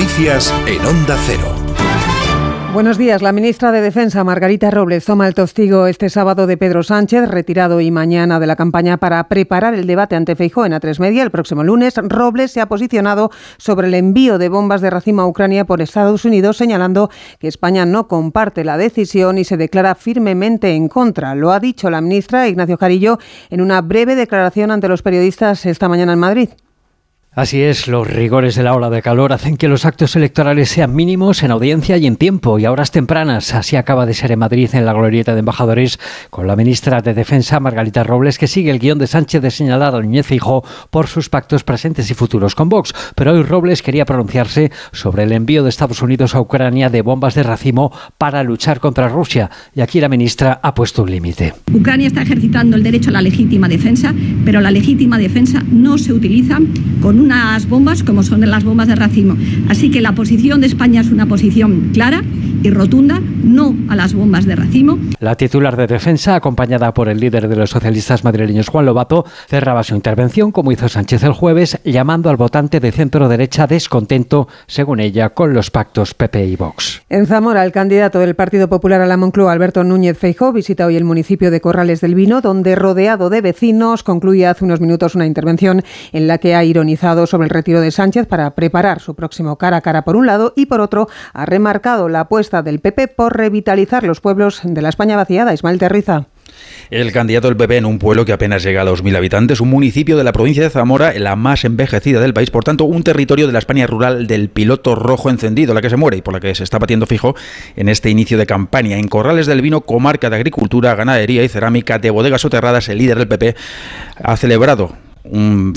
Noticias en Onda Cero. Buenos días. La ministra de Defensa, Margarita Robles, toma el testigo este sábado de Pedro Sánchez, retirado y mañana de la campaña para preparar el debate ante Feijóo en A3 Media el próximo lunes. Robles se ha posicionado sobre el envío de bombas de racimo a Ucrania por Estados Unidos, señalando que España no comparte la decisión y se declara firmemente en contra. Lo ha dicho la ministra Ignacio Carillo en una breve declaración ante los periodistas esta mañana en Madrid. Así es, los rigores de la ola de calor hacen que los actos electorales sean mínimos en audiencia y en tiempo y a horas tempranas. Así acaba de ser en Madrid, en la glorieta de embajadores, con la ministra de Defensa, Margarita Robles, que sigue el guion de Sánchez de señalar a Núñez Feijóo por sus pactos presentes y futuros con Vox. Pero hoy Robles quería pronunciarse sobre el envío de Estados Unidos a Ucrania de bombas de racimo para luchar contra Rusia. Y aquí la ministra ha puesto un límite. Ucrania está ejercitando el derecho a la legítima defensa, pero la legítima defensa no se utiliza con unas bombas como son las bombas de racimo. Así que la posición de España es una posición clara y rotunda, no a las bombas de racimo. La titular de defensa, acompañada por el líder de los socialistas madrileños, Juan Lobato, cerraba su intervención, como hizo Sánchez el jueves, llamando al votante de centro derecha descontento, según ella, con los pactos PP y Vox. En Zamora, el candidato del Partido Popular a la Moncloa, Alberto Núñez Feijó, visita hoy el municipio de Corrales del Vino, donde, rodeado de vecinos, concluye hace unos minutos una intervención en la que ha ironizado sobre el retiro de Sánchez para preparar su próximo cara a cara por un lado y por otro ha remarcado la apuesta del PP por revitalizar los pueblos de la España vaciada. Ismael Terriza. El candidato del PP en un pueblo que apenas llega a los mil habitantes, un municipio de la provincia de Zamora, la más envejecida del país, por tanto, un territorio de la España rural del piloto rojo encendido, la que se muere y por la que se está batiendo fijo en este inicio de campaña. En Corrales del Vino, comarca de agricultura, ganadería y cerámica de bodegas soterradas, el líder del PP ha celebrado un,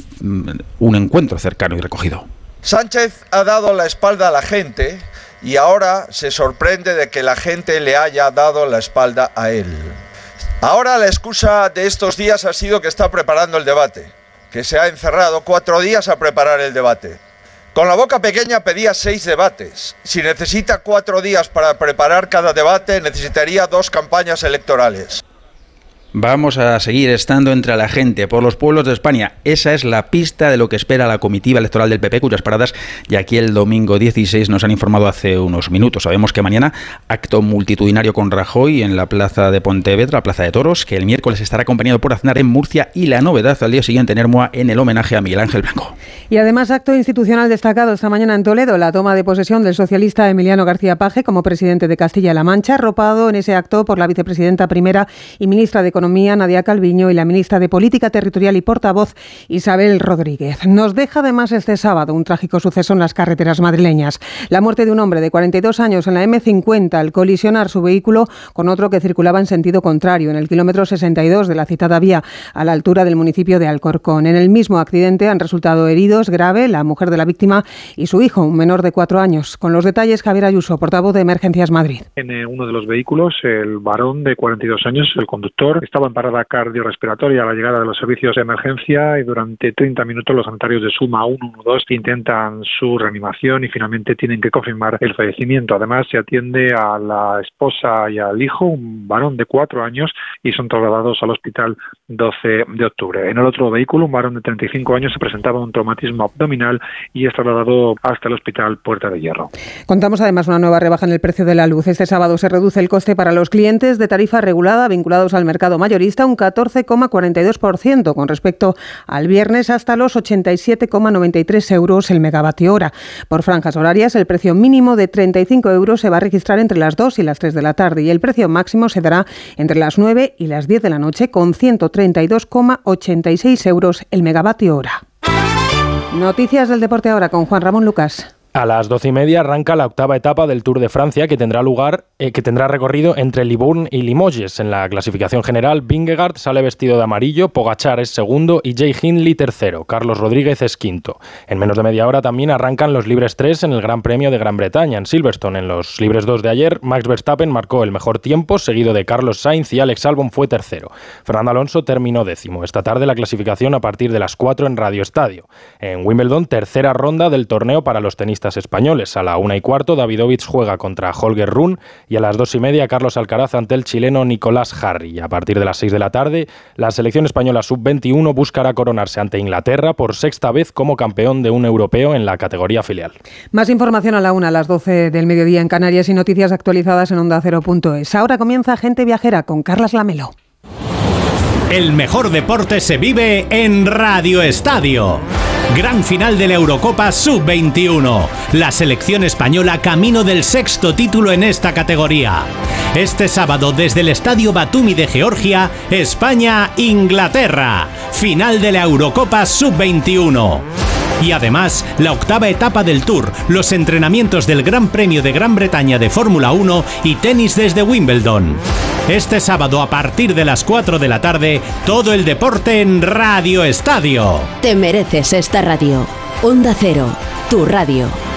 encuentro cercano y recogido. Sánchez ha dado la espalda a la gente y ahora se sorprende de que la gente le haya dado la espalda a él. Ahora la excusa de estos días ha sido que está preparando el debate, que se ha encerrado cuatro días a preparar el debate. Con la boca pequeña pedía seis debates. Si necesita cuatro días para preparar cada debate, necesitaría dos campañas electorales. Vamos a seguir estando entre la gente por los pueblos de España. Esa es la pista de lo que espera la comitiva electoral del PP, cuyas paradas y aquí el domingo 16 nos han informado hace unos minutos. Sabemos que mañana acto multitudinario con Rajoy en la plaza de Pontevedra, plaza de Toros, que el miércoles estará acompañado por Aznar en Murcia y la novedad al día siguiente en Hermoa en el homenaje a Miguel Ángel Blanco. Y además acto institucional destacado esta mañana en Toledo, la toma de posesión del socialista Emiliano García Paje como presidente de Castilla-La Mancha, arropado en ese acto por la vicepresidenta primera y ministra de Economía Nadia Calviño y la ministra de Política Territorial y portavoz Isabel Rodríguez. Nos deja además este sábado un trágico suceso en las carreteras madrileñas. La muerte de un hombre de 42 años en la M50 al colisionar su vehículo con otro que circulaba en sentido contrario en el kilómetro 62 de la citada vía a la altura del municipio de Alcorcón. En el mismo accidente han resultado heridos grave la mujer de la víctima y su hijo, un menor de cuatro años. Con los detalles, Javier Ayuso, portavoz de Emergencias Madrid. En eh, uno de los vehículos, el varón de 42 años, el conductor, estaba en parada cardiorrespiratoria a la llegada de los servicios de emergencia y durante 30 minutos los sanitarios de Suma 112 intentan su reanimación y finalmente tienen que confirmar el fallecimiento. Además, se atiende a la esposa y al hijo, un varón de cuatro años, y son trasladados al hospital 12 de octubre. En el otro vehículo, un varón de 35 años se presentaba un traumatismo abdominal y es trasladado hasta el hospital Puerta de Hierro. Contamos además una nueva rebaja en el precio de la luz. Este sábado se reduce el coste para los clientes de tarifa regulada vinculados al mercado mayorista un 14,42% con respecto al viernes hasta los 87,93 euros el megavatio hora. Por franjas horarias, el precio mínimo de 35 euros se va a registrar entre las 2 y las 3 de la tarde y el precio máximo se dará entre las 9 y las 10 de la noche con 132,86 euros el megavatio hora. Noticias del deporte ahora con Juan Ramón Lucas. A las doce y media arranca la octava etapa del Tour de Francia que tendrá lugar, eh, que tendrá recorrido entre Libourne y Limoges. En la clasificación general, Vingegaard sale vestido de amarillo, Pogachar es segundo y Jay Hindley tercero. Carlos Rodríguez es quinto. En menos de media hora también arrancan los libres 3 en el Gran Premio de Gran Bretaña en Silverstone. En los libres 2 de ayer, Max Verstappen marcó el mejor tiempo, seguido de Carlos Sainz y Alex Albon fue tercero. Fernando Alonso terminó décimo. Esta tarde la clasificación a partir de las 4 en Radio Estadio. En Wimbledon, tercera ronda del torneo para los tenistas tenistas españoles. A la una y cuarto, Davidovich juega contra Holger Run y a las dos y media, Carlos Alcaraz ante el chileno Nicolás Harry. Y a partir de las seis de la tarde, la selección española sub-21 buscará coronarse ante Inglaterra por sexta vez como campeón de un europeo en la categoría filial. Más información a la una, a las 12 del mediodía en Canarias y noticias actualizadas en onda ondacero.es. Ahora comienza Gente Viajera con Carlas Lamelo. El mejor deporte se vive en Radio Estadio. Gran final de la Eurocopa Sub-21. La selección española camino del sexto título en esta categoría. Este sábado desde el Estadio Batumi de Georgia, España-Inglaterra. Final de la Eurocopa Sub-21 y además la octava etapa del Tour, los entrenamientos del Gran Premio de Gran Bretaña de Fórmula 1 y tenis desde Wimbledon. Este sábado a partir de las 4 de la tarde, todo el deporte en Radio Estadio. Te mereces esta radio. Onda Cero, tu radio.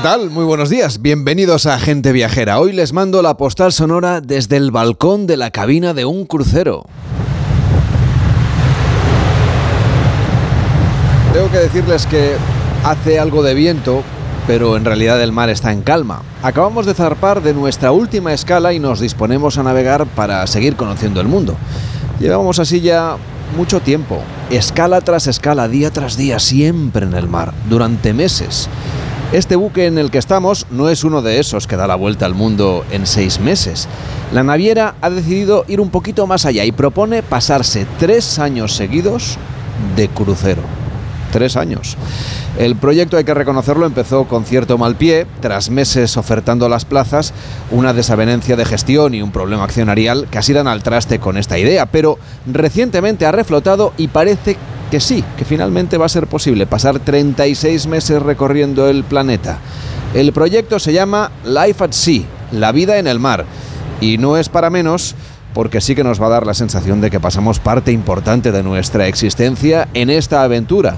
¿Qué tal? Muy buenos días. Bienvenidos a Gente Viajera. Hoy les mando la postal sonora desde el balcón de la cabina de un crucero. Tengo que decirles que hace algo de viento, pero en realidad el mar está en calma. Acabamos de zarpar de nuestra última escala y nos disponemos a navegar para seguir conociendo el mundo. Llevamos así ya mucho tiempo, escala tras escala, día tras día, siempre en el mar, durante meses. Este buque en el que estamos no es uno de esos que da la vuelta al mundo en seis meses. La naviera ha decidido ir un poquito más allá y propone pasarse tres años seguidos de crucero. Tres años. El proyecto, hay que reconocerlo, empezó con cierto mal pie, tras meses ofertando las plazas, una desavenencia de gestión y un problema accionarial casi dan al traste con esta idea, pero recientemente ha reflotado y parece que sí, que finalmente va a ser posible pasar 36 meses recorriendo el planeta. El proyecto se llama Life at Sea, la vida en el mar, y no es para menos porque sí que nos va a dar la sensación de que pasamos parte importante de nuestra existencia en esta aventura.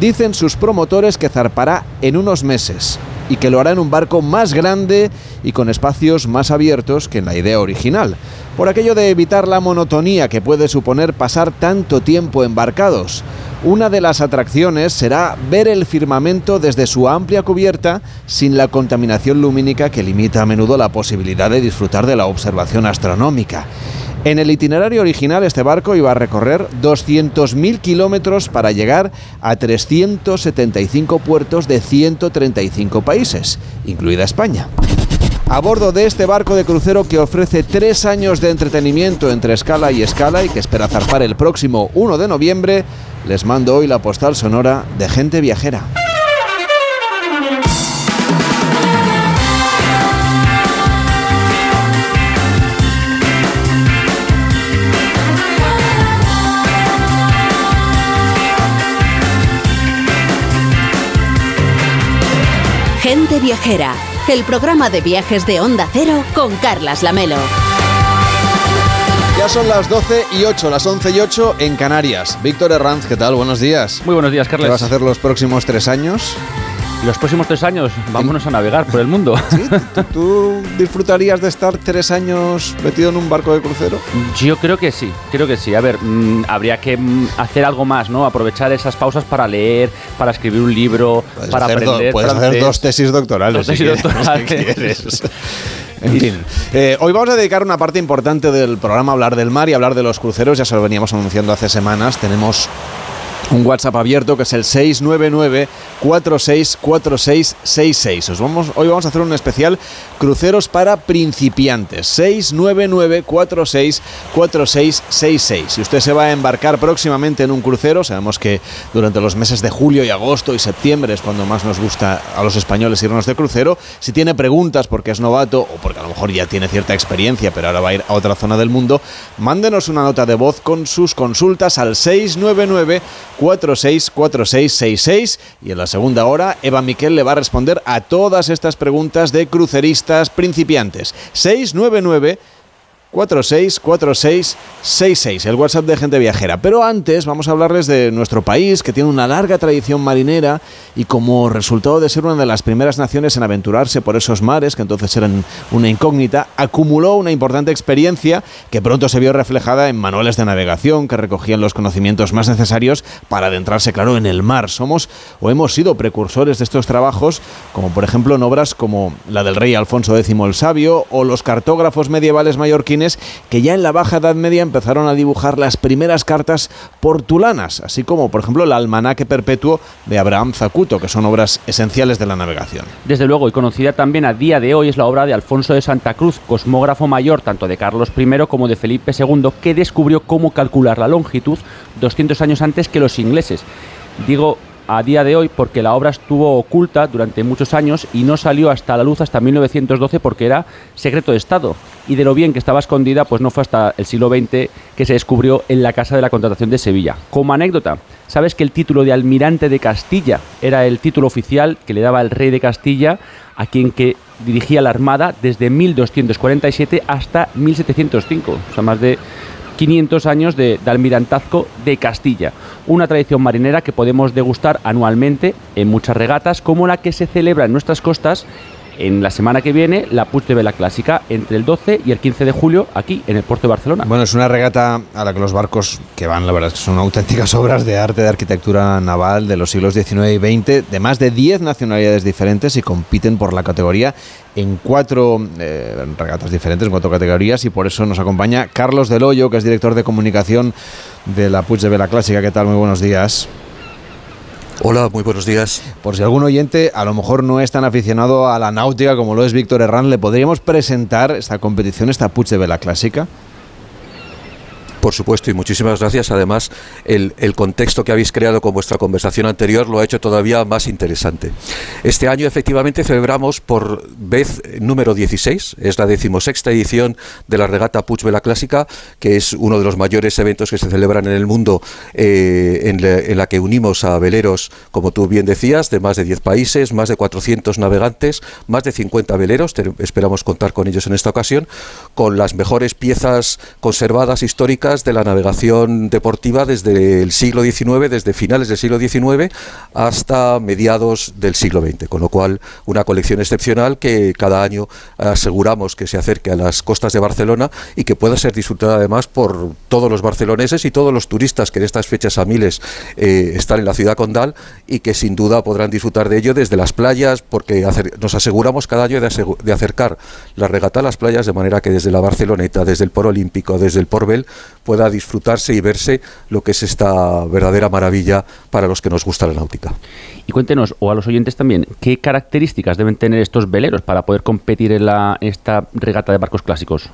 Dicen sus promotores que zarpará en unos meses y que lo hará en un barco más grande y con espacios más abiertos que en la idea original, por aquello de evitar la monotonía que puede suponer pasar tanto tiempo embarcados. Una de las atracciones será ver el firmamento desde su amplia cubierta sin la contaminación lumínica que limita a menudo la posibilidad de disfrutar de la observación astronómica. En el itinerario original este barco iba a recorrer 200.000 kilómetros para llegar a 375 puertos de 135 países, incluida España. A bordo de este barco de crucero que ofrece tres años de entretenimiento entre escala y escala y que espera zarpar el próximo 1 de noviembre, les mando hoy la postal sonora de gente viajera. Gente Viajera, el programa de viajes de Onda Cero con Carlas Lamelo. Ya son las 12 y 8, las 11 y 8 en Canarias. Víctor Herranz, ¿qué tal? Buenos días. Muy buenos días, Carles. ¿Qué vas a hacer los próximos tres años? Los próximos tres años, vámonos a navegar por el mundo. ¿Sí? ¿Tú disfrutarías de estar tres años metido en un barco de crucero? Yo creo que sí, creo que sí. A ver, mm, habría que mm, hacer algo más, ¿no? Aprovechar esas pausas para leer, para escribir un libro, para aprender. puedes hacer dos tesis doctorales. Dos tesis doctorales. En fin, eh, hoy vamos a dedicar una parte importante del programa a hablar del mar y hablar de los cruceros. Ya se lo veníamos anunciando hace semanas. Tenemos un WhatsApp abierto que es el 699 464666. Os vamos, hoy vamos a hacer un especial cruceros para principiantes. 699 464666. Si usted se va a embarcar próximamente en un crucero, sabemos que durante los meses de julio y agosto y septiembre es cuando más nos gusta a los españoles irnos de crucero. Si tiene preguntas porque es novato o porque a lo mejor ya tiene cierta experiencia, pero ahora va a ir a otra zona del mundo, mándenos una nota de voz con sus consultas al 699 464666 y en la segunda hora Eva Miquel le va a responder a todas estas preguntas de cruceristas principiantes. 699 464666, el WhatsApp de gente viajera. Pero antes vamos a hablarles de nuestro país, que tiene una larga tradición marinera y como resultado de ser una de las primeras naciones en aventurarse por esos mares, que entonces eran una incógnita, acumuló una importante experiencia que pronto se vio reflejada en manuales de navegación que recogían los conocimientos más necesarios para adentrarse, claro, en el mar. Somos o hemos sido precursores de estos trabajos, como por ejemplo en obras como la del rey Alfonso X el Sabio o los cartógrafos medievales mallorquines que ya en la Baja Edad Media empezaron a dibujar las primeras cartas portulanas, así como por ejemplo el almanaque perpetuo de Abraham Zacuto, que son obras esenciales de la navegación. Desde luego, y conocida también a día de hoy es la obra de Alfonso de Santa Cruz, cosmógrafo mayor tanto de Carlos I como de Felipe II, que descubrió cómo calcular la longitud 200 años antes que los ingleses. Digo a día de hoy porque la obra estuvo oculta durante muchos años y no salió hasta la luz hasta 1912 porque era secreto de Estado. Y de lo bien que estaba escondida, pues no fue hasta el siglo XX que se descubrió en la Casa de la Contratación de Sevilla. Como anécdota, ¿sabes que el título de almirante de Castilla era el título oficial que le daba el rey de Castilla a quien que dirigía la armada desde 1247 hasta 1705? O sea, más de 500 años de, almirantazgo de Castilla, una tradición marinera que podemos degustar anualmente en muchas regatas, como la que se celebra en nuestras costas en la semana que viene la Puig de Vela Clásica entre el 12 y el 15 de julio aquí en el puerto de Barcelona. Bueno, es una regata a la que los barcos que van, la verdad es que son auténticas obras de arte, de arquitectura naval de los siglos XIX y XX, de más de 10 nacionalidades diferentes y compiten por la categoría en cuatro eh, regatas diferentes, en cuatro categorías y por eso nos acompaña Carlos Del Hoyo, que es director de comunicación de la Puig de Vela Clásica. ¿Qué tal? Muy buenos días. Hola, muy buenos días. Por si algún oyente a lo mejor no es tan aficionado a la náutica como lo es Víctor Herrán, ¿le podríamos presentar esta competición, esta Puig de Vela Clásica? Por supuesto, y muchísimas gracias. Además, el, contexto que habéis creado con vuestra conversación anterior lo ha hecho todavía más interesante. Este año, efectivamente, celebramos por vez número 16, es la decimosexta edición de la regata Puig Vela Clásica, que es uno de los mayores eventos que se celebran en el mundo, eh, en, la, que unimos a veleros, como tú bien decías, de más de 10 países, más de 400 navegantes, más de 50 veleros, esperamos contar con ellos en esta ocasión, con las mejores piezas conservadas históricas de la navegación deportiva desde el siglo XIX, desde finales del siglo XIX hasta mediados del siglo XX, con lo cual una colección excepcional que cada año aseguramos que se acerque a las costas de Barcelona y que pueda ser disfrutada además por todos los barceloneses y todos los turistas que en estas fechas a miles eh, están en la ciudad condal y que sin duda podrán disfrutar de ello desde las playas, porque nos aseguramos cada año de, acercar la regata a las playas de manera que desde la Barceloneta, desde el Poro Olímpico, desde el Porbel, pueda disfrutarse y verse lo que es esta verdadera maravilla para los que nos gusta la náutica. Y cuéntenos, o a los oyentes también, ¿qué características deben tener estos veleros para poder competir en, la, esta regata de barcos clásicos?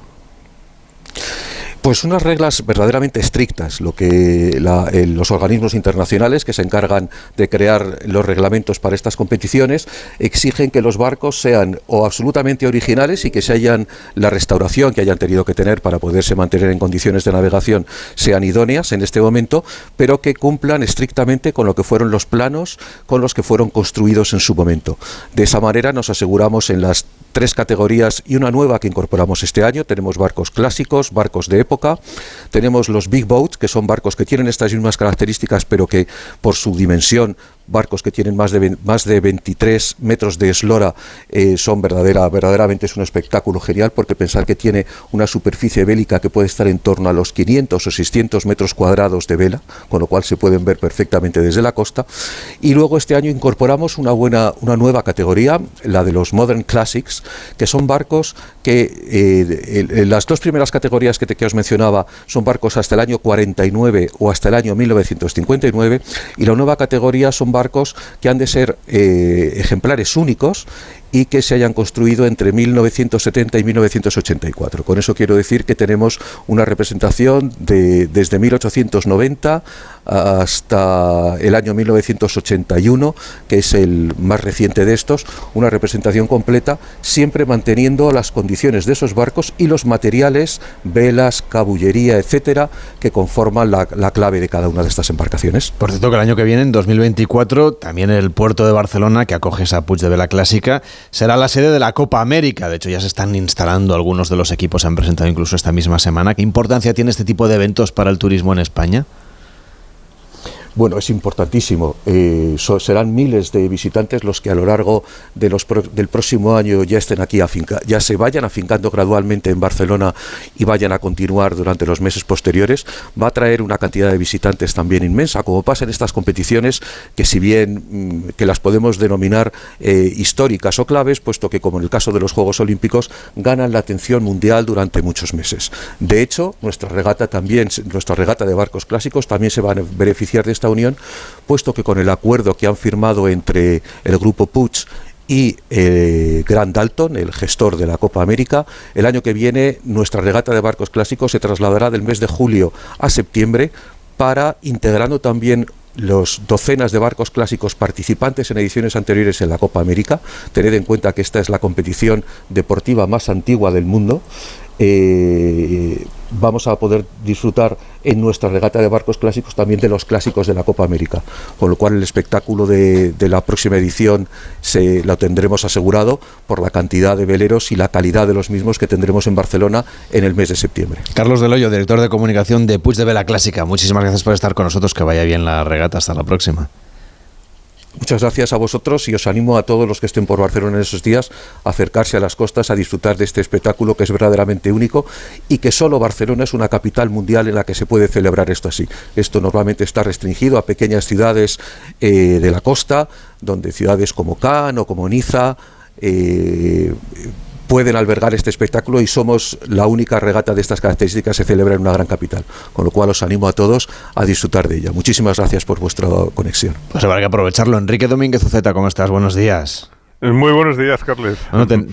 Pues unas reglas verdaderamente estrictas, lo que los organismos internacionales que se encargan de crear los reglamentos para estas competiciones exigen que los barcos sean o absolutamente originales y que se hayan la restauración que hayan tenido que tener para poderse mantener en condiciones de navegación sean idóneas en este momento, pero que cumplan estrictamente con lo que fueron los planos con los que fueron construidos en su momento. De esa manera nos aseguramos en las tres categorías y una nueva que incorporamos este año. Tenemos barcos clásicos, barcos de época, tenemos los big boats, que son barcos que tienen estas mismas características, pero que por su dimensión barcos que tienen más de, más de 23 metros de eslora eh, son verdadera, verdaderamente es un espectáculo genial porque pensar que tiene una superficie bélica que puede estar en torno a los 500 o 600 metros cuadrados de vela, con lo cual se pueden ver perfectamente desde la costa. Y luego este año incorporamos una, buena, una nueva categoría, la de los Modern Classics, que son barcos que eh, las dos primeras categorías que, te, que os mencionaba son barcos hasta el año 49 o hasta el año 1959 y la nueva categoría son barcos barcos que han de ser eh, ejemplares únicos y que se hayan construido entre 1970 y 1984. Con eso quiero decir que tenemos una representación de, desde 1890 hasta el año 1981, que es el más reciente de estos, una representación completa, siempre manteniendo las condiciones de esos barcos y los materiales, velas, cabullería, etcétera, que conforman la, clave de cada una de estas embarcaciones. Por cierto, que el año que viene, en 2024, también el puerto de Barcelona, que acoge esa Puig de Vela clásica, será la sede de la Copa América. De hecho, ya se están instalando algunos de los equipos, se han presentado incluso esta misma semana. ¿Qué importancia tiene este tipo de eventos para el turismo en España? Bueno, es importantísimo. Eh, serán miles de visitantes los que a lo largo de los del próximo año ya estén aquí, afinca, ya se vayan afincando gradualmente en Barcelona y vayan a continuar durante los meses posteriores. Va a traer una cantidad de visitantes también inmensa, como pasa en estas competiciones, que si bien mm, que las podemos denominar eh, históricas o claves, puesto que como en el caso de los Juegos Olímpicos ganan la atención mundial durante muchos meses. De hecho, nuestra regata también, nuestra regata de barcos clásicos también se va a beneficiar de esta unión, puesto que con el acuerdo que han firmado entre el grupo Puig y eh, Grant Dalton, el gestor de la Copa América. El año que viene nuestra regata de barcos clásicos se trasladará del mes de julio a septiembre para integrando también los docenas de barcos clásicos participantes en ediciones anteriores en la Copa América. Tened en cuenta que esta es la competición deportiva más antigua del mundo. Eh, vamos a poder disfrutar en nuestra regata de barcos clásicos también de los clásicos de la Copa América, con lo cual el espectáculo de, la próxima edición se lo tendremos asegurado por la cantidad de veleros y la calidad de los mismos que tendremos en Barcelona en el mes de septiembre. Carlos Del Hoyo, director de comunicación de Puig de Vela Clásica, muchísimas gracias por estar con nosotros, que vaya bien la regata, hasta la próxima. Muchas gracias a vosotros y os animo a todos los que estén por Barcelona en esos días a acercarse a las costas a disfrutar de este espectáculo que es verdaderamente único y que solo Barcelona es una capital mundial en la que se puede celebrar esto así. Esto normalmente está restringido a pequeñas ciudades eh, de la costa, donde ciudades como Cannes o como Niza eh, pueden albergar este espectáculo y somos la única regata de estas características que se celebra en una gran capital. Con lo cual os animo a todos a disfrutar de ella. Muchísimas gracias por vuestra conexión. Pues habrá que aprovecharlo. Enrique Domínguez Uceta, ¿cómo estás? Buenos días. Muy buenos días, Carles.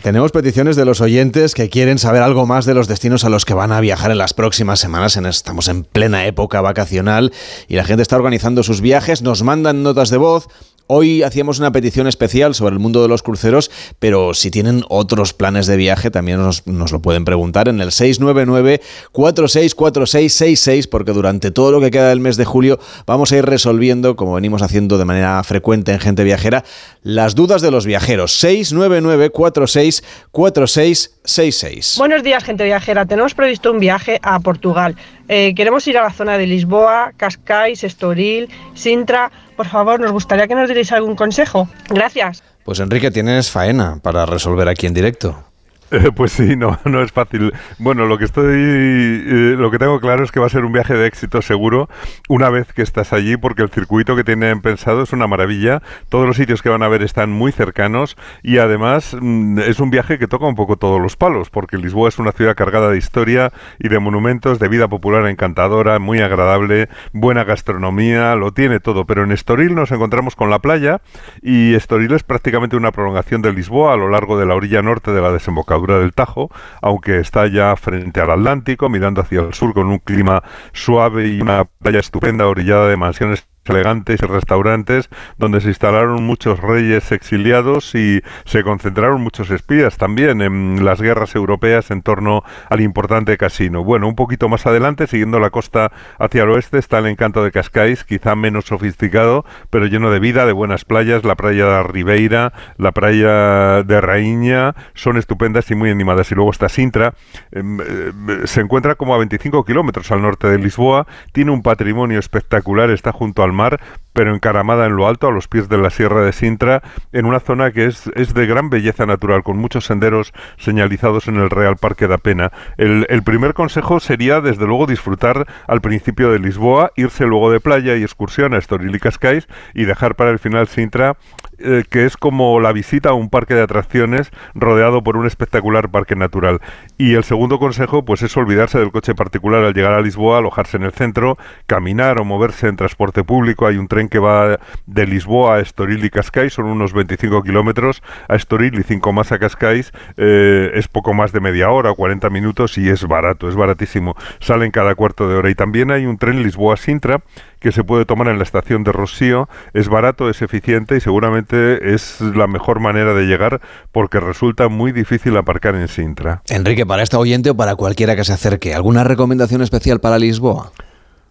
tenemos peticiones de los oyentes que quieren saber algo más de los destinos a los que van a viajar en las próximas semanas. estamos en plena época vacacional y la gente está organizando sus viajes, nos mandan notas de voz Hoy hacíamos una petición especial sobre el mundo de los cruceros, pero si tienen otros planes de viaje también nos, lo pueden preguntar en el 699-464666, porque durante todo lo que queda del mes de julio vamos a ir resolviendo, como venimos haciendo de manera frecuente en Gente Viajera, las dudas de los viajeros. 699-464666. Buenos días, Gente Viajera. Tenemos previsto un viaje a Portugal. Eh, queremos ir a la zona de Lisboa, Cascais, Estoril, Sintra. Por favor, nos gustaría que nos dierais algún consejo. Gracias. Pues Enrique, tienes faena para resolver aquí en directo. Eh, pues sí, no, no es fácil. Bueno, lo que estoy, eh, lo que tengo claro es que va a ser un viaje de éxito seguro una vez que estás allí, porque el circuito que tienen pensado es una maravilla. Todos los sitios que van a ver están muy cercanos y además mm, es un viaje que toca un poco todos los palos, porque Lisboa es una ciudad cargada de historia y de monumentos, de vida popular encantadora, muy agradable, buena gastronomía, lo tiene todo. Pero en Estoril nos encontramos con la playa y Estoril es prácticamente una prolongación de Lisboa a lo largo de la orilla norte de la desembocadura del Tajo, aunque está ya frente al Atlántico, mirando hacia el sur con un clima suave y una playa estupenda orillada de mansiones elegantes y restaurantes donde se instalaron muchos reyes exiliados y se concentraron muchos espías también en las guerras europeas en torno al importante casino. Bueno, un poquito más adelante, siguiendo la costa hacia el oeste, está el encanto de Cascais, quizá menos sofisticado, pero lleno de vida, de buenas playas, la playa de Ribeira, la playa de Raíña, son estupendas y muy animadas. Y luego está Sintra, em, eh, se encuentra como a 25 kilómetros al norte de Lisboa, tiene un patrimonio espectacular, está junto al mar, pero encaramada en lo alto, a los pies de la Sierra de Sintra, en una zona que es, es de gran belleza natural, con muchos senderos señalizados en el Real Parque da Pena. El, primer consejo sería, desde luego, disfrutar al principio de Lisboa, irse luego de playa y excursión a Estoril y Cascais y dejar para el final Sintra eh, que es como la visita a un parque de atracciones rodeado por un espectacular parque natural. Y el segundo consejo, pues es olvidarse del coche particular al llegar a Lisboa, alojarse en el centro, caminar o moverse en transporte público. Hay un tren que va de Lisboa a Estoril y Cascais, son unos 25 kilómetros a Estoril y 5 más a Cascais. Eh, es poco más de media hora, 40 minutos y es barato, es baratísimo. Salen cada cuarto de hora. Y también hay un tren Lisboa-Sintra que se puede tomar en la estación de Rocío. Es barato, es eficiente y seguramente es la mejor manera de llegar porque resulta muy difícil aparcar en Sintra. Enrique, para este oyente o para cualquiera que se acerque, ¿alguna recomendación especial para Lisboa?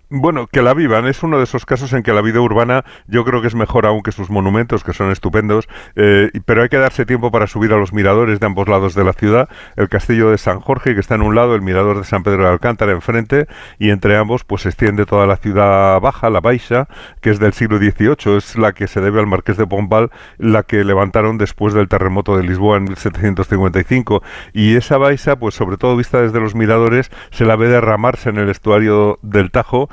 Bueno, que la vivan. Es uno de esos casos en que la vida urbana yo creo que es mejor aún que sus monumentos, que son estupendos, eh, pero hay que darse tiempo para subir a los miradores de ambos lados de la ciudad. El castillo de San Jorge, que está en un lado, el mirador de San Pedro de Alcántara enfrente, y entre ambos pues se extiende toda la ciudad baja, la Baixa, que es del siglo XVIII, es la que se debe al marqués de Pombal, la que levantaron después del terremoto de Lisboa en 1755. Y esa Baixa, pues sobre todo vista desde los miradores, se la ve derramarse en el estuario del Tajo,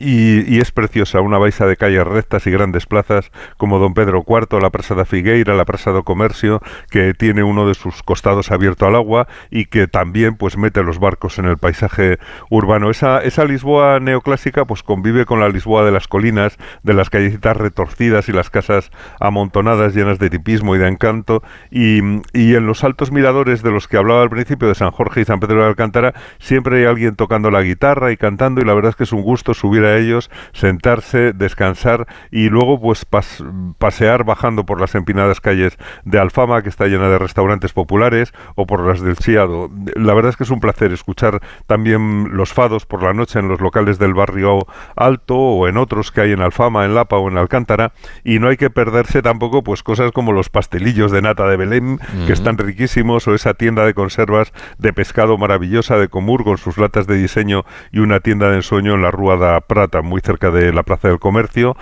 y, es preciosa, una baixa de calles rectas y grandes plazas como Don Pedro IV, la Presa de Figueira, la Presa do Comercio, que tiene uno de sus costados abierto al agua y que también pues mete los barcos en el paisaje urbano. Esa, esa Lisboa neoclásica pues convive con la Lisboa de las colinas, de las callecitas retorcidas y las casas amontonadas llenas de tipismo y de encanto y, y en los altos miradores de los que hablaba al principio de San Jorge y San Pedro de Alcántara siempre hay alguien tocando la guitarra y cantando y la verdad es que es un gusto subir a ellos, sentarse, descansar y luego pues pasear bajando por las empinadas calles de Alfama, que está llena de restaurantes populares, o por las del Chiado. La verdad es que es un placer escuchar también los fados por la noche en los locales del barrio Alto o en otros que hay en Alfama, en Lapa o en Alcántara, y no hay que perderse tampoco pues cosas como los pastelillos de nata de Belén, que están riquísimos, o esa tienda de conservas de pescado maravillosa de Comur con sus latas de diseño y una tienda de ensueño en la Rúa da Muy cerca de la Plaza del Comercio,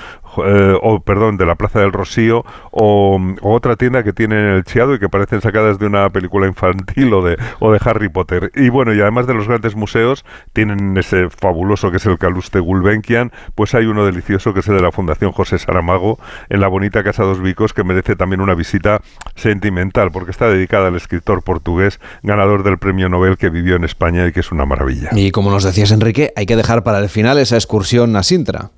eh, o perdón, de la Plaza del Rocío, o, otra tienda que tiene en el Chiado y que parecen sacadas de una película infantil o de, o de Harry Potter. Y bueno, y además de los grandes museos, tienen ese fabuloso que es el Caluste Gulbenkian, pues hay uno delicioso que es el de la Fundación José Saramago, en la bonita Casa Dos Vicos, que merece también una visita sentimental, porque está dedicada al escritor portugués, ganador del premio Nobel que vivió en España y que es una maravilla. Y como nos decías, Enrique, hay que dejar para el final esa excursión a Sintra.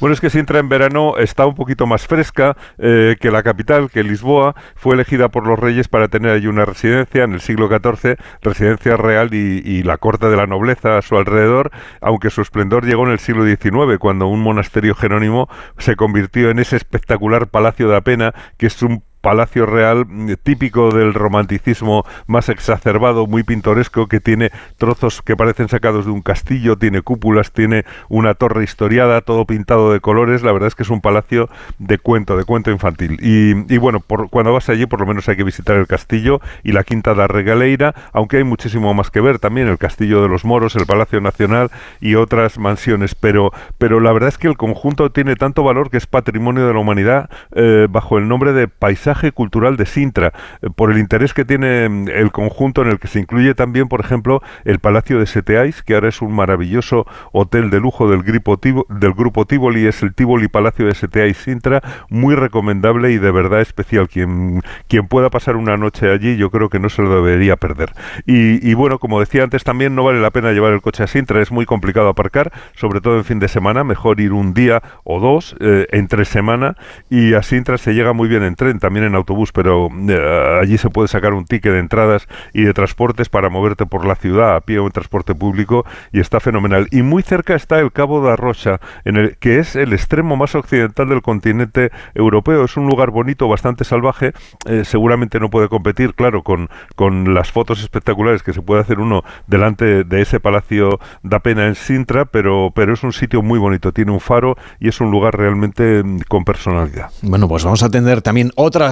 Bueno, es que Sintra en verano está un poquito más fresca eh, que la capital, que Lisboa. Fue elegida por los reyes para tener allí una residencia en el siglo XIV, residencia real y, la corte de la nobleza a su alrededor, aunque su esplendor llegó en el siglo XIX, cuando un monasterio jerónimo se convirtió en ese espectacular Palacio de Apena, que es un palacio real mm, típico del romanticismo más exacerbado, muy pintoresco, que tiene trozos que parecen sacados de un castillo, tiene cúpulas, tiene una torre historiada, todo pintado de colores. La verdad es que es un palacio de cuento, de cuento infantil. Y, bueno, por, cuando vas allí por lo menos hay que visitar el castillo y la Quinta da Regaleira, aunque hay muchísimo más que ver también, el Castillo de los Moros, el Palacio Nacional y otras mansiones. Pero, pero la verdad es que el conjunto tiene tanto valor que es patrimonio de la humanidad eh, bajo el nombre de paisaje cultural de Sintra, eh, por el interés que tiene mm, el conjunto en el que se incluye también, por ejemplo, el Palacio de Seteais, que ahora es un maravilloso hotel de lujo del, grupo del grupo Tivoli, es el Tivoli Palacio de Seteais Sintra, muy recomendable y de verdad especial. Quien, quien pueda pasar una noche allí, yo creo que no se lo debería perder. Y, bueno, como decía antes, también no vale la pena llevar el coche a Sintra, es muy complicado aparcar, sobre todo en fin de semana, mejor ir un día o dos eh, entre semana y a Sintra se llega muy bien en tren, también en autobús, pero eh, allí se puede sacar un ticket de entradas y de transportes para moverte por la ciudad a pie o en transporte público y está fenomenal. Y muy cerca está el Cabo de Rocha, en el que es el extremo más occidental del continente europeo. Es un lugar bonito, bastante salvaje. Eh, seguramente no puede competir, claro, con, con las fotos espectaculares que se puede hacer uno delante de ese palacio da pena en Sintra, pero, pero es un sitio muy bonito. Tiene un faro y es un lugar realmente mm, con personalidad. Bueno, pues vamos a tener también otras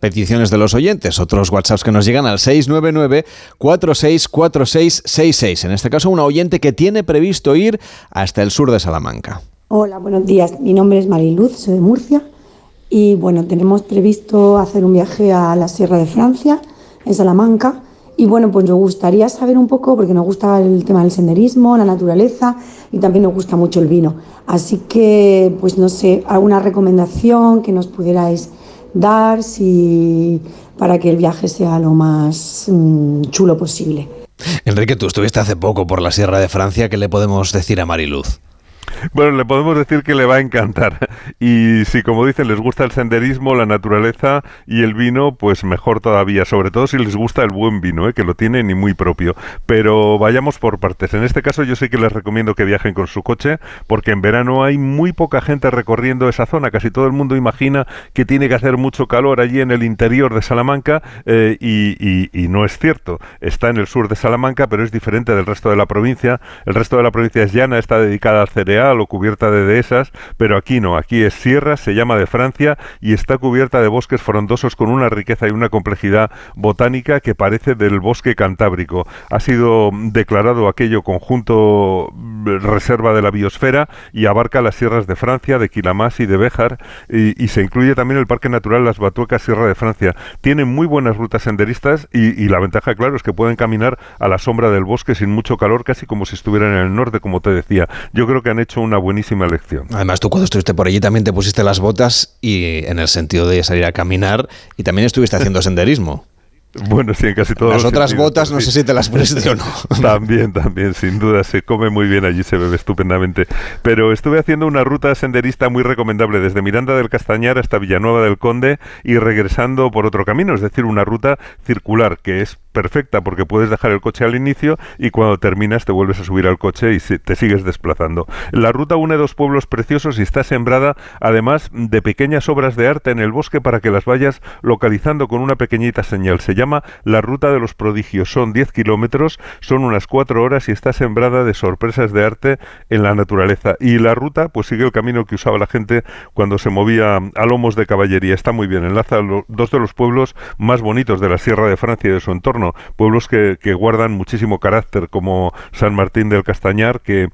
peticiones de los oyentes, otros WhatsApps que nos llegan al 699-464666. En este caso, una oyente que tiene previsto ir hasta el sur de Salamanca. Hola, buenos días. Mi nombre es Mariluz, soy de Murcia. Y bueno, tenemos previsto hacer un viaje a la Sierra de Francia, en Salamanca. Y bueno, pues nos gustaría saber un poco, porque nos gusta el tema del senderismo, la naturaleza y también nos gusta mucho el vino. Así que, pues no sé, alguna recomendación que nos pudierais dar si, para que el viaje sea lo más mm, chulo posible. Enrique, tú estuviste hace poco por la Sierra de Francia, ¿qué le podemos decir a Mariluz? Bueno, le podemos decir que le va a encantar. Y si, como dicen, les gusta el senderismo, la naturaleza y el vino, pues mejor todavía. Sobre todo si les gusta el buen vino, ¿eh? que lo tienen y muy propio. Pero vayamos por partes. En este caso yo sí que les recomiendo que viajen con su coche, porque en verano hay muy poca gente recorriendo esa zona. Casi todo el mundo imagina que tiene que hacer mucho calor allí en el interior de Salamanca eh, y, y no es cierto. Está en el sur de Salamanca, pero es diferente del resto de la provincia. El resto de la provincia es llana, está dedicada al cereal o cubierta de dehesas, pero aquí no, aquí es sierra, se llama de Francia y está cubierta de bosques frondosos con una riqueza y una complejidad botánica que parece del bosque cantábrico. Ha sido declarado aquello conjunto mm, reserva de la biosfera y abarca las sierras de Francia, de Quilamás y de Béjar y, se incluye también el Parque Natural Las Batuecas Sierra de Francia. Tiene muy buenas rutas senderistas y, y la ventaja, claro, es que pueden caminar a la sombra del bosque sin mucho calor, casi como si estuvieran en el norte, como te decía. Yo creo que han hecho hecho una buenísima elección. Además, tú cuando estuviste por allí también te pusiste las botas y en el sentido de salir a caminar y también estuviste haciendo senderismo. Bueno, sí, en casi todos Las otras botas no sé si te las pusiste o no. También, también, sin duda, se come muy bien allí, se bebe estupendamente. Pero estuve haciendo una ruta senderista muy recomendable desde Miranda del Castañar hasta Villanueva del Conde y regresando por otro camino, es decir, una ruta circular que es perfecta porque puedes dejar el coche al inicio y cuando terminas te vuelves a subir al coche y te sigues desplazando. La ruta une dos pueblos preciosos y está sembrada además de pequeñas obras de arte en el bosque para que las vayas localizando con una pequeñita señal. Se llama la Ruta de los Prodigios. Son 10 kilómetros, son unas 4 horas y está sembrada de sorpresas de arte en la naturaleza. Y la ruta pues sigue el camino que usaba la gente cuando se movía a lomos de caballería. Está muy bien, enlaza dos de los pueblos más bonitos de la Sierra de Francia y de su entorno pueblos que, guardan muchísimo carácter, como San Martín del Castañar, que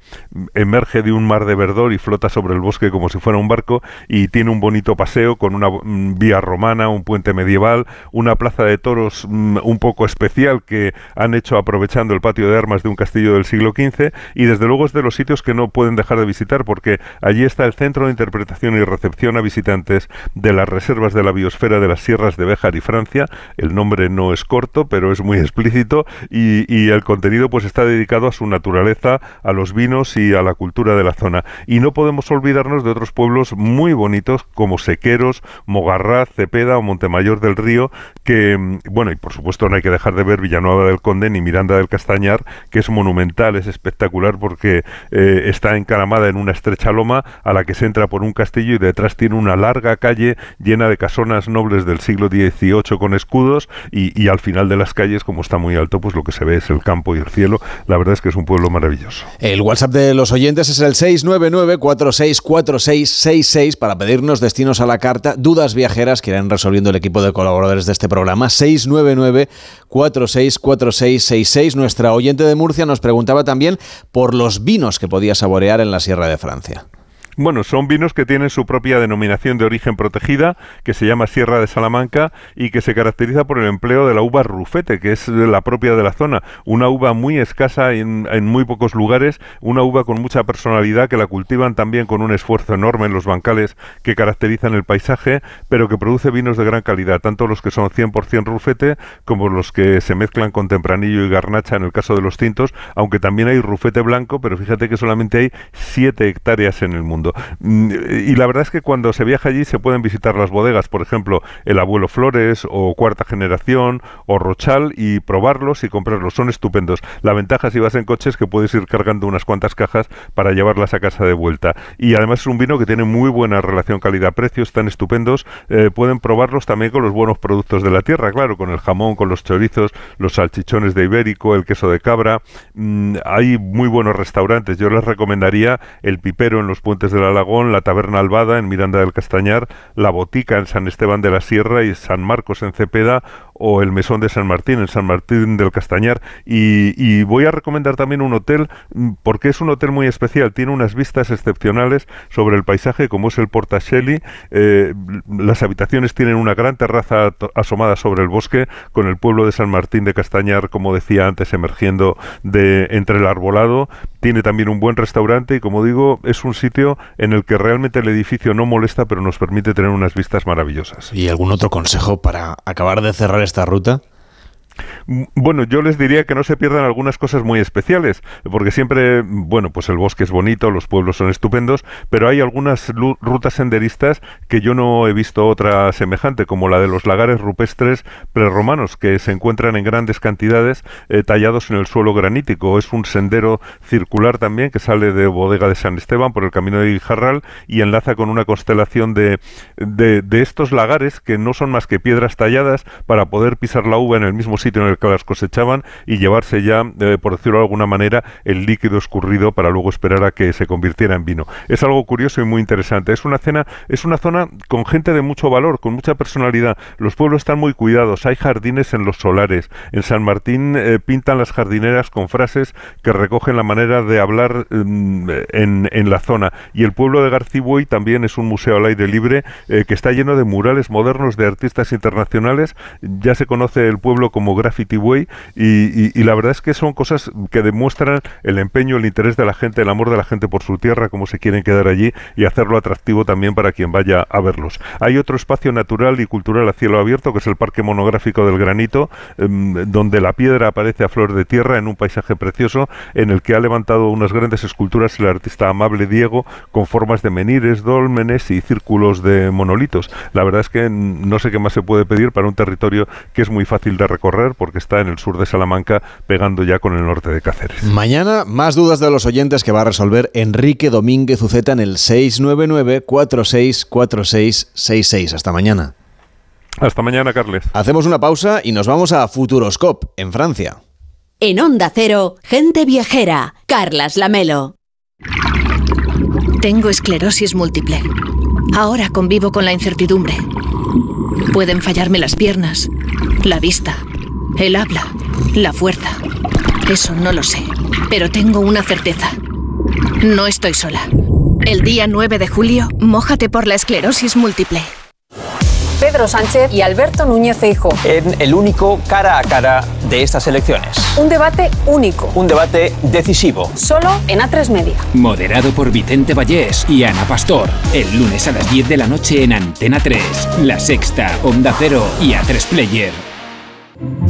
emerge de un mar de verdor y flota sobre el bosque como si fuera un barco, y tiene un bonito paseo con una mm, vía romana, un puente medieval, una plaza de toros mm, un poco especial que han hecho aprovechando el patio de armas de un castillo del siglo XV, y desde luego es de los sitios que no pueden dejar de visitar, porque allí está el centro de interpretación y recepción a visitantes de las reservas de la biosfera de las sierras de Béjar y Francia. El nombre no es corto, pero es muy explícito y, el contenido pues está dedicado a su naturaleza, a los vinos y a la cultura de la zona. Y no podemos olvidarnos de otros pueblos muy bonitos como Sequeros, Mogarraz, Cepeda o Montemayor del Río, que, mm, bueno, y por supuesto no hay que dejar de ver Villanueva del Conde ni Miranda del Castañar, que es monumental, es espectacular porque eh, está encaramada en una estrecha loma a la que se entra por un castillo y detrás tiene una larga calle llena de casonas nobles del siglo XVIII con escudos y, y al final de las calles como está muy alto, pues lo que se ve es el campo y el cielo. La verdad es que es un pueblo maravilloso. El WhatsApp de los oyentes es el 699-464666 para pedirnos destinos a la carta, dudas viajeras que irán resolviendo el equipo de colaboradores de este programa. 699-464666. Nuestra oyente de Murcia nos preguntaba también por los vinos que podía saborear en la Sierra de Francia. Bueno, son vinos que tienen su propia denominación de origen protegida, que se llama Sierra de Salamanca y que se caracteriza por el empleo de la uva rufete, que es la propia de la zona. Una uva muy escasa en, muy pocos lugares, una uva con mucha personalidad que la cultivan también con un esfuerzo enorme en los bancales que caracterizan el paisaje, pero que produce vinos de gran calidad, tanto los que son 100% rufete como los que se mezclan con tempranillo y garnacha en el caso de los tintos, aunque también hay rufete blanco, pero fíjate que solamente hay 7 hectáreas en el mundo. Mm, y la verdad es que cuando se viaja allí se pueden visitar las bodegas, por ejemplo, el Abuelo Flores o Cuarta Generación o Rochal y probarlos y comprarlos. Son estupendos. La ventaja si vas en coche es que puedes ir cargando unas cuantas cajas para llevarlas a casa de vuelta. Y además es un vino que tiene muy buena relación calidad-precio, están estupendos. Eh, pueden probarlos también con los buenos productos de la tierra, claro, con el jamón, con los chorizos, los salchichones de ibérico, el queso de cabra. Mm, hay muy buenos restaurantes. Yo les recomendaría el pipero en los puentes del Alagón, la Taberna Albada en Miranda del Castañar, la Botica en San Esteban de la Sierra y San Marcos en Cepeda o el Mesón de San Martín en San Martín del Castañar. Y, voy a recomendar también un hotel mm, porque es un hotel muy especial, tiene unas vistas excepcionales sobre el paisaje como es el Portacelli. Eh, las habitaciones tienen una gran terraza asomada sobre el bosque con el pueblo de San Martín de Castañar, como decía antes, emergiendo de entre el arbolado. Tiene también un buen restaurante y como digo, es un sitio en el que realmente el edificio no molesta, pero nos permite tener unas vistas maravillosas. ¿Y algún otro consejo para acabar de cerrar esta ruta? Bueno, yo les diría que no se pierdan algunas cosas muy especiales, porque siempre, bueno, pues el bosque es bonito, los pueblos son estupendos, pero hay algunas rutas senderistas que yo no he visto otra semejante, como la de los lagares rupestres prerromanos, que se encuentran en grandes cantidades eh, tallados en el suelo granítico. Es un sendero circular también que sale de Bodega de San Esteban por el camino de Guijarral y enlaza con una constelación de, de, de estos lagares que no son más que piedras talladas para poder pisar la uva en el mismo sitio en el que las cosechaban y llevarse ya, eh, por decirlo de alguna manera, el líquido escurrido para luego esperar a que se convirtiera en vino. Es algo curioso y muy interesante. Es una cena, es una zona con gente de mucho valor, con mucha personalidad. Los pueblos están muy cuidados, hay jardines en los solares. En San Martín eh, pintan las jardineras con frases que recogen la manera de hablar mm, en, en, la zona. Y el pueblo de Garcibuey también es un museo al aire libre eh, que está lleno de murales modernos de artistas internacionales. Ya se conoce el pueblo como Graffiti Way y, la verdad es que son cosas que demuestran el empeño, el interés de la gente, el amor de la gente por su tierra, cómo se quieren quedar allí y hacerlo atractivo también para quien vaya a verlos. Hay otro espacio natural y cultural a cielo abierto que es el Parque Monográfico del Granito, em, donde la piedra aparece a flor de tierra en un paisaje precioso en el que ha levantado unas grandes esculturas el artista amable Diego con formas de menires, dólmenes y círculos de monolitos. La verdad es que no sé qué más se puede pedir para un territorio que es muy fácil de recorrer porque está en el sur de Salamanca, pegando ya con el norte de Cáceres. Mañana, más dudas de los oyentes que va a resolver Enrique Domínguez Uceta en el 699-464666. Hasta mañana. Hasta mañana, Carles. Hacemos una pausa y nos vamos a Futuroscope, en Francia. En Onda Cero, gente viajera, Carlas Lamelo. Tengo esclerosis múltiple. Ahora convivo con la incertidumbre. Pueden fallarme las piernas, la vista el habla, la fuerza. Eso no lo sé, pero tengo una certeza. No estoy sola. El día 9 de julio, mójate por la esclerosis múltiple. Pedro Sánchez y Alberto Núñez Feijóo. En el único cara a cara de estas elecciones. Un debate único. Un debate decisivo. Solo en A3 Media. Moderado por Vicente Vallés y Ana Pastor. El lunes a las 10 de la noche en Antena 3. La Sexta, Onda Cero y A3 Player.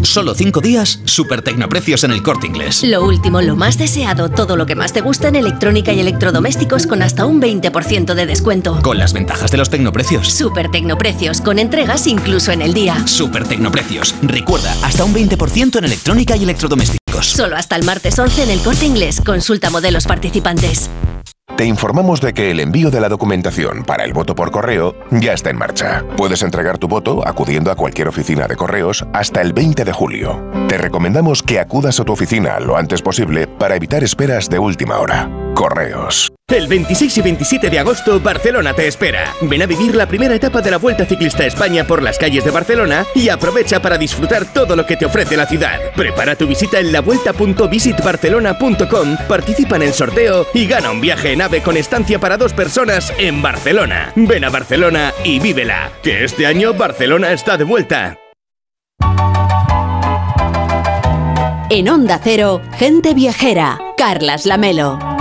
Solo cinco días, super tecnoprecios en el corte inglés. Lo último, lo más deseado, todo lo que más te gusta en electrónica y electrodomésticos con hasta un 20% de descuento. Con las ventajas de los tecnoprecios. Super tecnoprecios, con entregas incluso en el día. Super tecnoprecios. Recuerda, hasta un 20% en electrónica y electrodomésticos. Solo hasta el martes 11 en el corte inglés. Consulta modelos participantes. Te informamos de que el envío de la documentación para el voto por correo ya está en marcha. Puedes entregar tu voto acudiendo a cualquier oficina de correos hasta el 20 de julio. Te recomendamos que acudas a tu oficina lo antes posible para evitar esperas de última hora. Correos. El 26 y 27 de agosto, Barcelona te espera. Ven a vivir la primera etapa de la Vuelta Ciclista a España por las calles de Barcelona y aprovecha para disfrutar todo lo que te ofrece la ciudad. Prepara tu visita en lavuelta.visitbarcelona.com, participa en el sorteo y gana un viaje en AVE con estancia para dos personas en Barcelona. Ven a Barcelona y vívela, que este año Barcelona está de vuelta. En Onda Cero, gente viajera, Carlas Lamelo.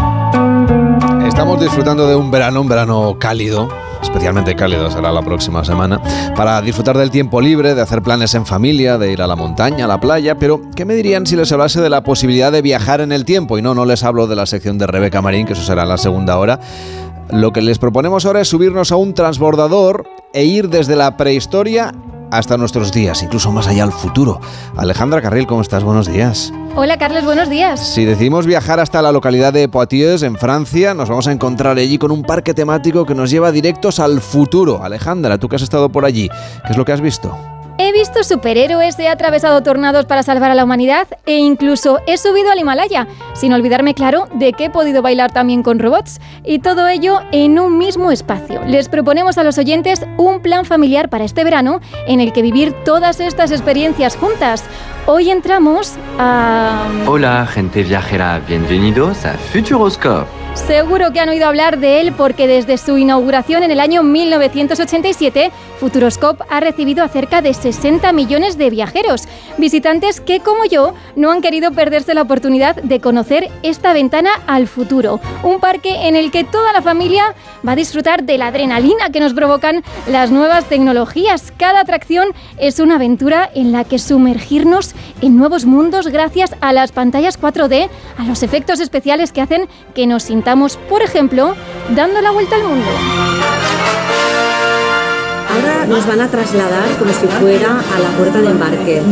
Estamos disfrutando de un verano, un verano cálido, especialmente cálido será la próxima semana, para disfrutar del tiempo libre, de hacer planes en familia, de ir a la montaña, a la playa, pero ¿qué me dirían si les hablase de la posibilidad de viajar en el tiempo? Y no, no les hablo de la sección de Rebeca Marín, que eso será la segunda hora. Lo que les proponemos ahora es subirnos a un transbordador e ir desde la prehistoria hasta nuestros días, incluso más allá al futuro. Alejandra Carril, ¿cómo estás? Buenos días. Hola Carlos, buenos días. Si decidimos viajar hasta la localidad de Poitiers, en Francia, nos vamos a encontrar allí con un parque temático que nos lleva directos al futuro. Alejandra, tú que has estado por allí, ¿qué es lo que has visto? He visto superhéroes, he atravesado tornados para salvar a la humanidad e incluso he subido al Himalaya, sin olvidarme, claro, de que he podido bailar también con robots. Y todo ello en un mismo espacio. Les proponemos a los oyentes un plan familiar para este verano en el que vivir todas estas experiencias juntas. Hoy entramos a... Hola, gente viajera, bienvenidos a Futuroscope Seguro que han oído hablar de él porque desde su inauguración en el año 1987, Futuroscope ha recibido a cerca de 60 millones de viajeros, visitantes que, como yo, no han querido perderse la oportunidad de conocer esta ventana al futuro. Un parque en el que toda la familia va a disfrutar de la adrenalina que nos provocan las nuevas tecnologías. Cada atracción es una aventura en la que sumergirnos en nuevos mundos gracias a las pantallas 4D, a los efectos especiales que hacen que nos sintamos, por ejemplo, dando la vuelta al mundo. Ahora nos van a trasladar como si fuera a la puerta de embarque,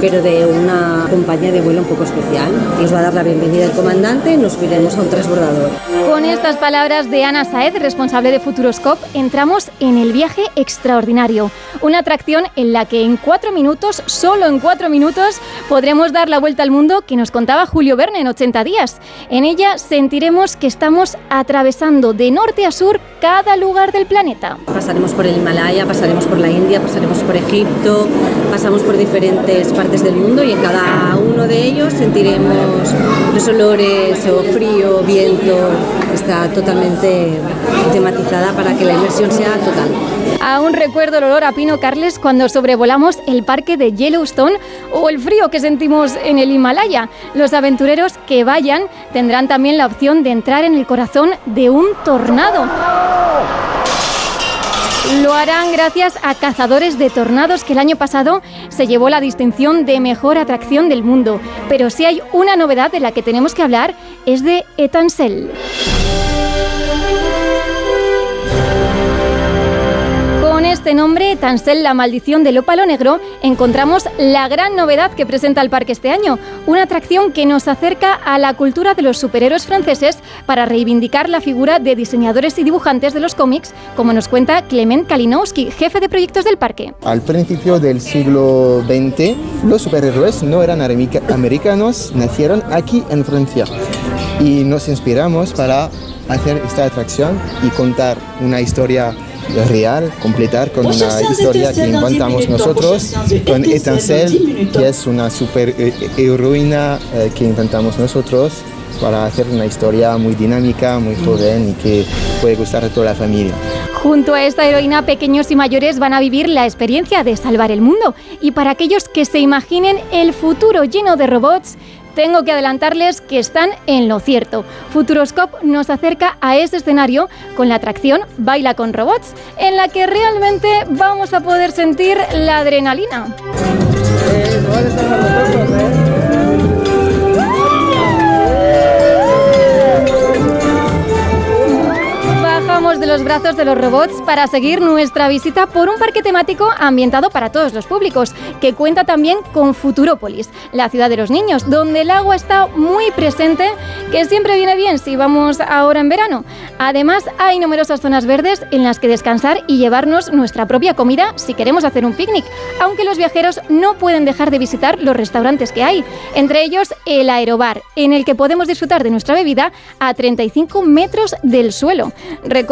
pero de una compañía de vuelo un poco especial. Nos va a dar la bienvenida el comandante y nos subiremos a un transbordador. Con estas palabras de Ana Saez, responsable de Futuroscope, entramos en el viaje extraordinario. Una atracción en la que en cuatro minutos, solo en cuatro minutos, podremos dar la vuelta al mundo que nos contaba Julio Verne en 80 días. En ella sentiremos que estamos atravesando de norte a sur cada lugar del planeta. Pasaremos por el Himalaya, pasaremos por la India, pasaremos por Egipto, pasamos por diferentes partes del mundo y en cada uno de ellos sentiremos los olores o frío, viento. Está totalmente tematizada para que la inmersión sea total. Aún recuerdo el olor a pino Carles cuando sobrevolamos el parque de Yellowstone o el frío que sentimos en el Himalaya. Los aventureros que vayan tendrán también la opción de entrar en el corazón de un tornado. Lo harán gracias a Cazadores de Tornados, que el año pasado se llevó la distinción de mejor atracción del mundo. Pero si hay una novedad de la que tenemos que hablar, es de Etansel. Este nombre, Tansel, la maldición del ópalo negro, encontramos la gran novedad que presenta el parque este año, una atracción que nos acerca a la cultura de los superhéroes franceses para reivindicar la figura de diseñadores y dibujantes de los cómics, como nos cuenta Clement Kalinowski, jefe de proyectos del parque. Al principio del siglo XX, los superhéroes no eran americanos, nacieron aquí en Francia y nos inspiramos para hacer esta atracción y contar una historia real, completar con una historia que inventamos nosotros, con Etancel, que es una super eh, heroína eh, que inventamos nosotros para hacer una historia muy dinámica, muy joven y que puede gustar a toda la familia. Junto a esta heroína, pequeños y mayores van a vivir la experiencia de salvar el mundo. Y para aquellos que se imaginen el futuro lleno de robots, tengo que adelantarles que están en lo cierto. Futuroscope nos acerca a ese escenario con la atracción Baila con Robots, en la que realmente vamos a poder sentir la adrenalina. Bajamos de los brazos de los robots para seguir nuestra visita por un parque temático ambientado para todos los públicos, que cuenta también con Futurópolis, la ciudad de los niños, donde el agua está muy presente, que siempre viene bien si vamos ahora en verano. Además, hay numerosas zonas verdes en las que descansar y llevarnos nuestra propia comida si queremos hacer un picnic, aunque los viajeros no pueden dejar de visitar los restaurantes que hay, entre ellos el Aerobar, en el que podemos disfrutar de nuestra bebida a 35 metros del suelo.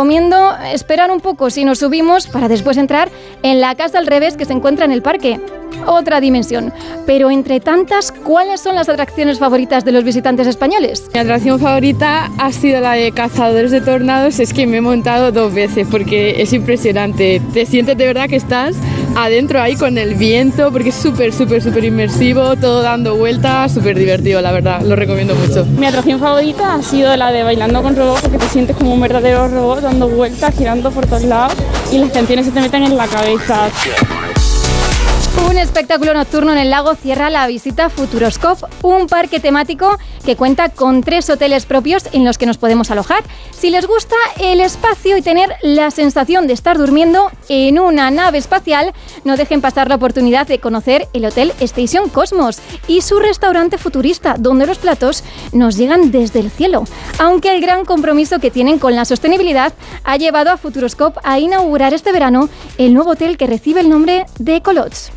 Recomiendo esperar un poco si nos subimos para después entrar en la casa al revés que se encuentra en el parque. Otra dimensión. Pero entre tantas, ¿cuáles son las atracciones favoritas de los visitantes españoles? Mi atracción favorita ha sido la de Cazadores de Tornados. Es que me he montado dos veces porque es impresionante. Te sientes de verdad que estás adentro ahí con el viento porque es súper, súper, súper inmersivo, todo dando vueltas, súper divertido, la verdad. Lo recomiendo mucho. Mi atracción favorita ha sido la de Bailando con Robots porque te sientes como un verdadero robot dando vueltas, girando por todos lados y las canciones se te meten en la cabeza. Un espectáculo nocturno en el lago cierra la visita Futuroscope, un parque temático que cuenta con tres hoteles propios en los que nos podemos alojar. Si les gusta el espacio y tener la sensación de estar durmiendo en una nave espacial, no dejen pasar la oportunidad de conocer el Hotel Station Cosmos y su restaurante futurista, donde los platos nos llegan desde el cielo. Aunque el gran compromiso que tienen con la sostenibilidad ha llevado a Futuroscope a inaugurar este verano el nuevo hotel que recibe el nombre de Ecolots.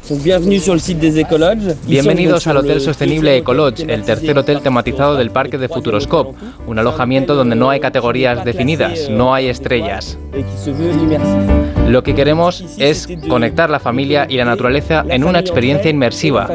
Bienvenidos al Hotel Sostenible Ecolodge, el tercer hotel tematizado del parque de Futuroscope, un alojamiento donde no hay categorías definidas, no hay estrellas. Lo que queremos es conectar la familia y la naturaleza en una experiencia inmersiva.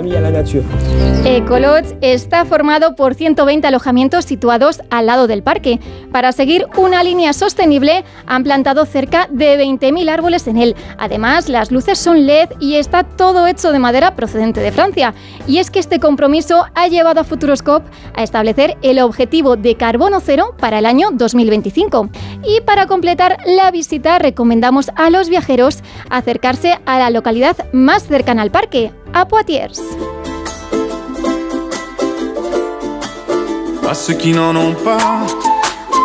Ecolodge está formado por 120 alojamientos situados al lado del del parque. Para seguir una línea sostenible, han plantado cerca de 20.000 árboles en él. Además, las luces son LED y está todo hecho de madera procedente de Francia. Y es que este compromiso ha llevado a Futuroscope a establecer el objetivo de carbono cero para el año 2025. Y para completar la visita, recomendamos a los viajeros acercarse a la localidad más cercana al parque, a Poitiers.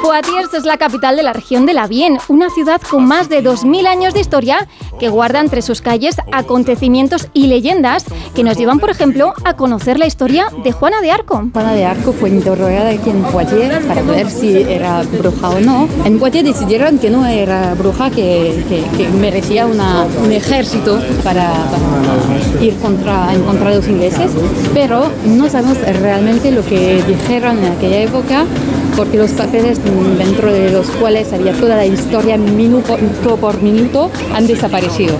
Poitiers es la capital de la región de la Vienne, una ciudad con más de 2.000 años de historia que guarda entre sus calles acontecimientos y leyendas que nos llevan, por ejemplo, a conocer la historia de Juana de Arco. Juana de Arco fue interrogada aquí en Poitiers para ver si era bruja o no. En Poitiers decidieron que no era bruja, que, que, merecía una, un ejército para, para, ir contra, en contra de los ingleses, pero no sabemos realmente lo que dijeron en aquella época porque los papeles dentro de los cuales había toda la historia minuto por minuto han desaparecido.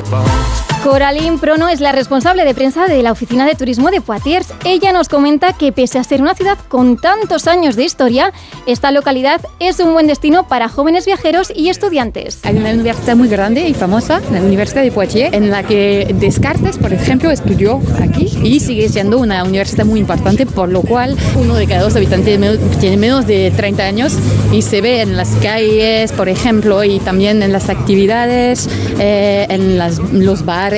Coraline Prono es la responsable de prensa de la Oficina de Turismo de Poitiers. Ella nos comenta que pese a ser una ciudad con tantos años de historia, esta localidad es un buen destino para jóvenes viajeros y estudiantes. Hay una universidad muy grande y famosa, la Universidad de Poitiers, en la que Descartes, por ejemplo, estudió aquí y sigue siendo una universidad muy importante, por lo cual uno de cada dos habitantes tiene menos de 30 años y se ve en las calles, por ejemplo, y también en las actividades, eh, en las, los bares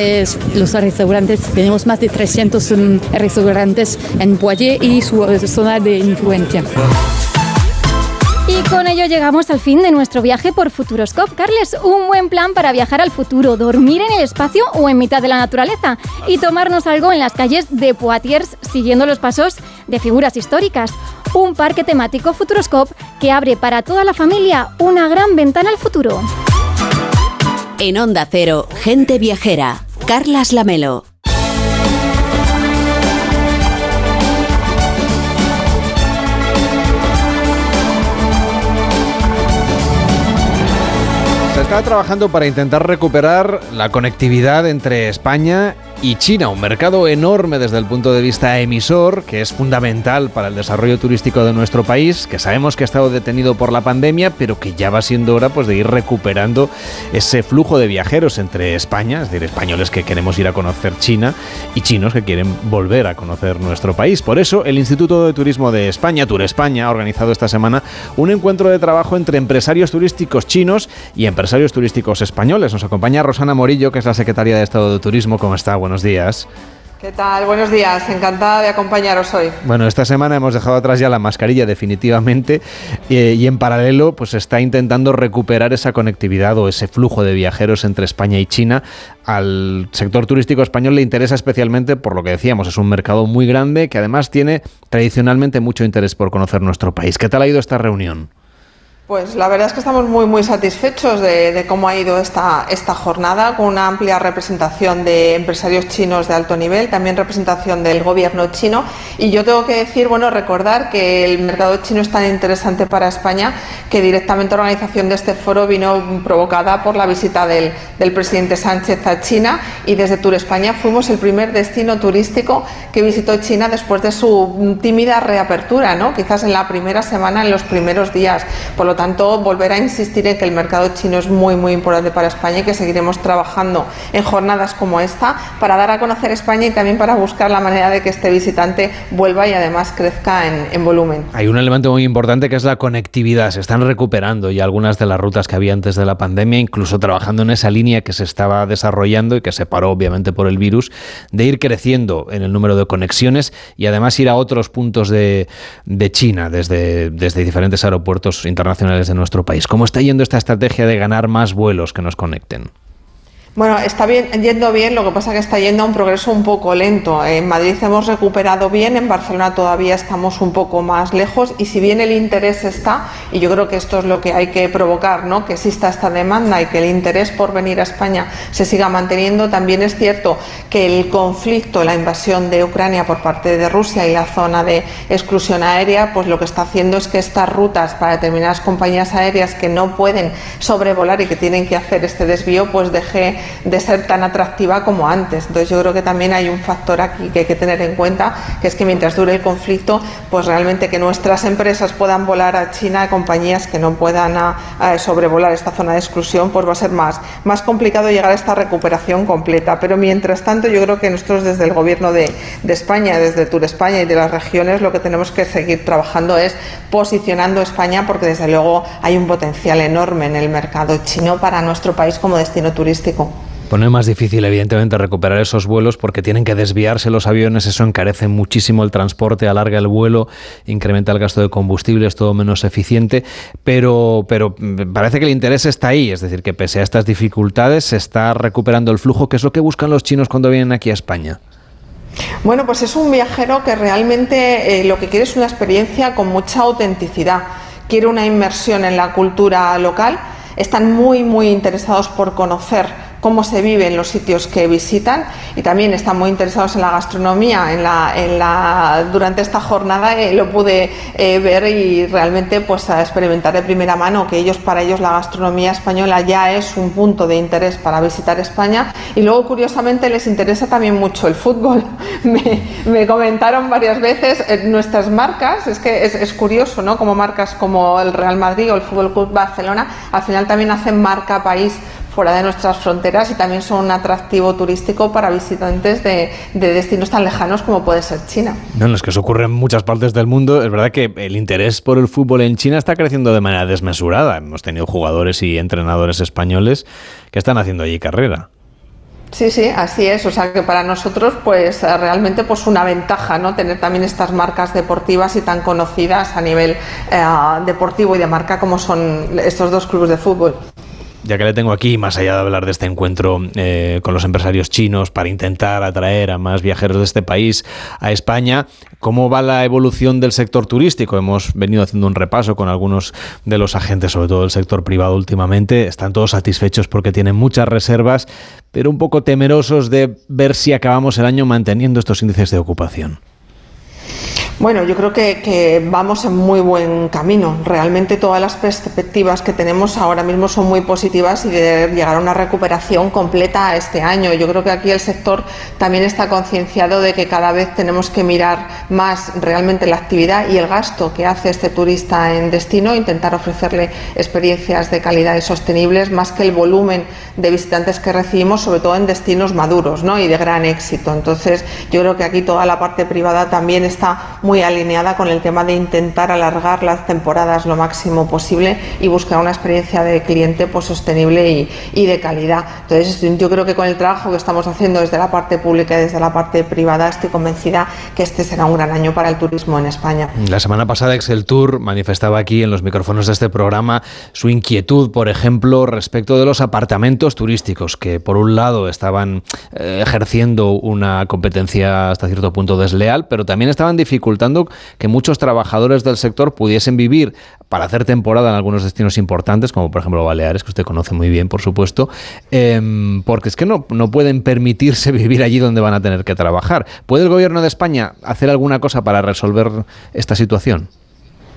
los restaurantes. Tenemos más de 300 mm, restaurantes en Poitiers y su zona de influencia. Y con ello llegamos al fin de nuestro viaje por Futuroscope. Carles, un buen plan para viajar al futuro, dormir en el espacio o en mitad de la naturaleza y tomarnos algo en las calles de Poitiers siguiendo los pasos de figuras históricas. Un parque temático Futuroscope que abre para toda la familia una gran ventana al futuro. En Onda Cero, Gente Viajera, Carlas Lamelo. Se está trabajando para intentar recuperar la conectividad entre España y China, un mercado enorme desde el punto de vista emisor, que es fundamental para el desarrollo turístico de nuestro país, que sabemos que ha estado detenido por la pandemia, pero que ya va siendo hora pues, de ir recuperando ese flujo de viajeros entre España, es decir, españoles que queremos ir a conocer China y chinos que quieren volver a conocer nuestro país. Por eso, el Instituto de Turismo de España, Tour España, ha organizado esta semana un encuentro de trabajo entre empresarios turísticos chinos y empresarios turísticos españoles. Nos acompaña Rosana Morillo, que es la secretaria de Estado de Turismo. ¿Cómo está? Buenos días. ¿Qué tal? Buenos días, encantada de acompañaros hoy. Bueno, esta semana hemos dejado atrás ya la mascarilla definitivamente eh, y en paralelo pues está intentando recuperar esa conectividad o ese flujo de viajeros entre España y China. Al sector turístico español le interesa especialmente por lo que decíamos, es un mercado muy grande que además tiene tradicionalmente mucho interés por conocer nuestro país. ¿Qué tal ha ido esta reunión? Pues la verdad es que estamos muy muy satisfechos de, cómo ha ido esta, esta jornada, con una amplia representación de empresarios chinos de alto nivel, también representación del gobierno chino. Y yo tengo que decir, bueno, recordar que el mercado chino es tan interesante para España que directamente la organización de este foro vino provocada por la visita del, del presidente Sánchez a China y desde Tour España fuimos el primer destino turístico que visitó China después de su tímida reapertura, ¿no? Quizás en la primera semana, en los primeros días. Tanto, volver a insistir en que el mercado chino es muy, muy importante para España y que seguiremos trabajando en jornadas como esta para dar a conocer España y también para buscar la manera de que este visitante vuelva y además crezca en, volumen. Hay un elemento muy importante que es la conectividad. Se están recuperando y algunas de las rutas que había antes de la pandemia, incluso trabajando en esa línea que se estaba desarrollando y que se paró obviamente por el virus, de ir creciendo en el número de conexiones y además ir a otros puntos de, de China desde, desde diferentes aeropuertos internacionales de nuestro país. ¿Cómo está yendo esta estrategia de ganar más vuelos que nos conecten? Bueno, está bien, yendo bien, lo que pasa es que está yendo a un progreso un poco lento. En Madrid hemos recuperado bien, en Barcelona todavía estamos un poco más lejos y si bien el interés está, y yo creo que esto es lo que hay que provocar, ¿no? que exista esta demanda y que el interés por venir a España se siga manteniendo, también es cierto que el conflicto, la invasión de Ucrania por parte de Rusia y la zona de exclusión aérea, pues lo que está haciendo es que estas rutas para determinadas compañías aéreas que no pueden sobrevolar y que tienen que hacer este desvío, pues deje de ser tan atractiva como antes. Entonces yo creo que también hay un factor aquí que hay que tener en cuenta, que es que mientras dure el conflicto, pues realmente que nuestras empresas puedan volar a China, compañías que no puedan a, a sobrevolar esta zona de exclusión, pues va a ser más, más complicado llegar a esta recuperación completa. Pero mientras tanto, yo creo que nosotros desde el Gobierno de, de España, desde Tour España y de las regiones, lo que tenemos que seguir trabajando es posicionando España, porque desde luego hay un potencial enorme en el mercado chino para nuestro país como destino turístico. Pone más difícil, evidentemente, recuperar esos vuelos porque tienen que desviarse los aviones, eso encarece muchísimo el transporte, alarga el vuelo, incrementa el gasto de combustible, es todo menos eficiente, pero, pero parece que el interés está ahí, es decir, que pese a estas dificultades se está recuperando el flujo, que es lo que buscan los chinos cuando vienen aquí a España. Bueno, pues es un viajero que realmente eh, lo que quiere es una experiencia con mucha autenticidad, quiere una inmersión en la cultura local, están muy, muy interesados por conocer cómo se vive en los sitios que visitan y también están muy interesados en la gastronomía. En la, en durante esta jornada eh, lo pude eh, ver y realmente pues experimentar de primera mano que ellos para ellos la gastronomía española ya es un punto de interés para visitar España y luego curiosamente les interesa también mucho el fútbol. me, me, comentaron varias veces eh, nuestras marcas, es que es, es, curioso, ¿no? Como marcas como el Real Madrid o el Fútbol Club Barcelona al final también hacen marca país fuera de nuestras fronteras y también son un atractivo turístico para visitantes de, de, destinos tan lejanos como puede ser China. No, es que eso ocurre en muchas partes del mundo. Es verdad que el interés por el fútbol en China está creciendo de manera desmesurada. Hemos tenido jugadores y entrenadores españoles que están haciendo allí carrera. Sí, sí, así es. O sea que para nosotros, pues realmente, pues una ventaja, ¿no? Tener también estas marcas deportivas y tan conocidas a nivel eh, deportivo y de marca como son estos dos clubes de fútbol ya que le tengo aquí, más allá de hablar de este encuentro eh, con los empresarios chinos para intentar atraer a más viajeros de este país a España, ¿cómo va la evolución del sector turístico? Hemos venido haciendo un repaso con algunos de los agentes, sobre todo del sector privado últimamente. Están todos satisfechos porque tienen muchas reservas, pero un poco temerosos de ver si acabamos el año manteniendo estos índices de ocupación. Bueno, yo creo que, vamos en muy buen camino. Realmente todas las perspectivas que tenemos ahora mismo son muy positivas y de llegar a una recuperación completa este año. Yo creo que aquí el sector también está concienciado de que cada vez tenemos que mirar más realmente la actividad y el gasto que hace este turista en destino, intentar ofrecerle experiencias de calidad y sostenibles más que el volumen de visitantes que recibimos, sobre todo en destinos maduros ¿no? y de gran éxito. Entonces, yo creo que aquí toda la parte privada también está muy alineada con el tema de intentar alargar las temporadas lo máximo posible y buscar una experiencia de cliente pues, sostenible y, y, de calidad. Entonces, yo creo que con el trabajo que estamos haciendo desde la parte pública y desde la parte privada, estoy convencida que este será un gran año para el turismo en España. La semana pasada Excel Tour manifestaba aquí en los micrófonos de este programa su inquietud, por ejemplo, respecto de los apartamentos turísticos, que por un lado estaban eh, ejerciendo una competencia hasta cierto punto desleal, pero también estaban dificultando que muchos trabajadores del sector pudiesen vivir para hacer temporada en algunos destinos importantes, como por ejemplo Baleares, que usted conoce muy bien, por supuesto, eh, porque es que no, no pueden permitirse vivir allí donde van a tener que trabajar. ¿Puede el gobierno de España hacer alguna cosa para resolver esta situación?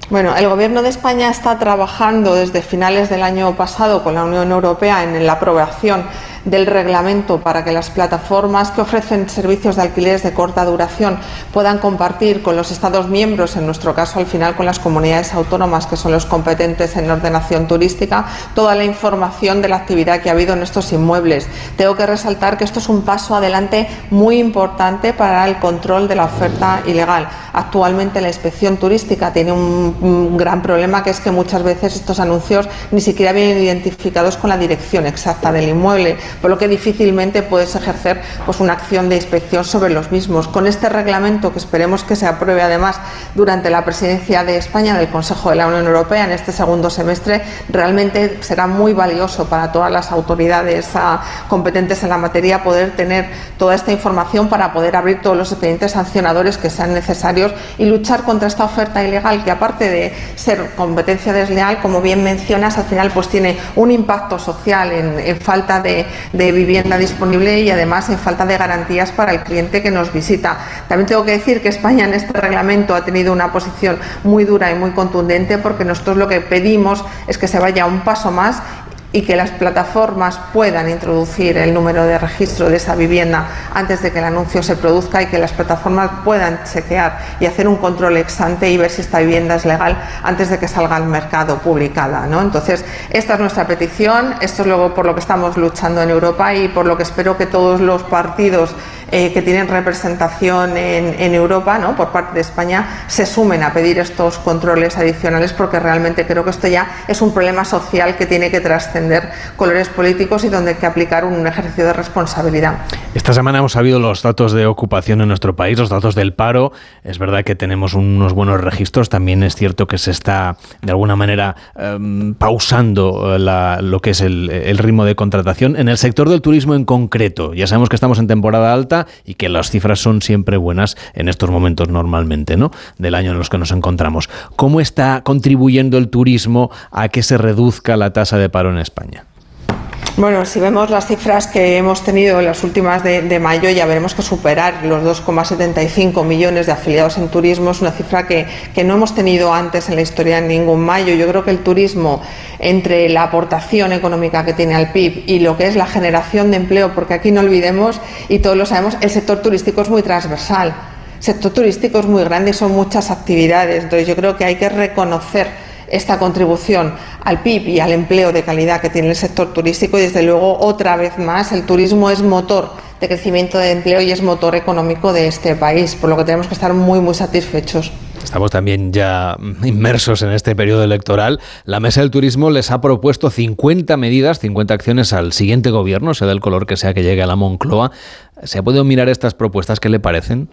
Bueno, el Gobierno de España está trabajando desde finales del año pasado con la Unión Europea en la aprobación del reglamento para que las plataformas que ofrecen servicios de alquileres de corta duración puedan compartir con los Estados miembros, en nuestro caso al final con las comunidades autónomas que son los competentes en ordenación turística, toda la información de la actividad que ha habido en estos inmuebles. Tengo que resaltar que esto es un paso adelante muy importante para el control de la oferta ilegal. Actualmente la inspección turística tiene un, gran problema que es que muchas veces estos anuncios ni siquiera vienen identificados con la dirección exacta del inmueble por lo que difícilmente puedes ejercer pues, una acción de inspección sobre los mismos. Con este reglamento, que esperemos que se apruebe además durante la presidencia de España del Consejo de la Unión Europea en este segundo semestre, realmente será muy valioso para todas las autoridades uh, competentes en la materia poder tener toda esta información para poder abrir todos los expedientes sancionadores que sean necesarios y luchar contra esta oferta ilegal que aparte de ser competencia desleal, como bien mencionas, al final pues tiene un impacto social en, en falta de, de vivienda disponible y además en falta de garantías para el cliente que nos visita. También tengo que decir que España en este reglamento ha tenido una posición muy dura y muy contundente porque nosotros lo que pedimos es que se vaya un paso más y que las plataformas puedan introducir el número de registro de esa vivienda antes de que el anuncio se produzca y que las plataformas puedan chequear y hacer un control ex ante y ver si esta vivienda es legal antes de que salga al mercado publicada. ¿no? Entonces, esta es nuestra petición, esto es luego por lo que estamos luchando en Europa y por lo que espero que todos los partidos eh, que tienen representación en, Europa, ¿no? por parte de España, se sumen a pedir estos controles adicionales porque realmente creo que esto ya es un problema social que tiene que trascender colores políticos y donde hay que aplicar un ejercicio de responsabilidad. Esta semana hemos sabido los datos de ocupación en nuestro país, los datos del paro. Es verdad que tenemos unos buenos registros, también es cierto que se está de alguna manera em, pausando la- lo que es el ritmo de contratación. En el sector del turismo en concreto, ya sabemos que estamos en temporada alta y que las cifras son siempre buenas en estos momentos normalmente, ¿no? Del año en los que nos encontramos. ¿Cómo está contribuyendo el turismo a que se reduzca la tasa de paro en España? Bueno, si vemos las cifras que hemos tenido en las últimas de, mayo, ya veremos que superar los 2,75 millones de afiliados en turismo es una cifra que, que no hemos tenido antes en la historia en ningún mayo. Yo creo que el turismo, entre la aportación económica que tiene al PIB y lo que es la generación de empleo, porque aquí no olvidemos, y todos lo sabemos, el sector turístico es muy transversal. El sector turístico es muy grande y son muchas actividades. Entonces, yo creo que hay que reconocer esta contribución al PIB y al empleo de calidad que tiene el sector turístico y desde luego otra vez más el turismo es motor de crecimiento de empleo y es motor económico de este país, por lo que tenemos que estar muy muy satisfechos. Estamos también ya inmersos en este periodo electoral. La Mesa del Turismo les ha propuesto 50 medidas, 50 acciones al siguiente gobierno, sea del color que sea que llegue a la Moncloa. ¿Se ha podido mirar estas propuestas? ¿Qué le parecen?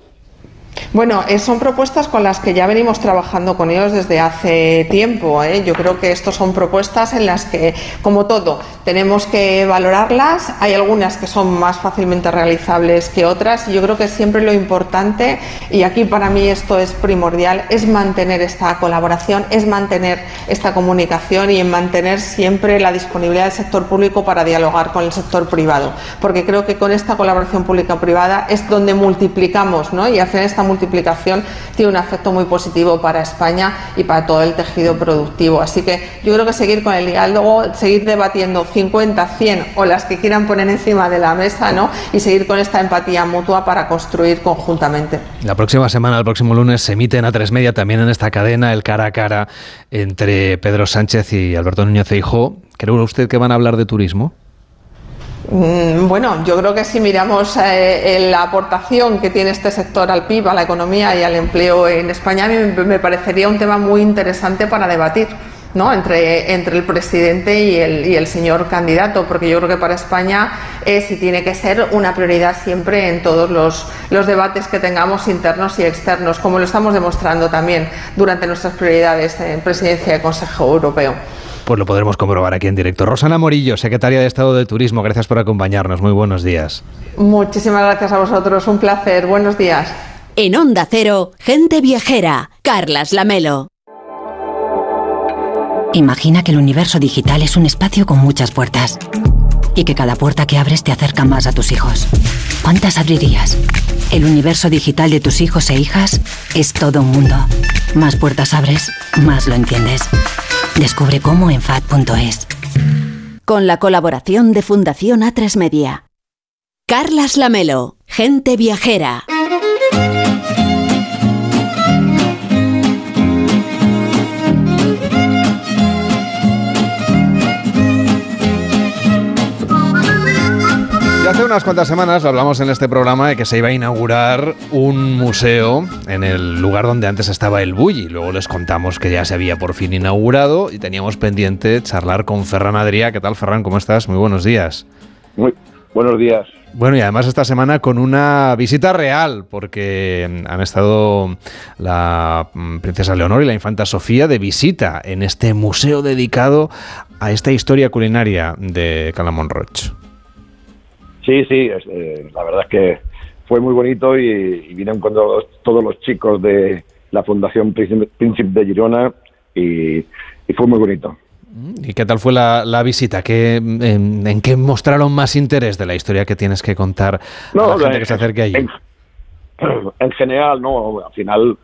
Bueno, eh, son propuestas con las que ya venimos trabajando con ellos desde hace tiempo. ¿eh? Yo creo que estas son propuestas en las que, como todo, tenemos que valorarlas. Hay algunas que son más fácilmente realizables que otras. Y yo creo que siempre lo importante, y aquí para mí esto es primordial, es mantener esta colaboración, es mantener esta comunicación y en mantener siempre la disponibilidad del sector público para dialogar con el sector privado. Porque creo que con esta colaboración pública-privada es donde multiplicamos, ¿no? Y al final multiplicación tiene un efecto muy positivo para España y para todo el tejido productivo. Así que yo creo que seguir con el diálogo, seguir debatiendo 50, 100 o las que quieran poner encima de la mesa, ¿no? Y seguir con esta empatía mutua para construir conjuntamente. La próxima semana, el próximo lunes, se emite en A3 Media también en esta cadena el cara a cara entre Pedro Sánchez y Alberto Núñez Feijóo. ¿Cree usted que van a hablar de turismo? Mm, Bueno, yo creo que si miramos eh, la aportación que tiene este sector al PIB, a la economía y al empleo en España, a mí me parecería un tema muy interesante para debatir. ¿no? entre, entre el presidente y el, y el señor candidato, porque yo creo que para España es y tiene que ser una prioridad siempre en todos los, los debates que tengamos internos y externos, como lo estamos demostrando también durante nuestras prioridades en presidencia del Consejo Europeo. Pues lo podremos comprobar aquí en directo. Rosana Morillo, secretaria de Estado de Turismo, gracias por acompañarnos. Muy buenos días. Muchísimas gracias a vosotros, un placer, buenos días. En Onda Cero, gente viajera. Carlas Lamelo. Imagina que el universo digital es un espacio con muchas puertas y que cada puerta que abres te acerca más a tus hijos. ¿Cuántas abrirías? El universo digital de tus hijos e hijas es todo un mundo. Más puertas abres, más lo entiendes. Descubre cómo en FAD.es. Con la colaboración de Fundación A3 Media. Carlas Lamelo, gente viajera. Hace unas cuantas semanas hablamos en este programa de que se iba a inaugurar un museo en el lugar donde antes estaba el Bulli. Luego les contamos que ya se había por fin inaugurado y teníamos pendiente charlar con Ferran Adrià. ¿Qué tal, Ferran? ¿Cómo estás? Muy buenos días. Muy buenos días. Bueno, y además esta semana con una visita real, porque han estado la mm, princesa Leonor y la infanta Sofía de visita en este museo dedicado a esta historia culinaria de Calamón Roch. Sí, sí, eh, la verdad es que fue muy bonito y, y vinieron con todos, todos los chicos de la Fundación Príncipe, Príncipe de Girona y, y fue muy bonito. ¿Y qué tal fue la, la visita? ¿Qué, en, en qué mostraron más interés de la historia que tienes que contar a la gente que se acerque allí? En, en general, no, al final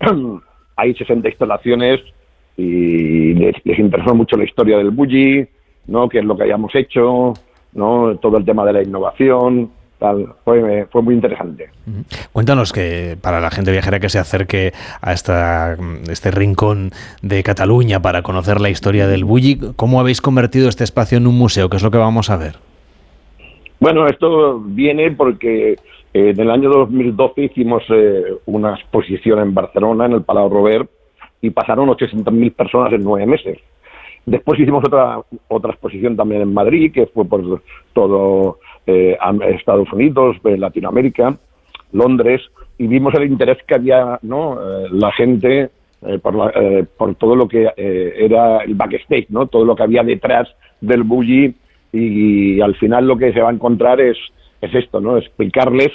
hay 60 instalaciones y les, les interesó mucho la historia del Bulli, ¿no? qué es lo que hayamos hecho, ¿no? todo el tema de la innovación, tal. Fue, fue muy interesante. Cuéntanos que para la gente viajera que se acerque a esta, este rincón de Cataluña para conocer la historia del Bulli, ¿cómo habéis convertido este espacio en un museo? ¿Qué es lo que vamos a ver? Bueno, esto viene porque eh, en el año 2012 hicimos eh, una exposición en Barcelona, en el Palau Robert, y pasaron 800.000 personas en nueve meses. Después hicimos otra otra exposición también en Madrid, que fue por todo eh, Estados Unidos, Latinoamérica, Londres, y vimos el interés que había no eh, la gente eh, por, por todo lo que era el backstage, no todo lo que había detrás del bully y, al final lo que se va a encontrar es es esto, no explicarles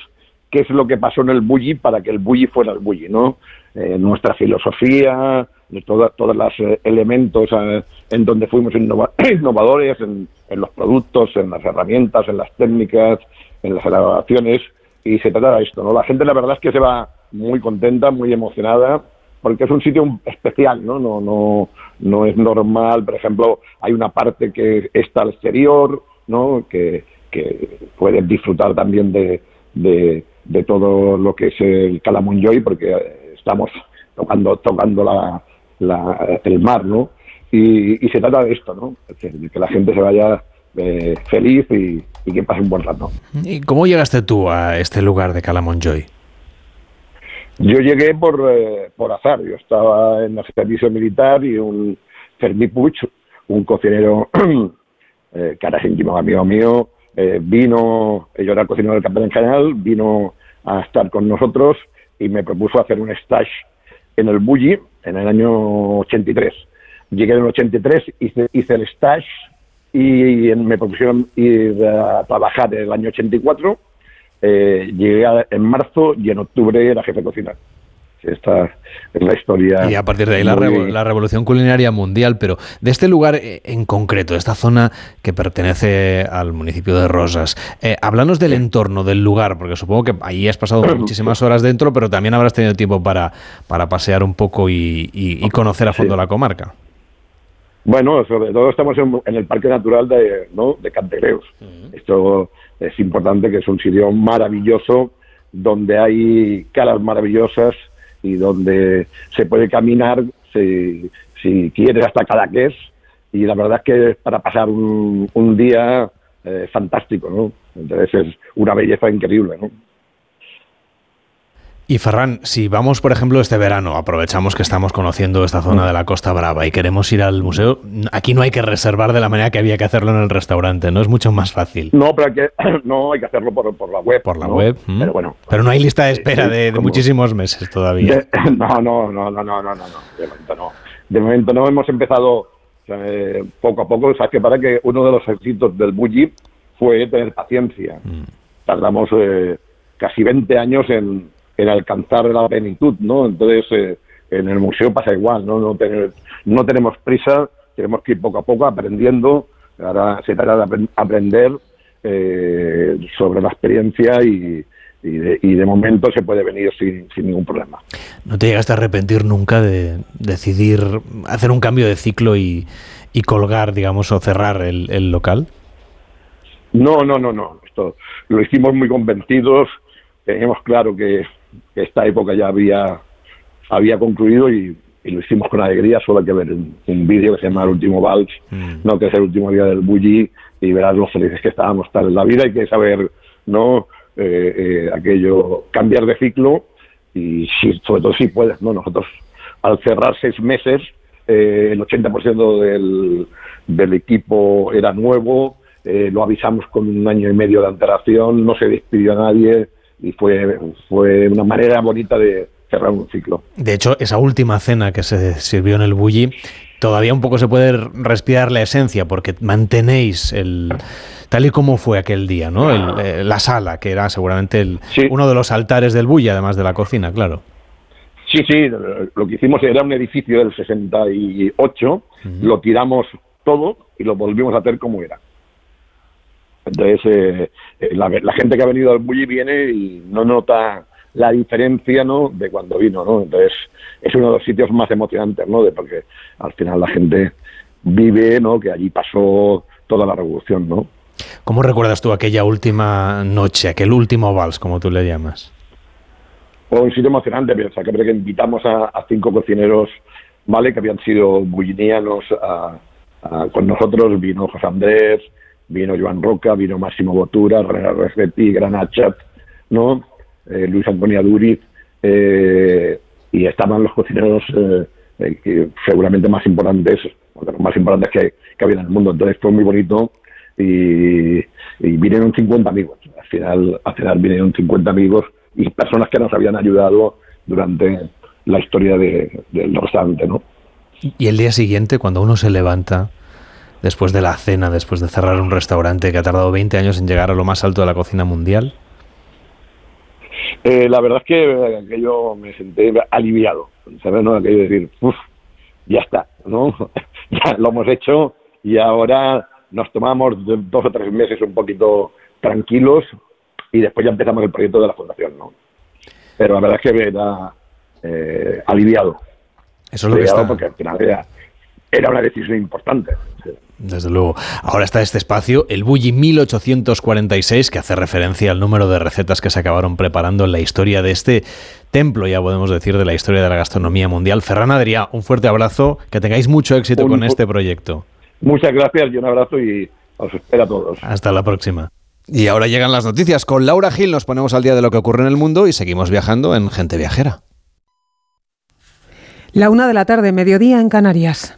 qué es lo que pasó en el bully para que el bully fuera el bully, no nuestra filosofía, todos los elementos en donde fuimos innovadores, en, los productos, en las herramientas, en las técnicas, en las elaboraciones, y se trata de esto, ¿no? La gente la verdad es que se va muy contenta, muy emocionada, porque es un sitio especial, ¿no? No, no, no es normal, por ejemplo, hay una parte que está al exterior, ¿no? Que, que puedes disfrutar también de, de, de todo lo que es el Calamunjoy, porque estamos tocando, tocando la, la, el mar, ¿no? Y, se trata de esto, ¿no? De que la gente se vaya eh, feliz y, que pase un buen rato. ¿Y cómo llegaste tú a este lugar de Calamonjoy? Yo llegué por, eh, por azar. Yo estaba en el servicio militar y un Fermi Puig, un cocinero eh, que ahora íntimo amigo mío, eh, vino, yo era el cocinero del Capitán General, vino a estar con nosotros y me propuso hacer un stage en el Bulli en el año 83 llegué en el 83, hice, hice el stage y me propusieron ir a trabajar en el año 84. Eh, llegué en marzo y en octubre era jefe de cocina. Esta es la historia. Y a partir de ahí la, revolución culinaria mundial, pero de este lugar eh, en concreto, esta zona que pertenece al municipio de Rosas, eh, háblanos del entorno, del lugar, porque supongo que ahí has pasado muchísimas horas dentro, pero también habrás tenido tiempo para, para pasear un poco y, conocer a fondo la comarca. Bueno, sobre todo estamos en, el Parque Natural de, ¿no? de. Esto es importante, que es un sitio maravilloso, donde hay caras maravillosas y donde se puede caminar, si, si quieres, hasta Cadaqués. Y la verdad es que es para pasar un, un día eh, fantástico, ¿no? Entonces es una belleza increíble, ¿no? Y Ferran, si vamos, por ejemplo, este verano, aprovechamos que estamos conociendo esta zona de la Costa Brava y queremos ir al museo, aquí no hay que reservar de la manera que había que hacerlo en el restaurante, ¿no? Es mucho más fácil. No, pero hay que, no, hay que hacerlo por, la web. Por la web. Pero bueno. Pero no hay lista de espera de, muchísimos meses todavía. no, no, no, no, no, no, no, De momento no. De momento no hemos empezado eh, poco a poco. Sabes que para que uno de los éxitos del Bulli fue tener paciencia. Mm. Tardamos eh, casi 20 años en en alcanzar la plenitud, ¿no? Entonces, eh, en el museo pasa igual, ¿no? No, no tenemos prisa, tenemos que ir poco a poco aprendiendo, ahora se trata de aprender eh, sobre la experiencia y, de, momento se puede venir sin, ningún problema. ¿No te llegaste a arrepentir nunca de decidir hacer un cambio de ciclo y, colgar, digamos, o cerrar el, el, local? No, no, no, no. Esto lo hicimos muy convencidos. Teníamos claro que esta época ya había, había concluido y, lo hicimos con alegría. Solo hay que ver un, vídeo que se llama El último vals, mm. no que es el último día del bully y verás lo felices que estábamos tal en la vida. Hay que saber, ¿no? Eh, eh, aquello, cambiar de ciclo y si, sobre todo si puedes, ¿no? Nosotros al cerrar seis meses, eh, el 80% del, del equipo era nuevo, lo avisamos con un año y medio de antelación, no se despidió a nadie, y fue, fue una manera bonita de cerrar un ciclo. De hecho, esa última cena que se sirvió en el Bulli, todavía un poco se puede respirar la esencia, porque mantenéis el tal y como fue aquel día, ¿no? Eh, la sala, que era seguramente el, uno de los altares del Bulli, además de la cocina, claro. Sí, sí, lo que hicimos era un edificio del 68, lo tiramos todo y lo volvimos a hacer como era. Entonces, eh, eh, la, gente que ha venido al Bulli viene y no nota la diferencia ¿no? de cuando vino. ¿no? Entonces, es uno de los sitios más emocionantes, ¿no? de porque al final la gente vive, ¿no? que allí pasó toda la revolución, ¿no? ¿Cómo recuerdas tú aquella última noche, aquel último vals, como tú le llamas? Fue un sitio emocionante, o sea, que invitamos a, cinco cocineros, ¿vale? Que habían sido bullinianos con nosotros, vino José Andrés, vino Joan Roca, vino Máximo Botura, René Respetti, Gran Achat, ¿no? Eh, Luis Antonio Duriz, eh, y estaban los cocineros eh, seguramente más importantes, los más importantes que, que había en el mundo. Entonces fue muy bonito y, vinieron 50 amigos. Al final, al final vinieron 50 amigos y personas que nos habían ayudado durante la historia de, del restaurante, ¿no? Y el día siguiente, cuando uno se levanta, después de la cena, después de cerrar un restaurante que ha tardado 20 años en llegar a lo más alto de la cocina mundial? Eh, la verdad es que, yo me senté aliviado, ¿sabes? ¿no? Aquello de decir, uff, ya está, ¿no? ya lo hemos hecho y ahora nos tomamos dos o tres meses un poquito tranquilos y después ya empezamos el proyecto de la fundación, ¿no? Pero la verdad es que me da eh, aliviado. Eso es lo que está. Porque al final era, una decisión importante. Desde luego. Ahora está este espacio, el Bulli 1846, que hace referencia al número de recetas que se acabaron preparando en la historia de este templo, ya podemos decir, de la historia de la gastronomía mundial. Ferran Adrià, un fuerte abrazo, que tengáis mucho éxito con este proyecto. Muchas gracias y un abrazo y os espero a todos. Hasta la próxima. Y ahora llegan las noticias. Con Laura Gil nos ponemos al día de lo que ocurre en el mundo y seguimos viajando en Gente Viajera. La una de la tarde, mediodía en Canarias.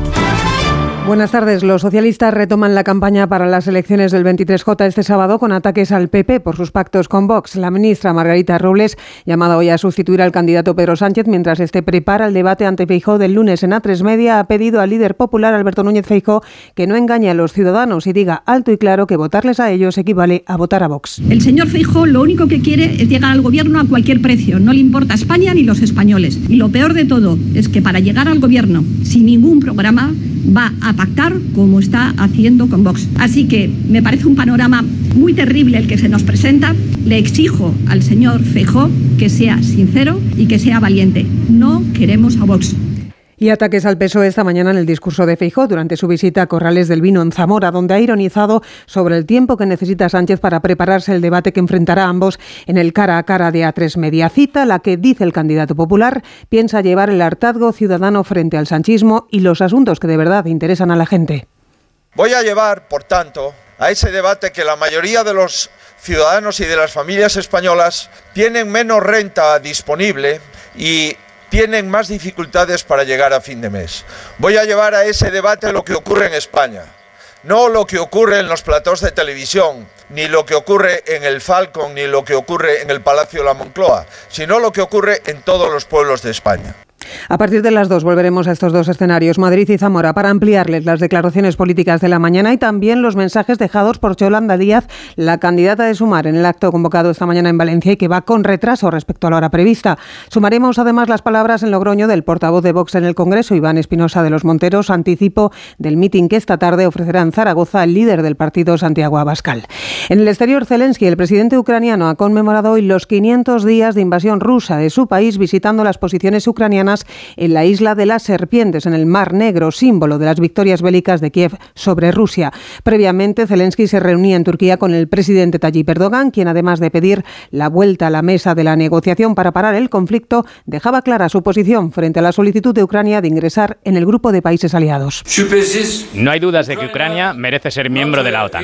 Buenas tardes. Los socialistas retoman la campaña para las elecciones del 23J este sábado con ataques al PP por sus pactos con Vox. La ministra Margarita Robles, llamada hoy a sustituir al candidato Pedro Sánchez mientras este prepara el debate ante Feijó del lunes en A3 Media, ha pedido al líder popular Alberto Núñez Feijó que no engañe a los ciudadanos y diga alto y claro que votarles a ellos equivale a votar a Vox. El señor Feijó lo único que quiere es llegar al gobierno a cualquier precio. No le importa España ni los españoles. Y lo peor de todo es que para llegar al gobierno sin ningún programa va pactar como está haciendo con Vox. Así que me parece un panorama muy terrible el que se nos presenta. Le exijo al señor Feijó que sea sincero y que sea valiente. No queremos a Vox. Y ataques al PSOE esta mañana en el discurso de Feijó durante su visita a Corrales del Vino en Zamora, donde ha ironizado sobre el tiempo que necesita Sánchez para prepararse el debate que enfrentará a ambos en el cara a cara de A3 Media. Cita la que dice el candidato popular piensa llevar el hartazgo ciudadano frente al sanchismo y los asuntos que de verdad interesan a la gente. Voy a llevar, por tanto, a ese debate que la mayoría de los ciudadanos y de las familias españolas tienen menos renta disponible y tienen más dificultades para llegar a fin de mes. Voy a llevar a ese debate lo que ocurre en España, no lo que ocurre en los platós de televisión, ni lo que ocurre en el Falcon, ni lo que ocurre en el Palacio de la Moncloa, sino lo que ocurre en todos los pueblos de España. A partir de las dos volveremos a estos dos escenarios, Madrid y Zamora, para ampliarles las declaraciones políticas de la mañana y también los mensajes dejados por Yolanda Díaz, la candidata de Sumar, en el acto convocado esta mañana en Valencia y que va con retraso respecto a la hora prevista. Sumaremos además las palabras en Logroño del portavoz de Vox en el Congreso, Iván Espinosa de los Monteros, anticipo del mitin que esta tarde ofrecerá en Zaragoza el líder del partido Santiago Abascal. En el exterior, Zelensky, el presidente ucraniano, ha conmemorado hoy los 500 días de invasión rusa de su país visitando las posiciones ucranianas en la isla de las Serpientes, en el Mar Negro, símbolo de las victorias bélicas de Kiev sobre Rusia. Previamente, Zelensky se reunía en Turquía con el presidente Tayyip Erdogan, quien además de pedir la vuelta a la mesa de la negociación para parar el conflicto, dejaba clara su posición frente a la solicitud de Ucrania de ingresar en el grupo de países aliados. No hay dudas de que Ucrania merece ser miembro de la OTAN.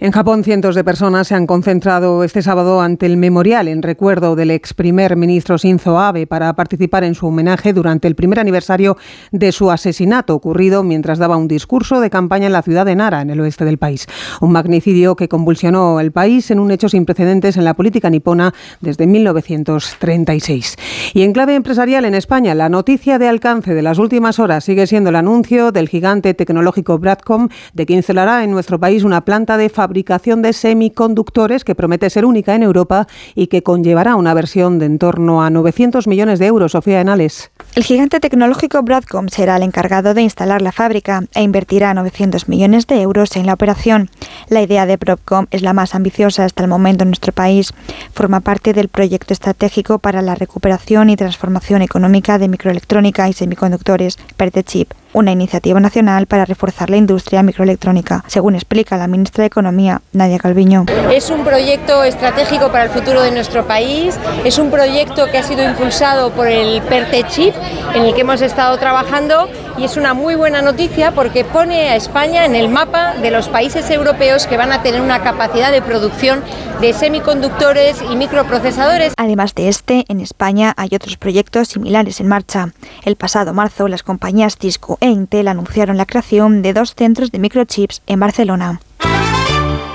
En Japón, cientos de personas se han concentrado este sábado ante el memorial en recuerdo del ex primer ministro Shinzo Abe para participar en su homenaje durante el primer aniversario de su asesinato ocurrido mientras daba un discurso de campaña en la ciudad de Nara, en el oeste del país. Un magnicidio que convulsionó el país en un hecho sin precedentes en la política nipona desde 1936. Y en clave empresarial en España, la noticia de alcance de las últimas horas sigue siendo el anuncio del gigante tecnológico Bradcom de que instalará en nuestro país una planta de fabricación fabricación de semiconductores que promete ser única en Europa y que conllevará una versión de en torno a 900 millones de euros. Sofía Enales. El gigante tecnológico Broadcom será el encargado de instalar la fábrica e invertirá 900 millones de euros en la operación. La idea de Broadcom es la más ambiciosa hasta el momento en nuestro país. Forma parte del proyecto estratégico para la recuperación y transformación económica de microelectrónica y semiconductores, PERTECHIP una iniciativa nacional para reforzar la industria microelectrónica, según explica la ministra de Economía, Nadia Calviño. Es un proyecto estratégico para el futuro de nuestro país, es un proyecto que ha sido impulsado por el PERTE-CHIP, en el que hemos estado trabajando y es una muy buena noticia porque pone a España en el mapa de los países europeos que van a tener una capacidad de producción de semiconductores y microprocesadores. Además de este, en España hay otros proyectos similares en marcha. El pasado marzo, las compañías Cisco e Intel anunciaron la creación de dos centros de microchips en Barcelona.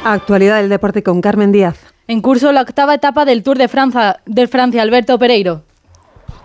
Actualidad del deporte con Carmen Díaz. En curso la octava etapa del Tour de Francia, de Francia Alberto Pereiro.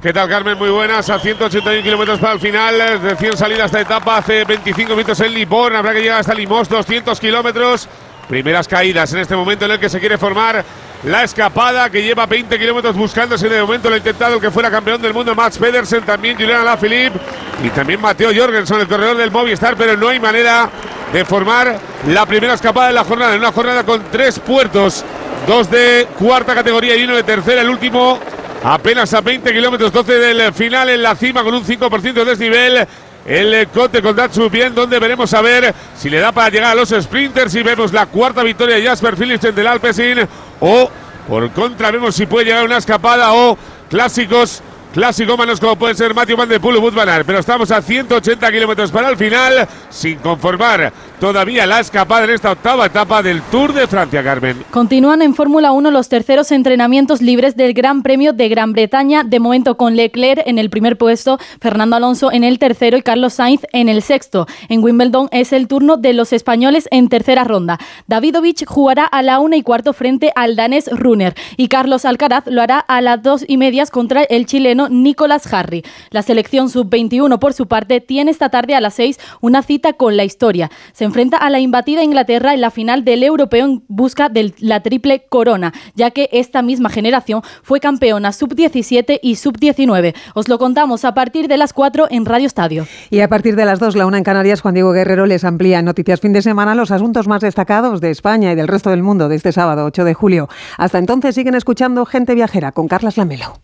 ¿Qué tal, Carmen? Muy buenas. A 181 kilómetros para el final. Recién salida esta etapa hace 25 minutos en Livorno. Habrá que llegar hasta Limos, 200 kilómetros. Primeras caídas en este momento en el que se quiere formar la escapada que lleva 20 kilómetros buscándose. De momento lo ha intentado que fuera campeón del mundo Max Pedersen, también Julian Alaphilippe y también Mateo Jorgensen, el corredor del Movistar, pero no hay manera de formar la primera escapada de la jornada, en una jornada con tres puertos, dos de cuarta categoría y uno de tercera, el último apenas a 20 kilómetros, 12 del final en la cima con un 5% de desnivel. El Cote con Datsu bien, donde veremos a ver si le da para llegar a los sprinters y vemos la cuarta victoria de Jasper Philipsen del Alpecin. O por contra vemos si puede llegar una escapada o clásicos manos como pueden ser Matthew Van de Poel o pero estamos a 180 kilómetros para el final, sin conformar todavía la escapada en esta octava etapa del Tour de Francia, Carmen. Continúan en Fórmula 1 los terceros entrenamientos libres del Gran Premio de Gran Bretaña, de momento con Leclerc en el primer puesto, Fernando Alonso en el tercero y Carlos Sainz en el sexto. En Wimbledon es el turno de los españoles en tercera ronda. Davidovich jugará a la una y cuarto frente al danés Runner y Carlos Alcaraz lo hará a las dos y medias contra el chileno Nicolás Harry. La selección sub-21, por su parte, tiene esta tarde a las 6 una cita con la historia. Se enfrenta a la imbatida Inglaterra en la final del europeo en busca de la triple corona, ya que esta misma generación fue campeona sub-17 y sub-19. Os lo contamos a partir de las 4 en Radio Estadio. Y a partir de las 2, la una en Canarias, Juan Diego Guerrero les amplía en Noticias Fin de Semana los asuntos más destacados de España y del resto del mundo de este sábado 8 de julio. Hasta entonces siguen escuchando Gente Viajera con Carlas Lamelo.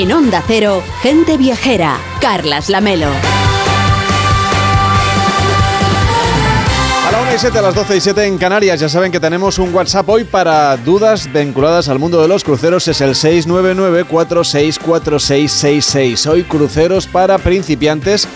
En Onda Cero, gente viajera, Carlas Lamelo. A la 1 y 7, a las 12 y 7 en Canarias. Ya saben que tenemos un WhatsApp hoy para dudas vinculadas al mundo de los cruceros. Es el 699-464666. Hoy cruceros para principiantes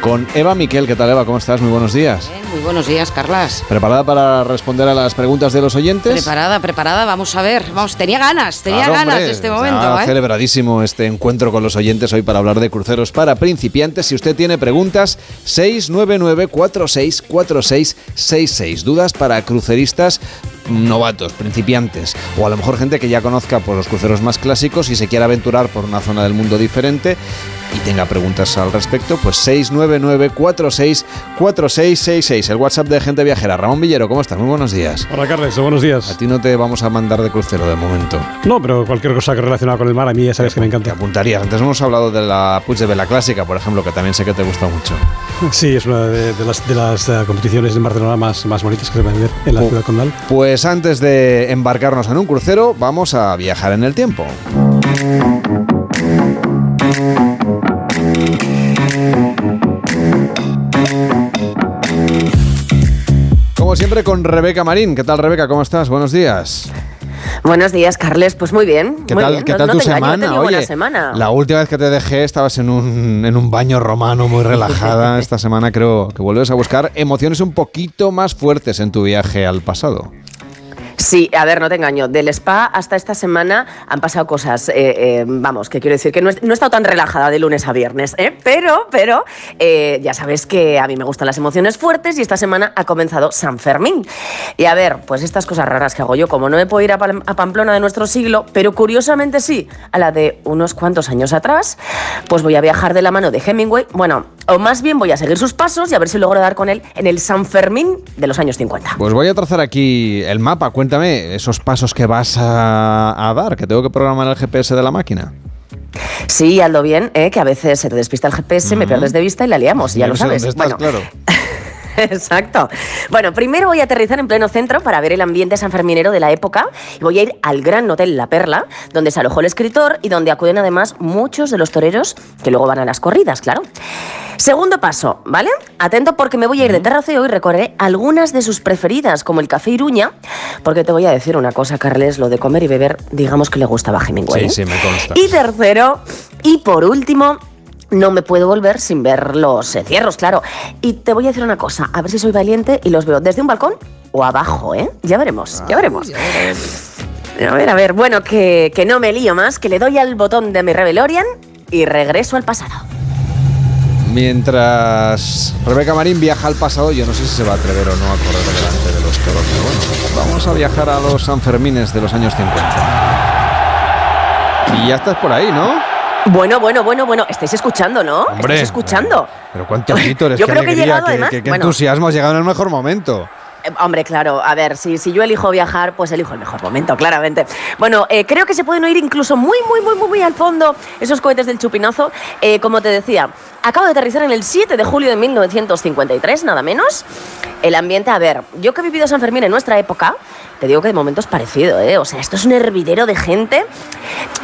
con Eva Miquel. ¿Qué tal, Eva? ¿Cómo estás? Muy buenos días. Muy buenos días, Carlas. ¿Preparada para responder a las preguntas de los oyentes? Preparada, preparada. Vamos a ver. Vamos, tenía ganas, tenía ganas de este momento. ¿eh? Celebradísimo este encuentro con los oyentes hoy para hablar de cruceros para principiantes. Si usted tiene preguntas, 699-464666. Dudas para cruceristas novatos, principiantes, o a lo mejor gente que ya conozca por los cruceros más clásicos y se quiera aventurar por una zona del mundo diferente y tenga preguntas al respecto, pues 699 464666 6, el WhatsApp de Gente Viajera. Ramón Villero, ¿cómo estás? Muy buenos días. Hola, Carles, buenos días. A ti no te vamos a mandar de crucero de momento. No, pero cualquier cosa que relacionada con el mar, a mí ya sabes que me encanta. Te apuntarías. Antes hemos hablado de la Puig de Vela Clásica, por ejemplo, que también sé que te gusta mucho. Sí, es una de, las, de las uh, competiciones en Barcelona más, más bonitas que se pueden ver en la ciudad condal. Pues antes de embarcarnos en un crucero, vamos a viajar en el tiempo. Como siempre con Rebeca Marín. ¿Qué tal Rebeca? ¿Cómo estás? Buenos días. Buenos días, Carles. Pues muy bien. ¿Qué muy tal, bien. ¿qué No- tal no tu te engaño, semana? buena Oye, semana. la última vez que te dejé estabas en un, en un baño romano muy relajada. Esta semana creo que vuelves a buscar emociones un poquito más fuertes en tu viaje al pasado. Sí, a ver, no te engaño. Del spa hasta esta semana han pasado cosas. eh, eh, vamos, que quiero decir que no he, no he estado tan relajada de lunes a viernes, ¿eh? Pero, pero, eh, ya sabes que a mí me gustan las emociones fuertes y esta semana ha comenzado San Fermín. Y a ver, pues estas cosas raras que hago yo, como no me puedo ir a, Pal- a Pamplona de nuestro siglo, pero curiosamente sí, a la de unos cuantos años atrás, pues voy a viajar de la mano de Hemingway. Bueno, o más bien voy a seguir sus pasos y a ver si logro dar con él en el San Fermín de los años 50. Pues voy a trazar aquí el mapa. Cuéntame esos pasos que vas a, a dar, que tengo que programar el GPS de la máquina. Sí, hazlo bien, ¿eh? que a veces se te despista el GPS, me pierdes de vista y la liamos, ya lo sabes. estás, Bueno, claro. Exacto. Bueno, primero voy a aterrizar en pleno centro para ver el ambiente sanferminero de la época y voy a ir al Gran Hotel La Perla, donde se alojó el escritor y donde acuden además muchos de los toreros que luego van a las corridas, claro. Segundo paso, ¿vale? Atento porque me voy a ir de terraceo y recorreré algunas de sus preferidas, como el Café Iruña, porque te voy a decir una cosa, Carles, lo de comer y beber, digamos que le gustaba a Hemingway. Sí, ¿eh? sí, me consta. Y tercero, y por último, no me puedo volver sin ver los encierros, claro. Y te voy a decir una cosa, a ver si soy valiente y los veo desde un balcón o abajo, ¿eh? Ya veremos, ya veremos. A ver, a ver, bueno, que, que no me lío más, que le doy al botón de mi Rebelorian y regreso al pasado. Mientras Rebeca Marín viaja al pasado, yo no sé si se va a atrever o no a correr delante de los toros. Pero bueno, vamos a viajar a los Sanfermines de los años 50. Y ya estás por ahí, ¿no? Bueno, bueno, bueno, bueno, estáis escuchando, ¿no? Hombre. Estáis escuchando. Pero cuántos vítores, Yo qué creo que he llegado, qué, además, qué- qué bueno. entusiasmo, has llegado en el mejor momento. Eh, Hombre, claro, a ver, si, si yo elijo viajar, pues elijo el mejor momento, claramente. Bueno, eh, creo que se pueden oír incluso muy, muy, muy, muy, muy al fondo esos cohetes del chupinazo. Eh, como te decía, acabo de aterrizar en el 7 de julio de 1953, nada menos. El ambiente, a ver, yo que he vivido San Fermín en nuestra época, te digo que de momento es parecido, ¿eh? O sea, esto es un hervidero de gente.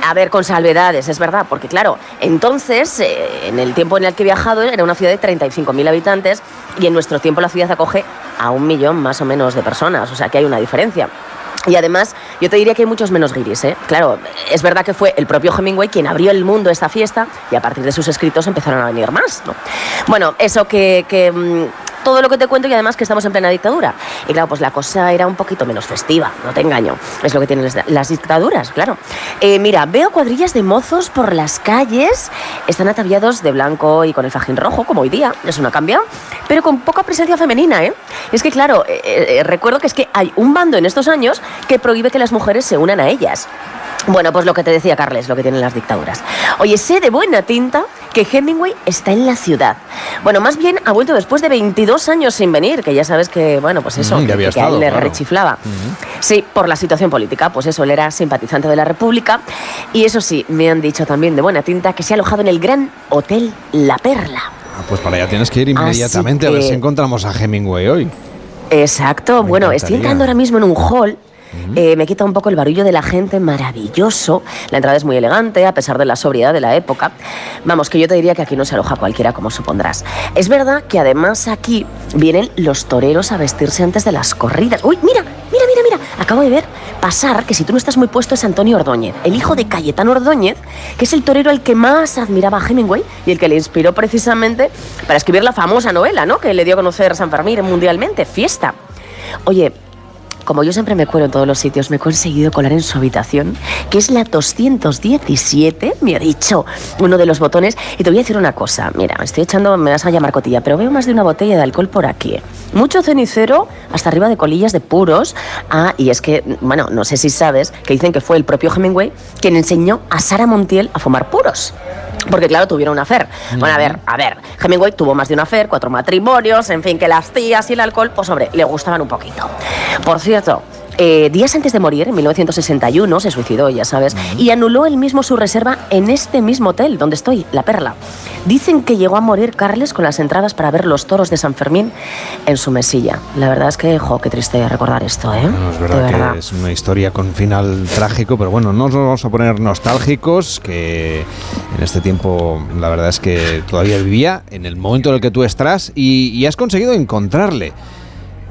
A ver, con salvedades, es verdad, porque claro, entonces, eh, en el tiempo en el que he viajado, era una ciudad de 35.000 habitantes y en nuestro tiempo la ciudad acoge a un millón más o menos de personas, o sea que hay una diferencia. Y además, yo te diría que hay muchos menos guiris, ¿eh? Claro, es verdad que fue el propio Hemingway quien abrió el mundo a esta fiesta y a partir de sus escritos empezaron a venir más, ¿no? Bueno, eso que... mm, todo lo que te cuento y además que estamos en plena dictadura. Y claro, pues la cosa era un poquito menos festiva, no te engaño. Es lo que tienen las- dictaduras, claro. Eh, mira, veo cuadrillas de mozos por las calles, están ataviados de blanco y con el fajín rojo, como hoy día, eso no ha cambiado, pero con poca presencia femenina, ¿eh? Es que claro, eh, eh, recuerdo que es que hay un bando en estos años que prohíbe que las mujeres se unan a ellas. Bueno, pues lo que te decía Carles, lo que tienen las dictaduras. Oye, sé de buena tinta que Hemingway está en la ciudad. Bueno, más bien ha vuelto después de 22 años sin venir, que ya sabes que, bueno, pues eso, Mm, ya que, había que a él le claro. rechiflaba. Sí, por la situación política, pues eso, él era simpatizante de la República. Y eso sí, me han dicho también de buena tinta que se ha alojado en el Gran Hotel La Perla. Ah, pues para allá tienes que ir inmediatamente a ver si encontramos a Hemingway hoy. Exacto, bueno, estoy encantaría. entrando ahora mismo en un hall. Eh, me quita un poco el barullo de la gente, maravilloso. La entrada es muy elegante, a pesar de la sobriedad de la época. Vamos, que yo te diría que aquí no se aloja cualquiera, como supondrás. Es verdad que además aquí vienen los toreros a vestirse antes de las corridas. ¡Uy, mira! Mira, mira, mira. Acabo de ver pasar que si tú no estás muy puesto es Antonio Ordóñez, el hijo de Cayetano Ordóñez, que es el torero al que más admiraba a Hemingway y el que le inspiró precisamente para escribir la famosa novela, ¿no? Que le dio a conocer San Fermín mundialmente, Fiesta. Oye, como yo siempre me cuelo en todos los sitios, me he conseguido colar en su habitación, que es la 217, me ha dicho uno de los botones. Y te voy a decir una cosa, mira, estoy echando, me vas a llamar cotilla, pero veo más de una botella de alcohol por aquí. ¿eh? Mucho cenicero, hasta arriba de colillas de puros. Ah, y es que, bueno, no sé si sabes, que dicen que fue el propio Hemingway quien enseñó a Sara Montiel a fumar puros. Porque claro, tuvieron una affair. Bueno, a ver, a ver, Hemingway tuvo más de una affair, cuatro matrimonios, en fin, que las tías y el alcohol, pues hombre, le gustaban un poquito. Por cierto, eh, días antes de morir, en 1961, se suicidó, ya sabes, y anuló él mismo su reserva en este mismo hotel donde estoy, La Perla. Dicen que llegó a morir Carles con las entradas para ver los toros de San Fermín en su mesilla. La verdad es que, jo, qué triste recordar esto, ¿eh? No, es De verdad, verdad. que es una historia con final trágico, pero bueno, no nos vamos a poner nostálgicos, que en este tiempo la verdad es que todavía vivía en el momento en el que tú estás y, y has conseguido encontrarle.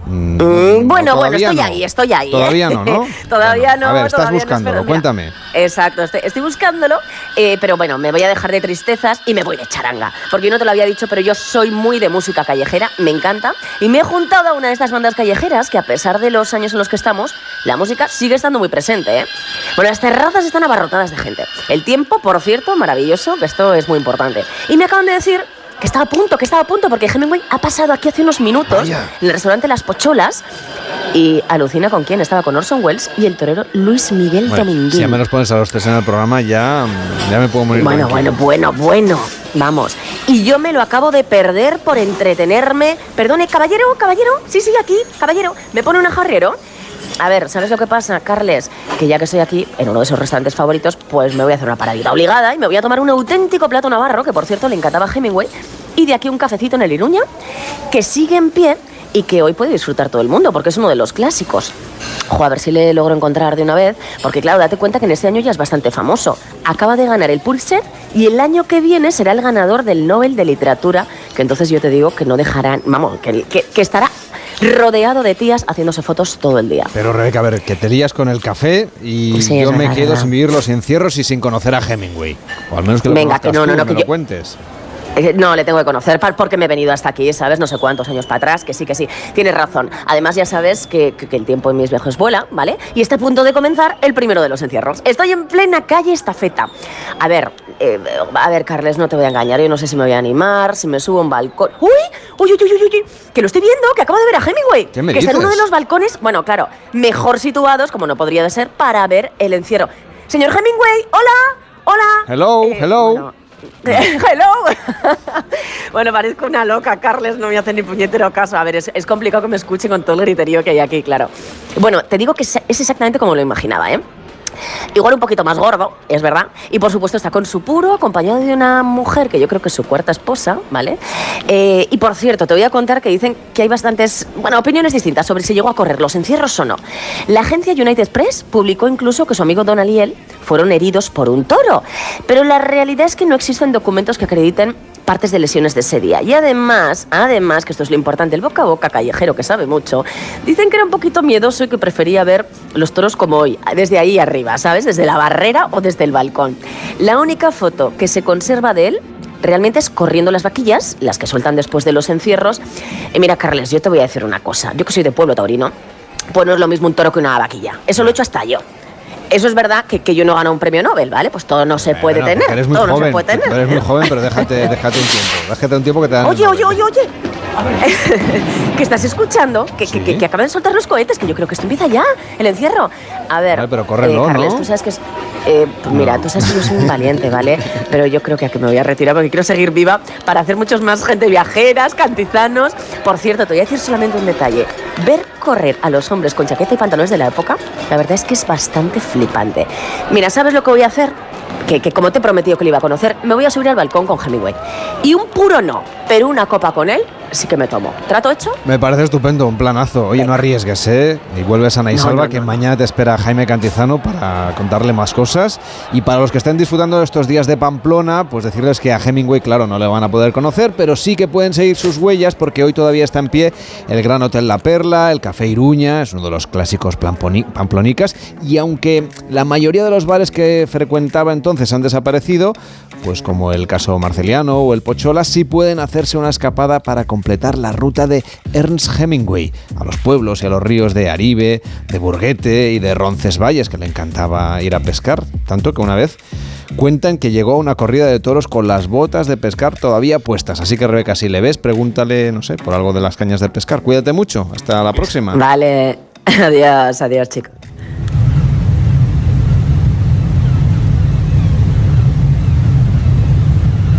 Mm, Mm, no, bueno, bueno, estoy no. ahí, estoy ahí. ¿eh? Todavía no, ¿no? todavía no. a ver, estás no, buscándolo, cuéntame. Exacto, estoy, estoy buscándolo, eh, pero bueno, me voy a dejar de tristezas y me voy de charanga. Porque yo no te lo había dicho, pero yo soy muy de música callejera, me encanta. Y me he juntado a una de estas bandas callejeras que a pesar de los años en los que estamos, la música sigue estando muy presente. ¿eh? Bueno, las terrazas están abarrotadas de gente. El tiempo, por cierto, maravilloso, que esto es muy importante. Y me acaban de decir que estaba a punto, que estaba a punto, porque Hemingway ha pasado aquí hace unos minutos en el restaurante Las Pocholas y alucina con quién. Estaba con Orson Welles y el torero Luis Miguel Bueno, Dominguín. si ya me los pones a los tres en el programa, ya, ya me puedo morir. Bueno, bueno, bueno, bueno. Vamos. Y yo me lo acabo de perder por entretenerme. Perdone, caballero, caballero. Sí, sí, aquí, caballero. ¿Me pone un jarrero? A ver, ¿sabes lo que pasa, Carles? Que ya que estoy aquí, en uno de esos restaurantes favoritos, pues me voy a hacer una paradita obligada y me voy a tomar un auténtico plato navarro, que por cierto le encantaba a Hemingway, y de aquí un cafecito en el Iruña, que sigue en pie y que hoy puede disfrutar todo el mundo, porque es uno de los clásicos. Ojo, a ver si le logro encontrar de una vez, porque claro, date cuenta que en este año ya es bastante famoso. Acaba de ganar el Pulitzer y el año que viene será el ganador del Nobel de Literatura, que entonces yo te digo que no dejarán, vamos, que, estará rodeado de tías haciéndose fotos todo el día. Pero Rebeca, a ver, que te lías con el café y Sí, yo me verdad, quedo verdad. sin vivir los encierros y sin conocer a Hemingway. O al menos que lo Venga, que no, no, tú, no, me que lo yo- cuentes. Eh, No, le tengo que conocer porque me he venido hasta aquí, ¿sabes? No sé cuántos años para atrás, que sí, que sí. Tienes razón. Además, ya sabes que, que- que el tiempo en mis viejos vuela, ¿vale? Y está a punto de comenzar el primero de los encierros. Estoy en plena calle Estafeta. A ver, eh, a ver, Carles, no te voy a engañar. Yo no sé si me voy a animar, si me subo a un balcón. ¡Uy! ¡Uy, uy, uy, uy, uy! Que lo estoy viendo, que acabo de ver a Hemingway. ¿Qué me que está en uno de dices? los balcones, bueno, claro, mejor situados, como no podría de ser, para ver el encierro. Señor Hemingway, hola, hola. Hello, Eh, hello. Hello. bueno, parezco una loca, Carles, no me hace ni puñetero caso. A ver, es, complicado que me escuchen con todo el griterío que hay aquí, claro. Bueno, te digo que es exactamente como lo imaginaba, ¿eh? Igual un poquito más gordo, es verdad. Y por supuesto está con su puro, acompañado de una mujer que yo creo que es su cuarta esposa, ¿vale? Eh, y por cierto, te voy a contar que dicen que hay bastantes, bueno, opiniones distintas sobre si llegó a correr los encierros o no. La agencia United Press publicó incluso que su amigo Donald y fueron heridos por un toro. Pero la realidad es que no existen documentos que acrediten partes de lesiones de ese día. Y además, además, que esto es lo importante, el boca a boca callejero, que sabe mucho, dicen que era un poquito miedoso y que prefería ver los toros como hoy, desde ahí arriba, ¿sabes? Desde la barrera o desde el balcón. La única foto que se conserva de él realmente es corriendo las vaquillas, las que sueltan después de los encierros. Y mira, Carles, yo te voy a decir una cosa. Yo que soy de pueblo taurino, pues no es lo mismo un toro que una vaquilla. Eso lo he hecho hasta yo. Eso es verdad que, que yo no gano un premio Nobel, ¿vale? Pues todo no se puede Bueno, tener. porque Eres muy todo no joven, se puede tener. eres muy joven, pero déjate, déjate un tiempo. Déjate un tiempo que te dan. Oye, oye, oye, oye. que estás escuchando, que, que, que, que acaban de soltar los cohetes, que yo creo que esto empieza ya, el encierro. A ver, Vale, pero córrelo, Carles, ¿no? tú sabes que es... eh, pues mira, tú sabes que yo soy un valiente, ¿vale? Pero yo creo que aquí me voy a retirar porque quiero seguir viva para hacer muchos más gente viajeras, cantizanos. Por cierto, te voy a decir solamente un detalle. Ver correr a los hombres con chaqueta y pantalones de la época, la verdad es que es bastante flipante. Mira, ¿sabes lo que voy a hacer? Que, que como te he prometido que le iba a conocer, me voy a subir al balcón con Hemingway. Y un puro no, pero una copa con él sí que me tomo. ¿Trato hecho? Me parece estupendo, un planazo. Oye, no arriesgues, ¿eh? Y vuelves sana y No, salva, no, que mañana te espera Jaime Cantizano para contarle más cosas. Y para los que estén disfrutando de estos días de Pamplona, pues decirles que a Hemingway, claro, no le van a poder conocer, pero sí que pueden seguir sus huellas porque hoy todavía está en pie el Gran Hotel La Perla, el Café Iruña, es uno de los clásicos pamplonicas. Y aunque la mayoría de los bares que frecuentaba entonces han desaparecido, pues como el caso Marceliano o el Pochola, sí pueden hacerse una escapada para completar la ruta de Ernst Hemingway a los pueblos y a los ríos de Aribe, de Burguete y de Roncesvalles, que le encantaba ir a pescar, tanto que una vez cuentan que llegó a una corrida de toros con las botas de pescar todavía puestas. Así que Rebeca, si le ves, pregúntale, no sé, por algo de las cañas de pescar. Cuídate mucho, hasta la próxima. Vale. Adiós, adiós, chicos.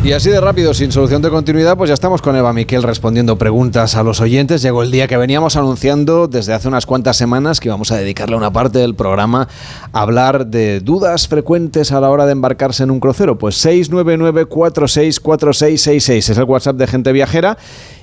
Y así de rápido, sin solución de continuidad, pues ya estamos con Eva Miquel respondiendo preguntas a los oyentes. Llegó el día que veníamos anunciando desde hace unas cuantas semanas que íbamos a dedicarle una parte del programa a hablar de dudas frecuentes a la hora de embarcarse en un crucero. Pues 699-464666 es el WhatsApp de Gente Viajera.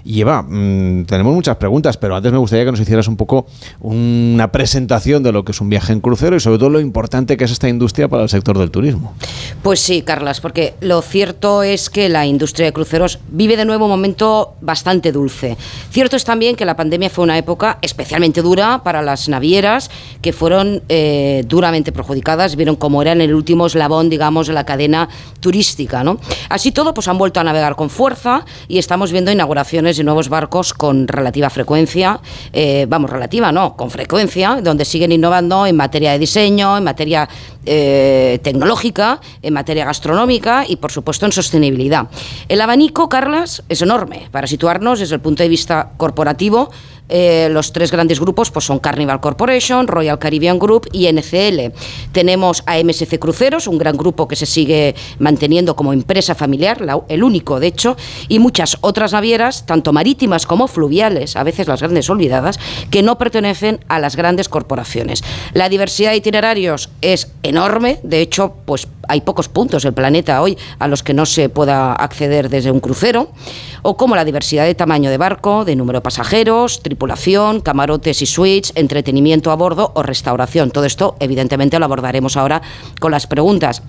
Y Eva, mmm, tenemos muchas preguntas, pero antes me gustaría que nos hicieras un poco una presentación de lo que es un viaje en crucero y sobre todo lo importante que es esta industria para el sector del turismo. Pues sí, Carlas, porque lo cierto es que la industria de cruceros vive de nuevo un momento bastante dulce. Cierto es también que la pandemia fue una época especialmente dura para las navieras, que fueron eh, duramente perjudicadas, vieron cómo eran el último eslabón, digamos, de la cadena turística. ¿no? Así todo, pues han vuelto a navegar con fuerza y estamos viendo inauguraciones de nuevos barcos con relativa frecuencia, eh, vamos, relativa no, con frecuencia, donde siguen innovando en materia de diseño, en materia eh, tecnológica, en materia gastronómica y, por supuesto, en sostenibilidad. El abanico, Carlas, es enorme. Para situarnos desde el punto de vista corporativo, eh, los tres grandes grupos pues son Carnival Corporation, Royal Caribbean Group y NCL. Tenemos a MSC Cruceros, un gran grupo que se sigue manteniendo como empresa familiar, el único de hecho, y muchas otras navieras, tanto marítimas como fluviales, a veces las grandes olvidadas, que no pertenecen a las grandes corporaciones. La diversidad de itinerarios es enorme, de hecho, pues hay pocos puntos del planeta hoy a los que no se pueda acceder desde un crucero, o como la diversidad de tamaño de barco, de número de pasajeros, tripulación, camarotes y suites, entretenimiento a bordo o restauración. Todo esto, evidentemente, lo abordaremos ahora con las preguntas.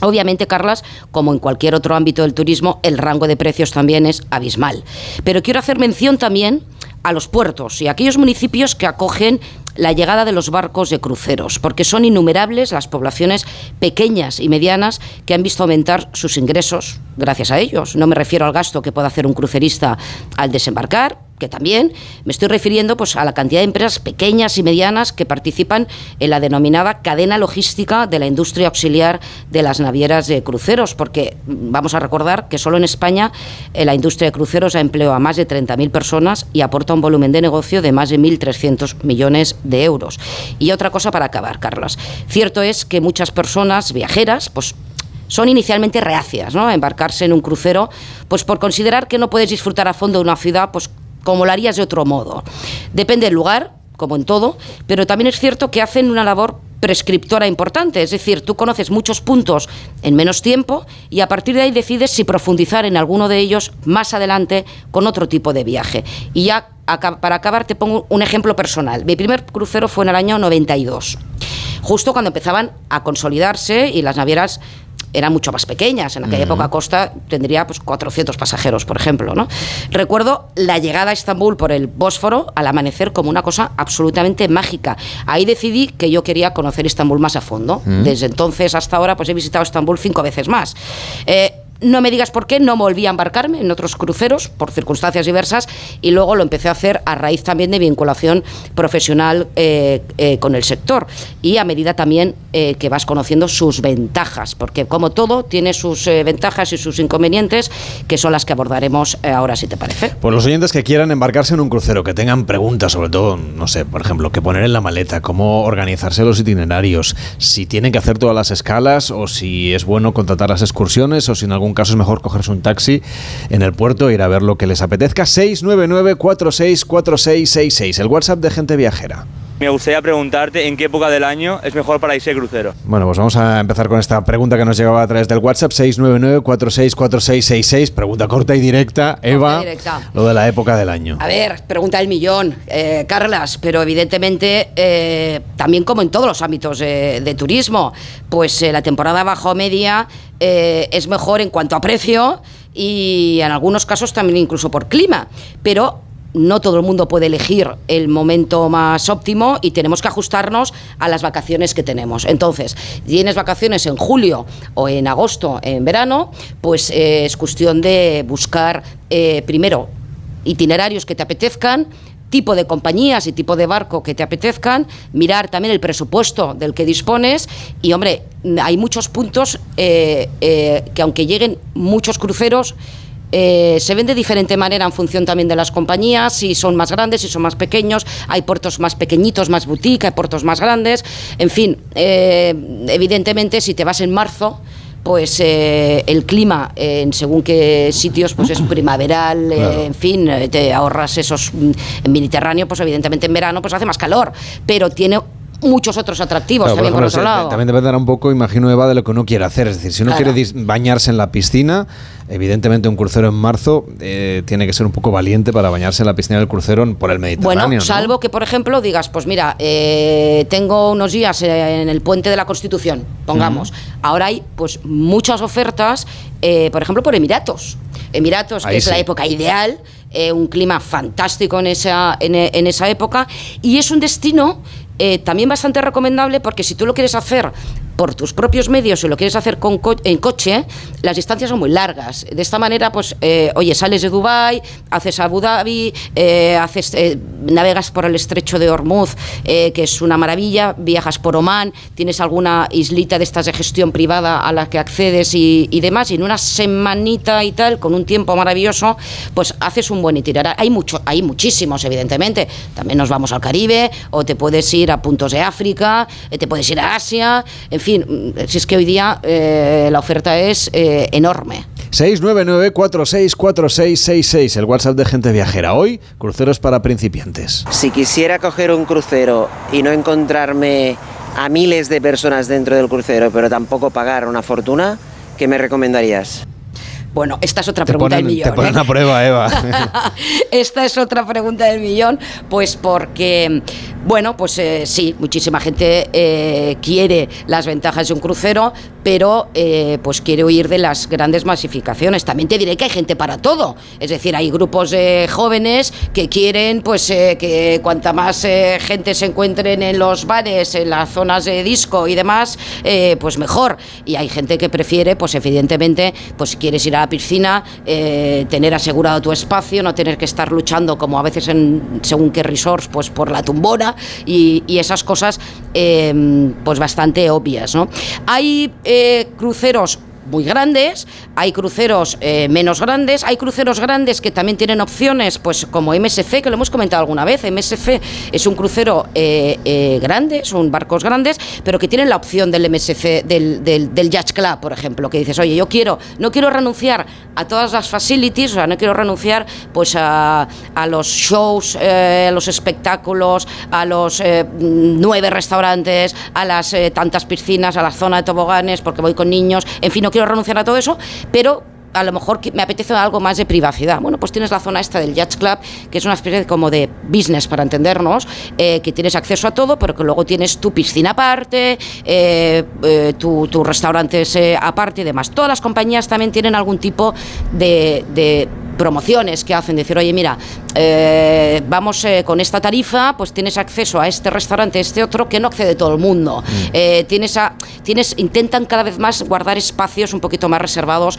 Obviamente, Carlas, como en cualquier otro ámbito del turismo, el rango de precios también es abismal. Pero quiero hacer mención también a los puertos y a aquellos municipios que acogen la llegada de los barcos de cruceros, porque son innumerables las poblaciones pequeñas y medianas que han visto aumentar sus ingresos gracias a ellos. No me refiero al gasto que pueda hacer un crucerista al desembarcar, que también me estoy refiriendo pues, a la cantidad de empresas pequeñas y medianas que participan en la denominada cadena logística de la industria auxiliar de las navieras de cruceros, porque mm, vamos a recordar que solo en España eh, la industria de cruceros ha empleado a más de 30.000 personas y aporta un volumen de negocio de más de 1.300 millones de euros. Y otra cosa para acabar, Carlos. Cierto es que muchas personas viajeras, pues son inicialmente reacias ¿no? a embarcarse en un crucero, pues por considerar que no puedes disfrutar a fondo de una ciudad, pues como lo harías de otro modo. Depende del lugar, como en todo, pero también es cierto que hacen una labor prescriptora importante, es decir, tú conoces muchos puntos en menos tiempo y a partir de ahí decides si profundizar en alguno de ellos más adelante con otro tipo de viaje. Y ya para acabar te pongo un ejemplo personal. Mi primer crucero fue en el año 92, justo cuando empezaban a consolidarse y las navieras eran mucho más pequeñas. En aquella época Costa tendría pues 400 pasajeros, por ejemplo. ¿no? Recuerdo la llegada a Estambul por el Bósforo al amanecer como una cosa absolutamente mágica. Ahí decidí que yo quería conocer Estambul más a fondo. Desde entonces hasta ahora pues he visitado Estambul cinco veces más. Eh, no me digas por qué, no volví a embarcarme en otros cruceros por circunstancias diversas y luego lo empecé a hacer a raíz también de vinculación profesional eh, eh, con el sector y a medida también eh, que vas conociendo sus ventajas, porque como todo tiene sus ventajas y sus inconvenientes que son las que abordaremos ahora si te parece. Pues los oyentes que quieran embarcarse en un crucero, que tengan preguntas sobre todo, no sé, por ejemplo, qué poner en la maleta, cómo organizarse los itinerarios, si tienen que hacer todas las escalas o si es bueno contratar las excursiones o si en algún caso es mejor cogerse un taxi en el puerto e ir a ver lo que les apetezca. 699-464666, el WhatsApp de gente viajera. Me gustaría preguntarte en qué época del año es mejor para irse de crucero. Bueno, pues vamos a empezar con esta pregunta que nos llegaba a través del WhatsApp 699-464666. Pregunta corta y directa. Eva, directa. lo de la época del año. A ver, pregunta del millón, eh, Carlas, pero evidentemente eh, también como en todos los ámbitos de turismo, pues eh, la temporada bajo media es mejor en cuanto a precio y en algunos casos también incluso por clima, pero no todo el mundo puede elegir el momento más óptimo y tenemos que ajustarnos a las vacaciones que tenemos. Entonces, tienes vacaciones en julio o en agosto, en verano, pues eh, es cuestión de buscar eh, primero itinerarios que te apetezcan, tipo de compañías y tipo de barco que te apetezcan, mirar también el presupuesto del que dispones y, hombre, hay muchos puntos eh, que aunque lleguen muchos cruceros, eh, se ven de diferente manera en función también de las compañías, si son más grandes, si son más pequeños, hay puertos más pequeñitos, más boutique, hay puertos más grandes, en fin, eh, evidentemente si te vas en marzo, pues eh, el clima en según qué sitios pues es primaveral, eh, en fin, te ahorras esos mm, en Mediterráneo, pues evidentemente en verano pues hace más calor, pero tiene muchos otros atractivos Claro, también por, ejemplo, otro lado. También dependerá un poco, imagino, Eva, de lo que uno quiere hacer. Es decir, si uno Claro. quiere bañarse en la piscina, evidentemente un crucero en marzo eh, tiene que ser un poco valiente para bañarse en la piscina del crucero por el Mediterráneo. Bueno, ¿no? salvo que, por ejemplo, digas, pues mira, eh, tengo unos días eh, en el puente de la Constitución, pongamos. Ahora hay pues muchas ofertas, eh, por ejemplo, por Emiratos. Emiratos, que es la época ideal, un clima fantástico en esa, en, en esa época, y es un destino eh, también bastante recomendable porque si tú lo quieres hacer por tus propios medios y lo quieres hacer con co- en coche, las distancias son muy largas. De esta manera, pues, eh, oye, sales de Dubai, haces Abu Dhabi, eh, haces, eh, navegas por el estrecho de Hormuz, eh, que es una maravilla, viajas por Oman, tienes alguna islita de estas de gestión privada a la que accedes y, y demás, y en una semanita y tal, con un tiempo maravilloso, pues haces un buen itinerario. Hay, mucho, hay muchísimos, evidentemente. También nos vamos al Caribe, o te puedes ir a puntos de África, eh, te puedes ir a Asia, en fin, mm, si es que hoy día eh, la oferta es eh, enorme. 699-464666, el WhatsApp de gente viajera. Hoy, cruceros para principiantes. Si quisiera coger un crucero y no encontrarme a miles de personas dentro del crucero, pero tampoco pagar una fortuna, ¿qué me recomendarías? Bueno, esta es otra Te pregunta ponen, del millón. te ponen ¿eh? a prueba, Eva. Esta es otra pregunta del millón, pues porque, bueno, pues eh, sí, muchísima gente eh, quiere las ventajas de un crucero, pero pues quiere huir de las grandes masificaciones. También te diré que hay gente para todo, es decir, hay grupos de jóvenes que quieren, pues eh, que cuanta más gente se encuentren en los bares, en las zonas de disco y demás, pues mejor. Y hay gente que prefiere, pues evidentemente, pues si quieres ir a la piscina, eh, tener asegurado tu espacio, no tener que estar luchando como a veces en según qué resorts, pues por la tumbona y, esas cosas, eh, pues bastante obvias, ¿no? Hay eh, cruceros muy grandes, hay cruceros eh, menos grandes, hay cruceros grandes que también tienen opciones, pues como MSC, que lo hemos comentado alguna vez, MSC es un crucero eh, eh, grande, son barcos grandes, pero que tienen la opción del MSC, del, del, del Yacht Club, por ejemplo, que dices, oye, yo quiero, no quiero renunciar a todas las facilities, o sea, no quiero renunciar pues a, a los shows, a los espectáculos, a los nueve restaurantes, a las tantas piscinas, a la zona de toboganes, porque voy con niños, en fin, no quiero renunciar a todo eso, pero a lo mejor me apetece algo más de privacidad. Bueno, pues tienes la zona esta del Yacht Club, que es una especie como de business, para entendernos, eh, que tienes acceso a todo, pero que luego tienes tu piscina aparte, eh, eh, tu- tus restaurantes aparte y demás. Todas las compañías también tienen algún tipo de, de promociones que hacen, decir, oye, mira, eh, vamos eh, con esta tarifa, pues tienes acceso a este restaurante, este otro, que no accede todo el mundo. Eh, tienes a, tienes, intentan cada vez más guardar espacios un poquito más reservados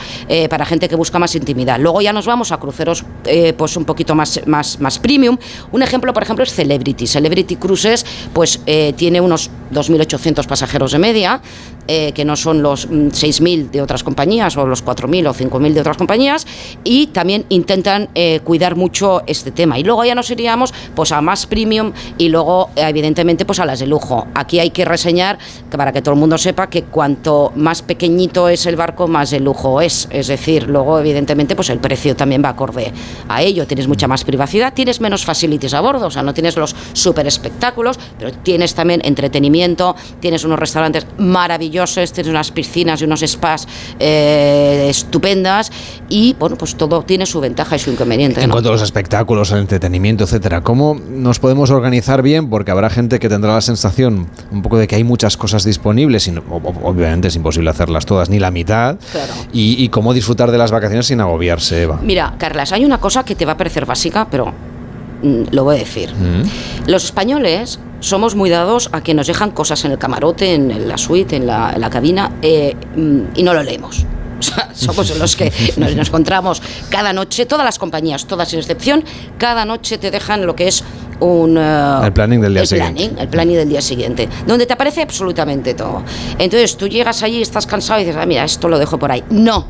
para gente que busca más intimidad. Luego ya nos vamos a cruceros eh, pues un poquito más, más, más premium. Un ejemplo, por ejemplo, es Celebrity. Celebrity Cruises pues eh, tiene unos 2.800 pasajeros de media, eh, que no son los mm, 6.000 de otras compañías o los 4.000 o 5.000 de otras compañías, y también intentan eh, cuidar mucho este tema. Y luego ya nos iríamos pues a más premium y luego evidentemente pues a las de lujo. Aquí hay que reseñar para que todo el mundo sepa que cuanto más pequeñito es el barco, más de lujo es. Es decir, luego evidentemente pues el precio también va acorde a ello. Tienes mucha más privacidad, tienes menos facilities a bordo, o sea, no tienes los super espectáculos, pero tienes también entretenimiento, tienes unos restaurantes maravillosos, tienes unas piscinas y unos spas eh, estupendas y bueno, pues todo tiene su ventaja y su inconveniente. En ¿no? cuanto a los espectáculos, el entretenimiento, etcétera, ¿cómo nos podemos organizar bien? Porque habrá gente que tendrá la sensación un poco de que hay muchas cosas disponibles y no- obviamente es imposible hacerlas todas, ni la mitad. Claro. Y, y cómo disfrutar de las vacaciones sin agobiarse, Eva. Mira, Carlas, hay una cosa que te va a parecer básica, pero lo voy a decir. Mm. Los españoles somos muy dados a que nos dejan cosas en el camarote, en la suite, en la, en la cabina, eh, mm, y no lo leemos. O sea, somos los que nos, nos encontramos cada noche, todas las compañías, todas sin excepción, cada noche te dejan lo que es un... eh, El planning del día el siguiente. planning, el planning del día siguiente, donde te aparece absolutamente todo. Entonces tú llegas allí, estás cansado y dices, ah, mira, esto lo dejo por ahí. No,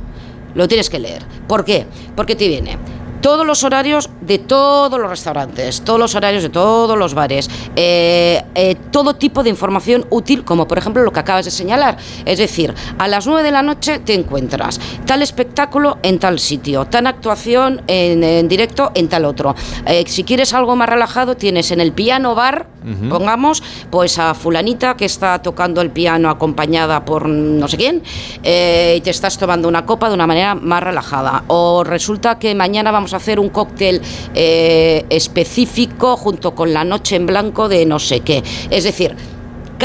lo tienes que leer. ¿Por qué? Porque te viene todos los horarios de todos los restaurantes, todos los horarios de todos los bares, eh, eh, todo tipo de información útil, como por ejemplo lo que acabas de señalar. Es decir, a las 9 de la noche te encuentras tal espectáculo en tal sitio, tal actuación en, en directo en tal otro. Eh, si quieres algo más relajado, tienes en el piano bar, pongamos, pues a fulanita que está tocando el piano acompañada por no sé quién, y te estás tomando una copa de una manera más relajada. O resulta que mañana vamos a hacer un cóctel eh, específico junto con la noche en blanco de no sé qué. Es decir,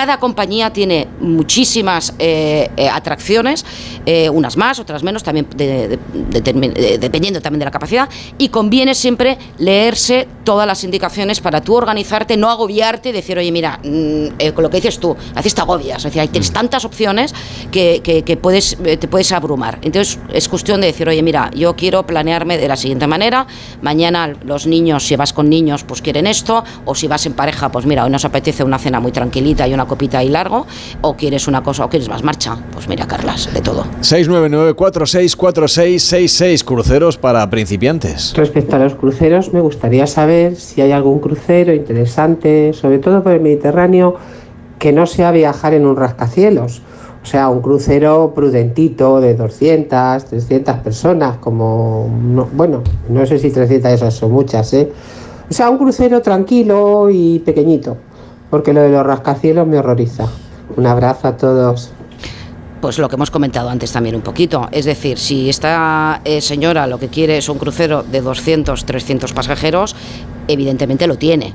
cada compañía tiene muchísimas eh, eh, atracciones, eh, unas más, otras menos, también de- de- determin- dependiendo también de la capacidad, y conviene siempre leerse todas las indicaciones para tú organizarte, no agobiarte y decir, oye, mira, mm, eh, con lo que dices tú, así te agobias, es decir, hay tienes tantas opciones que, que- que puedes, te puedes abrumar. Entonces es cuestión de decir, oye, mira, yo quiero planearme de la siguiente manera, mañana los niños, si vas con niños, pues quieren esto, o si vas en pareja, pues mira, hoy nos apetece una cena muy tranquilita y una copita y largo, o quieres una cosa, o quieres más marcha, pues mira, Carlas, de todo. 699-464666 cruceros para principiantes. Respecto a los cruceros, me gustaría saber si hay algún crucero interesante, sobre todo por el Mediterráneo, que no sea viajar en un rascacielos. O sea, un crucero prudentito de 200, 300 personas, como, no- bueno, no sé si 300 esas son muchas, ¿eh? O sea, un crucero tranquilo y pequeñito, porque lo de los rascacielos me horroriza. Un abrazo a todos. Pues lo que hemos comentado antes también un poquito. Es decir, si esta eh, señora lo que quiere es un crucero de 200, 300 pasajeros, evidentemente lo tiene.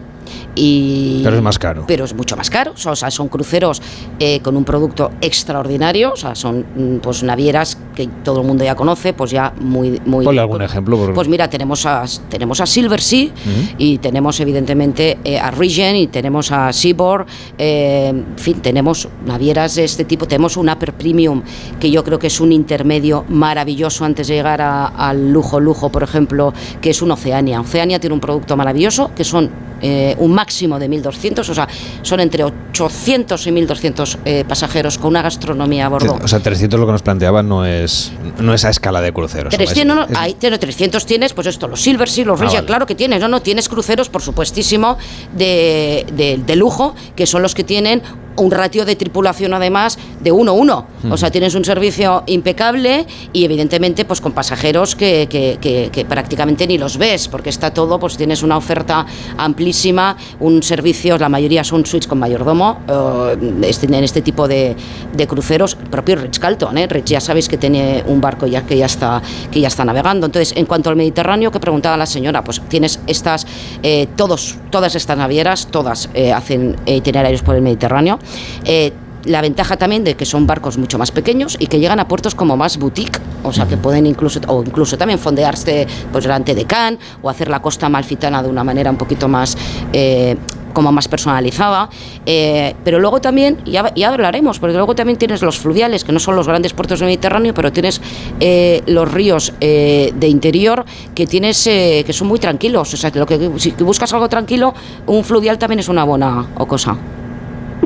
Y, Pero es más caro. Pero es mucho más caro. O sea, son cruceros eh, con un producto extraordinario. O sea, son mm, pues navieras que todo el mundo ya conoce, pues ya muy... muy Ponle algún ejemplo. por- Pues mira, tenemos a, tenemos a Silver Sea y tenemos evidentemente eh, a Regent y tenemos a Seaboard, eh, en fin, tenemos navieras de este tipo, tenemos un Upper Premium que yo creo que es un intermedio maravilloso antes de llegar al lujo, lujo, por ejemplo, que es un Oceania. Oceania tiene un producto maravilloso que son eh, un máximo de 1.200, o sea, son entre 800 y 1.200 eh, pasajeros con una gastronomía a bordo. O sea, 300 lo que nos planteaban no es, no es a escala de cruceros. 300, no, no, Es- hay, tiene 300 tienes, pues esto, los Silver Sea, los Ah, vale. claro que tienes, no, no, tienes cruceros, por supuestísimo, de, de- de lujo, que son los que tienen un ratio de tripulación además de 1-1. O sea, tienes un servicio impecable y evidentemente pues con pasajeros que, que- que- que prácticamente ni los ves, porque está todo, pues tienes una oferta amplísima, un servicio, la mayoría son suites con mayordomo, eh, este- en este tipo de, de cruceros, el propio Rich Carlton, ¿eh? Rich ya sabéis que tiene un barco ya que ya está que ya está navegando. Entonces, en cuanto al Mediterráneo, que preguntaba la señora, pues tienes estas, eh, todos, todas estas navieras, todas eh, hacen itinerarios por el Mediterráneo. Eh, la ventaja también de que son barcos mucho más pequeños y que llegan a puertos como más boutique, o sea que pueden incluso o incluso también fondearse pues delante de Cannes o hacer la costa malfitana de una manera un poquito más eh, como más personalizada, eh, pero luego también, ya, ya hablaremos, porque luego también tienes los fluviales, que no son los grandes puertos del Mediterráneo, pero tienes eh, los ríos eh, de interior que tienes eh, que son muy tranquilos, o sea, que lo que si buscas algo tranquilo, un fluvial también es una buena o cosa.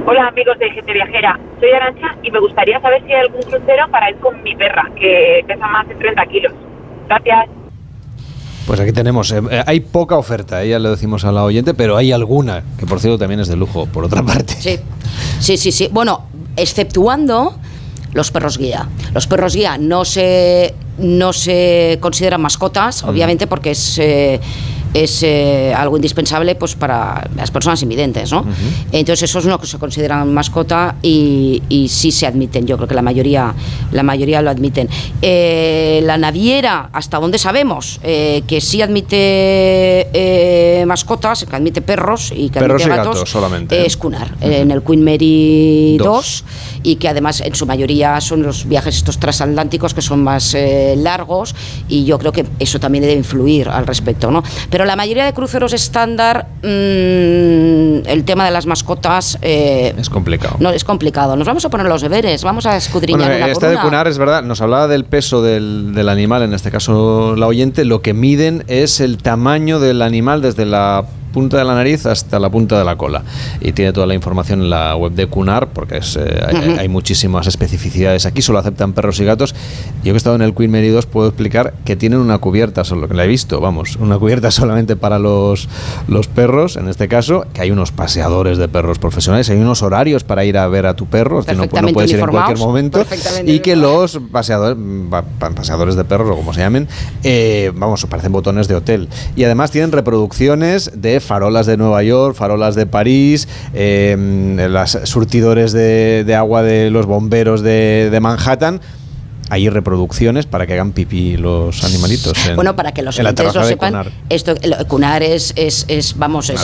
Hola amigos de Gente Viajera, soy Arancha y me gustaría saber si hay algún crucero para ir con mi perra, que pesa más de 30 kilos. Gracias. Pues aquí tenemos, eh, eh, hay poca oferta, eh, ya le decimos a la oyente, pero hay alguna, que por cierto también es de lujo, por otra parte. Sí, sí, sí, sí. Bueno, exceptuando los perros guía. Los perros guía no se, no se consideran mascotas, obviamente, porque es, eh, es eh, algo indispensable pues, para las personas invidentes, ¿no? Entonces esos no se consideran mascota y, y sí se admiten. Yo creo que la mayoría, la mayoría lo admiten. Eh, la naviera, hasta donde sabemos, eh, que sí admite mascotas, que admite perros y que Perros admite y gatos, gatos solamente. es Cunard, eh, en el Queen Mary 2 y que además en su mayoría son los viajes estos transatlánticos que son más largos y yo creo que eso también debe influir al respecto, ¿no? Pero la mayoría de cruceros estándar, mm, el tema de las mascotas eh, Es complicado. no es complicado. Nos vamos a poner los deberes, vamos a escudriñar Bueno, una por este de una. Cunar es verdad, nos hablaba del peso del, del animal, en este caso la oyente, lo que miden es el tamaño del animal desde la punta de la nariz hasta la punta de la cola. Y tiene toda la información en la web de Cunar, porque es, eh, hay, hay muchísimas especificidades aquí, solo aceptan perros y gatos. Yo que he estado en el Queen Mary 2 puedo explicar que tienen una cubierta, solo que la he visto, vamos, una cubierta solamente para los, los perros, en este caso, que hay unos paseadores de perros profesionales, hay unos horarios para ir a ver a tu perro, que no, no puedes ir en cualquier momento, y que los paseadores, pa- pa- paseadores de perros, o como se llamen, eh, vamos, parecen botones de hotel. Y además tienen reproducciones de farolas de Nueva York, farolas de París, eh, las surtidores de, de agua de los bomberos de, de Manhattan. Hay reproducciones para que hagan pipí los animalitos. en- Bueno, para que los oyentes lo sepan, Cunar. esto Cunar es, es, es, vamos, es,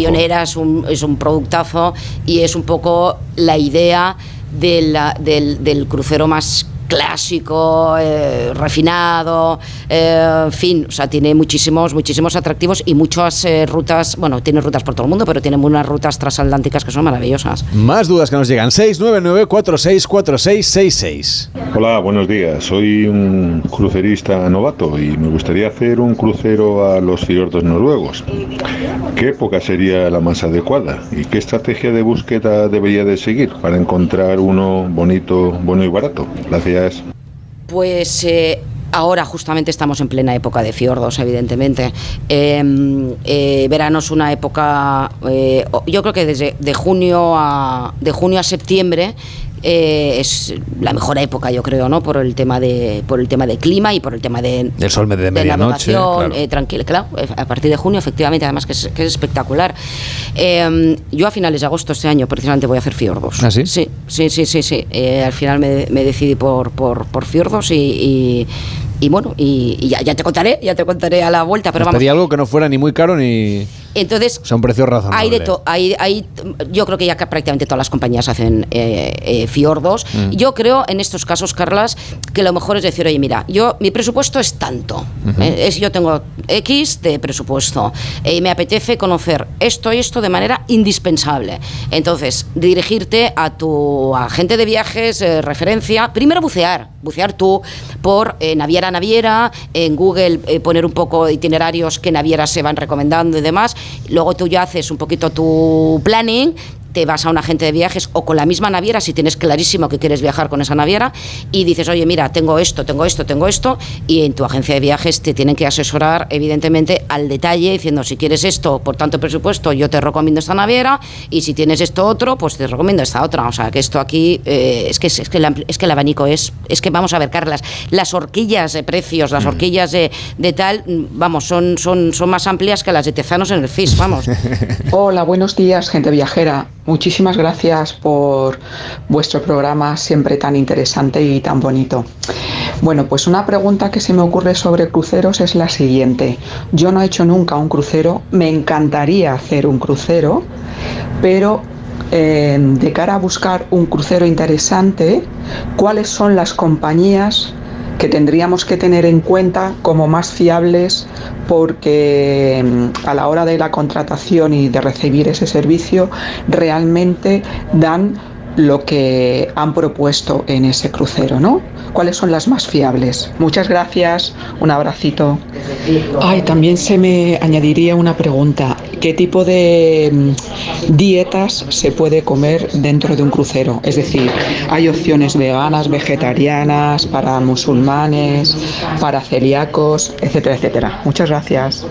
pionera, es un, es un productazo y es un poco la idea de la- del, del crucero más clásico, eh, refinado, eh, en fin, o sea, tiene muchísimos, muchísimos atractivos y muchas eh, rutas, bueno, tiene rutas por todo el mundo, pero tiene unas rutas transatlánticas que son maravillosas. Más dudas que nos llegan. 699-464666. Hola, buenos días. Soy un crucerista novato y me gustaría hacer un crucero a los fiordos noruegos. ¿Qué época sería la más adecuada y qué estrategia de búsqueda debería de seguir para encontrar uno bonito, bueno y barato? Gracias. Pues eh, ahora justamente estamos en plena época de fiordos, evidentemente. Eh, eh, verano es una época, eh, yo creo que desde de junio a de junio a septiembre. Eh, es la mejor época yo creo no por el tema de por el tema de clima y por el tema de El sol de de medianoche. claro. eh, tranquila, claro, a partir de junio, efectivamente, además que es, que es espectacular. Eh, yo a finales de agosto este año precisamente voy a hacer fiordos. ¿Ah, sí? Sí, sí, sí, sí. sí. Eh, al final me, me decidí por, por, por fiordos y, y, y bueno, y, y ya, ya te contaré, ya te contaré a la vuelta, pero vamos. pedí algo que no fuera ni muy caro ni. Entonces, O sea, un precio razonable. hay de todo. Hay, hay, yo creo que ya que prácticamente todas las compañías hacen eh, eh, fiordos. Mm. Yo creo en estos casos, Carlas, que lo mejor es decir, oye, mira, yo mi presupuesto es tanto. Eh, es, yo tengo X de presupuesto eh, y me apetece conocer esto y esto de manera indispensable. Entonces, dirigirte a tu agente de viajes, referencia, primero bucear, bucear tú por naviera a naviera, en Google poner un poco itinerarios que navieras se van recomendando y demás. Luego tú ya haces un poquito tu planning te vas a un agente de viajes o con la misma naviera si tienes clarísimo que quieres viajar con esa naviera y dices, oye, mira, tengo esto, tengo esto, tengo esto, y en tu agencia de viajes te tienen que asesorar, evidentemente, al detalle, diciendo, si quieres esto por tanto presupuesto, yo te recomiendo esta naviera, y si tienes esto otro, pues te recomiendo esta otra. O sea, que esto aquí, eh, es, que, es, que es que el abanico es, es que vamos a ver, Carlas, las horquillas de precios, las horquillas de, de tal, mm, vamos, son, son, son más amplias que las de Tezanos en el FIS, vamos. Hola, buenos días, gente viajera. Muchísimas gracias por vuestro programa siempre tan interesante y tan bonito. Bueno, pues una pregunta que se me ocurre sobre cruceros es la siguiente. Yo no he hecho nunca un crucero, me encantaría hacer un crucero, pero eh, de cara a buscar un crucero interesante, ¿cuáles son las compañías que tendríamos que tener en cuenta como más fiables porque mm, a la hora de la contratación y de recibir ese servicio realmente dan lo que han propuesto en ese crucero, ¿no? ¿Cuáles son las más fiables? Muchas gracias, un abracito. Ay, también se me añadiría una pregunta. ¿Qué tipo de mm, dietas se puede comer dentro de un crucero? Es decir, ¿hay opciones veganas, vegetarianas, para musulmanes, para celíacos, etcétera, etcétera? Muchas gracias.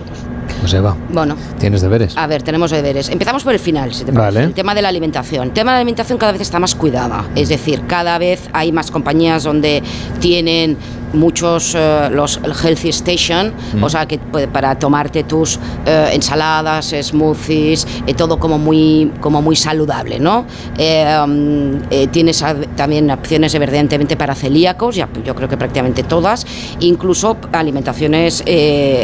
Pues Eva, Bueno, tienes deberes. A ver, tenemos deberes. Empezamos por el final, si te parece. Vale. El tema de la alimentación. El tema de la alimentación cada vez está más cuidada. Es decir, cada vez hay más compañías donde tienen muchos eh, los healthy station, Mm. o sea que para tomarte tus eh, ensaladas, smoothies, eh, todo como muy como muy saludable, ¿no? Um, tienes también opciones evidentemente para celíacos, ya yo creo que prácticamente todas, incluso alimentaciones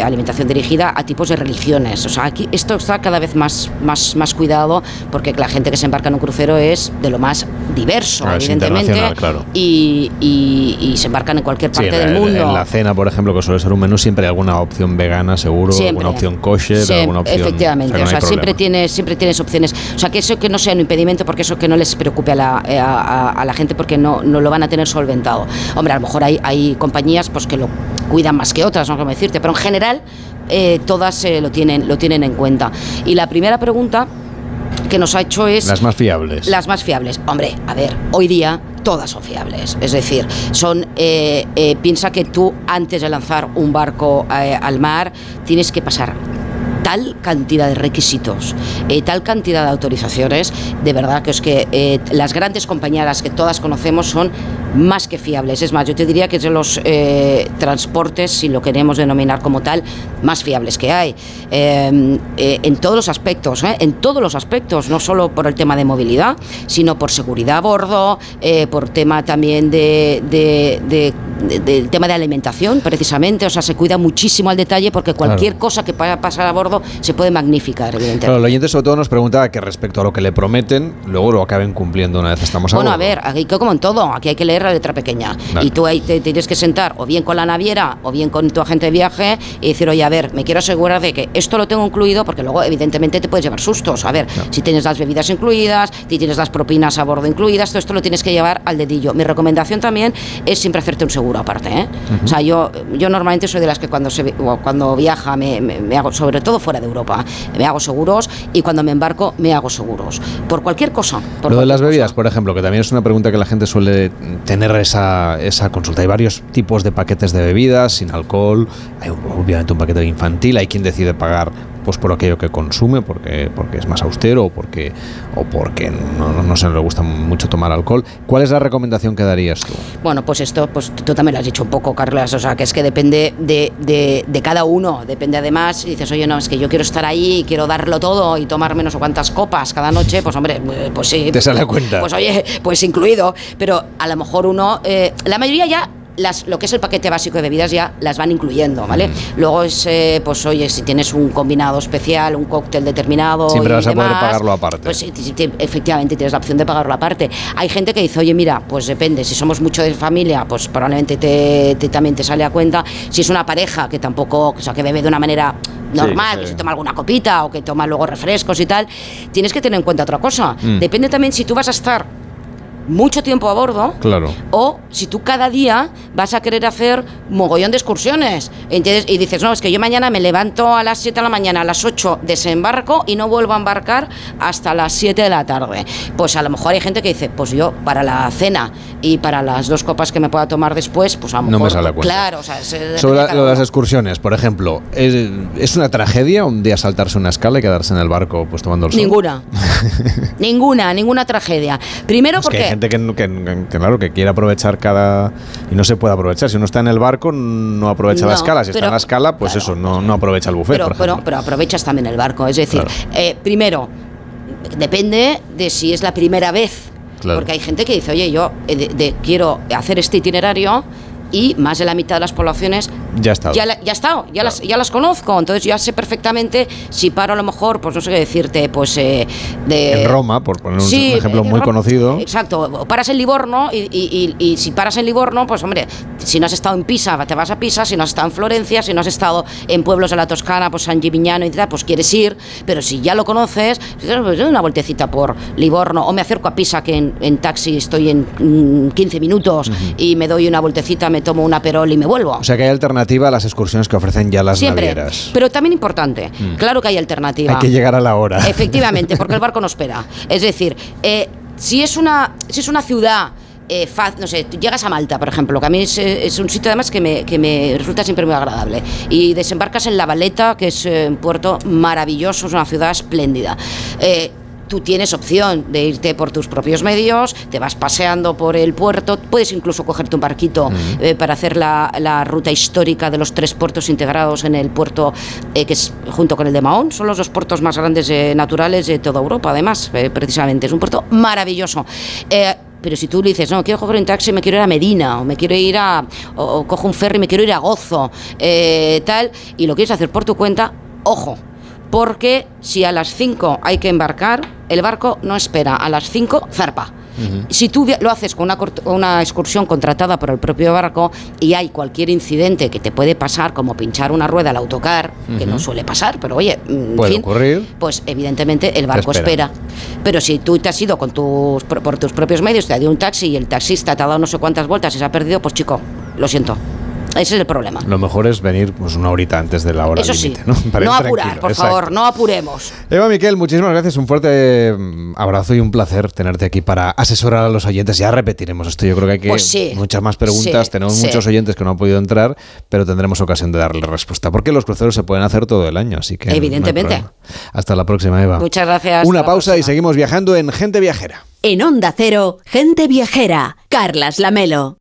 alimentación dirigida a tipos de religiones. O sea, aquí esto está cada vez más más más cuidado porque la gente que se embarca en un crucero es de lo más diverso, Ah, evidentemente, claro. y, y- y se embarcan en cualquier parte del la- mundo. en la cena, por ejemplo, que suele ser un menú, siempre hay alguna opción vegana, seguro, Siempre. alguna opción kosher, alguna opción. Efectivamente, no o sea, siempre tienes, siempre tienes opciones. O sea, que eso que no sea un impedimento, porque eso que no les preocupe a la, eh, a, a- a la gente, porque no, no lo van a tener solventado. Hombre, a lo mejor hay, hay compañías pues que lo cuidan más que otras, no sé cómo decirte, pero en general eh, todas eh, lo, tienen, lo tienen en cuenta. Y la primera pregunta que nos ha hecho es... Las más fiables. Las más fiables. Hombre, a ver, hoy día todas son fiables. Es decir, son eh, eh, piensa que tú antes de lanzar un barco eh, al mar tienes que pasar tal cantidad de requisitos, eh, tal cantidad de autorizaciones, de verdad que es que eh, las grandes compañeras que todas conocemos son más que fiables. Es más, yo te diría que es de los eh, transportes, si lo queremos denominar como tal, más fiables que hay. Eh, eh, en todos los aspectos, ¿eh? en todos los aspectos, no solo por el tema de movilidad, sino por seguridad a bordo, por tema también de, de- de- de- del tema de alimentación, precisamente. O sea, se cuida muchísimo al detalle porque cualquier cosa que pueda pasar a bordo se puede magnificar, evidentemente. Claro, el oyente sobre todo nos pregunta que respecto a lo que le prometen, luego lo acaben cumpliendo una vez estamos a Bueno, a ver, aquí como en todo, aquí hay que leer la letra pequeña. Vale. Y tú ahí te tienes que sentar o bien con la naviera o bien con tu agente de viaje y decir, oye, a ver, me quiero asegurar de que esto lo tengo incluido porque luego evidentemente te puedes llevar sustos. A ver, si tienes las bebidas incluidas, si tienes las propinas a bordo incluidas, todo esto lo tienes que llevar al dedillo. Mi recomendación también es siempre hacerte un seguro aparte. ¿eh? O sea, yo, yo normalmente soy de las que cuando, se, cuando viaja me, me- me hago, sobre todo fuera de Europa, me hago seguros y cuando me embarco me hago seguros. Por cualquier cosa. Por Lo de cualquier las bebidas, por ejemplo, que también es una pregunta que la gente suele tener esa, esa consulta. Hay varios tipos de paquetes de bebidas sin alcohol, hay obviamente un paquete infantil, hay quien decide pagar pues por aquello que consume, porque, porque es más austero o porque, o porque no, no, se le gusta mucho tomar alcohol. ¿Cuál es la recomendación que darías tú? Bueno, pues esto, pues tú también lo has dicho un poco, Carlos, o sea, que es que depende de, de- de cada uno, depende además, y dices, oye, no, es que yo quiero estar ahí, y quiero darlo todo y tomarme no sé cuántas copas cada noche, pues hombre, eh, pues sí. Te sale a cuenta. Pues oye, pues incluido, pero a lo mejor uno, eh, la mayoría ya... Las, lo que es el paquete básico de bebidas ya las van incluyendo, ¿vale? Luego es, eh, pues oye, si tienes un combinado especial, un cóctel determinado. Siempre y vas a poder pagarlo aparte. Pues efectivamente tienes la opción de pagarlo aparte. Hay gente que dice, oye, mira, pues depende, si somos mucho de familia, pues probablemente te, te- también te sale a cuenta. Si es una pareja que tampoco, o sea, que bebe de una manera normal, sí. que se toma alguna copita o que toma luego refrescos y tal, tienes que tener en cuenta otra cosa. Mm. Depende también si tú vas a estar mucho tiempo a bordo Claro. o si tú cada día vas a querer hacer mogollón de excursiones. Entonces, y dices, no, es que yo mañana me levanto a las 7 de la mañana, a las 8 desembarco y no vuelvo a embarcar hasta las 7 de la tarde. Pues a lo mejor hay gente que dice, pues yo para la cena y para las dos copas que me pueda tomar después, pues a lo No mejor... me sale a cuenta. Claro, o sea, se- Sobre la- lo de las excursiones, por ejemplo, ¿es, es una tragedia un día saltarse una escala y quedarse en el barco pues tomando el sol? Ninguna. ninguna, ninguna tragedia. Primero Es porque... gente que, que- que, claro, que quiere aprovechar cada... Y no se puede aprovechar. Si uno está en el barco, no aprovecha la escala. Si está en la escala, pues eso, no, no aprovecha el buffet, pero, por pero, pero aprovechas también el barco. Es decir, eh, primero, depende de si es la primera vez. Claro. Porque hay gente que dice, oye, yo eh, de- de- quiero hacer este itinerario y más de la mitad de las poblaciones Ya está. ya, la- ya estado, ya, las, ya las conozco, entonces ya sé perfectamente si paro a lo mejor, pues no sé qué decirte, pues eh, de... En Roma, por poner un Sí, ejemplo muy Roma, conocido. Exacto, paras en Livorno y, y- y- y si paras en Livorno, pues hombre, si no has estado en Pisa, te vas a Pisa, si no has estado en Florencia, si no has estado en pueblos de la Toscana, pues San Gimignano y tal, pues quieres ir, pero si ya lo conoces, pues doy una vueltecita por Livorno o me acerco a Pisa, que en, en taxi estoy en mm, 15 minutos y me doy una vueltecita, me tomo una perol y me vuelvo. O sea que hay alternativa a las excursiones que ofrecen ya las Siempre, navieras. pero también importante, Mm. claro que hay alternativa. Hay que llegar a la hora. Efectivamente, porque el barco no espera. Es decir, eh, si, es una, si es una ciudad... eh, faz- no sé, llegas a Malta, por ejemplo, que a mí es, eh, es un sitio además que me, que me resulta siempre muy agradable. Y desembarcas en La Valeta, que es eh, un puerto maravilloso, es una ciudad espléndida. Eh, Tú tienes opción de irte por tus propios medios, te vas paseando por el puerto, puedes incluso cogerte un barquito eh, para hacer la, la ruta histórica de los tres puertos integrados en el puerto eh, que es junto con el de Mahón. Son los dos puertos más grandes eh, naturales de toda Europa, además, precisamente. Es un puerto maravilloso. Pero si tú le dices, no, quiero coger un taxi, me quiero ir a Medina, o me quiero ir a. o, o cojo un ferry, me quiero ir a Gozo, eh, tal, y lo quieres hacer por tu cuenta, ojo, porque si a las 5 hay que embarcar, el barco no espera, a las 5 zarpa. Si tú lo haces con una, una excursión contratada por el propio barco y hay cualquier incidente que te puede pasar, como pinchar una rueda al autocar, que no suele pasar, pero oye, mm, en Puede fin, ocurrir. pues evidentemente el barco espera. espera. Pero si tú te has ido con tus, por, por tus propios medios, te ha dado un taxi y el taxista te ha dado no sé cuántas vueltas y se ha perdido, pues chico, lo siento. Ese es el problema. Lo mejor es venir pues, una horita antes de la hora Eso sí, ¿no? Para ir no apurar, tranquilo, por exacto. favor, no apuremos. Eva Miquel, muchísimas gracias. Un fuerte mm, abrazo y un placer tenerte aquí para asesorar a los oyentes. Ya repetiremos esto. Yo creo que hay que Pues sí, muchas más preguntas. sí, Tenemos sí. muchos oyentes que no han podido entrar, pero tendremos ocasión de darle respuesta. Porque los cruceros se pueden hacer todo el año, así que. Evidentemente. Hasta la próxima, Eva. Muchas gracias. Una pausa y seguimos viajando en Gente Viajera. En Onda Cero, gente viajera. Carlas Lamelo.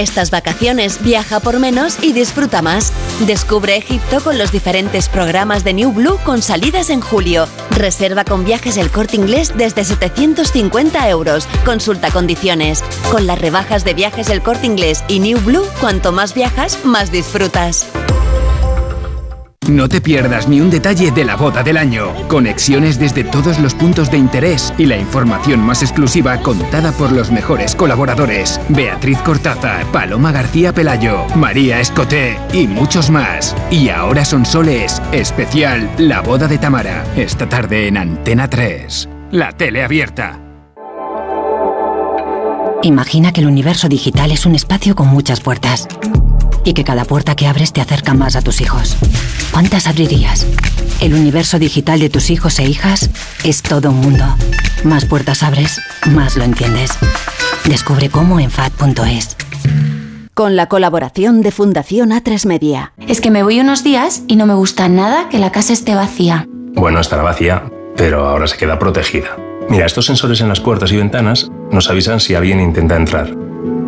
Estas vacaciones viaja por menos y disfruta más. Descubre Egipto con los diferentes programas de New Blue con salidas en julio. Reserva con viajes el corte inglés desde 750 euros. Consulta condiciones. Con las rebajas de viajes el corte inglés y New Blue, cuanto más viajas, más disfrutas. No te pierdas ni un detalle de la boda del año. Conexiones desde todos los puntos de interés y la información más exclusiva contada por los mejores colaboradores. Beatriz Cortázar, Paloma García Pelayo, María Escoté y muchos más. Y ahora son soles. Especial La boda de Tamara. Esta tarde en Antena 3. La tele abierta. Imagina que el universo digital es un espacio con muchas puertas y que cada puerta que abres te acerca más a tus hijos. ¿Cuántas abrirías? El universo digital de tus hijos e hijas es todo un mundo. Más puertas abres, más lo entiendes. Descubre cómo en FAD.es. Con la colaboración de Fundación A3 Media. Es que me voy unos días y no me gusta nada que la casa esté vacía. Bueno, estará vacía, pero ahora se queda protegida. Mira, estos sensores en las puertas y ventanas nos avisan si alguien intenta entrar.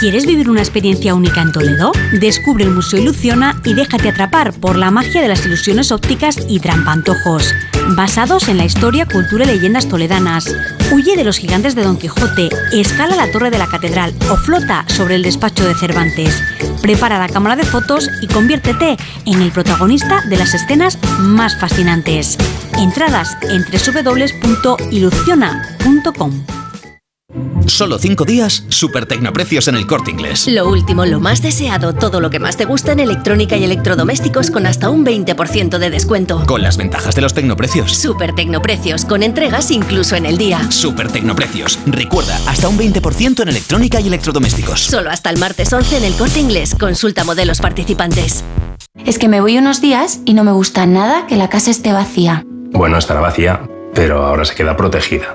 ¿Quieres vivir una experiencia única en Toledo? Descubre el Museo Ilusiona y déjate atrapar por la magia de las ilusiones ópticas y trampantojos. Basados en la historia, cultura y leyendas toledanas. Huye de los gigantes de Don Quijote, escala la torre de la catedral o flota sobre el despacho de Cervantes. Prepara la cámara de fotos y conviértete en el protagonista de las escenas más fascinantes. Entradas en www.ilusiona.com. Solo cinco días, super tecnoprecios en el corte inglés. Lo último, lo más deseado, todo lo que más te gusta en electrónica y electrodomésticos con hasta un 20% de descuento. Con las ventajas de los tecnoprecios. Super Tecnoprecios, con entregas incluso en el día. Super tecnoprecios. Recuerda, hasta un 20% en electrónica y electrodomésticos. Solo hasta el martes 11 en el corte inglés. Consulta modelos participantes. Es que me voy unos días y no me gusta nada que la casa esté vacía. Bueno, estará vacía, pero ahora se queda protegida.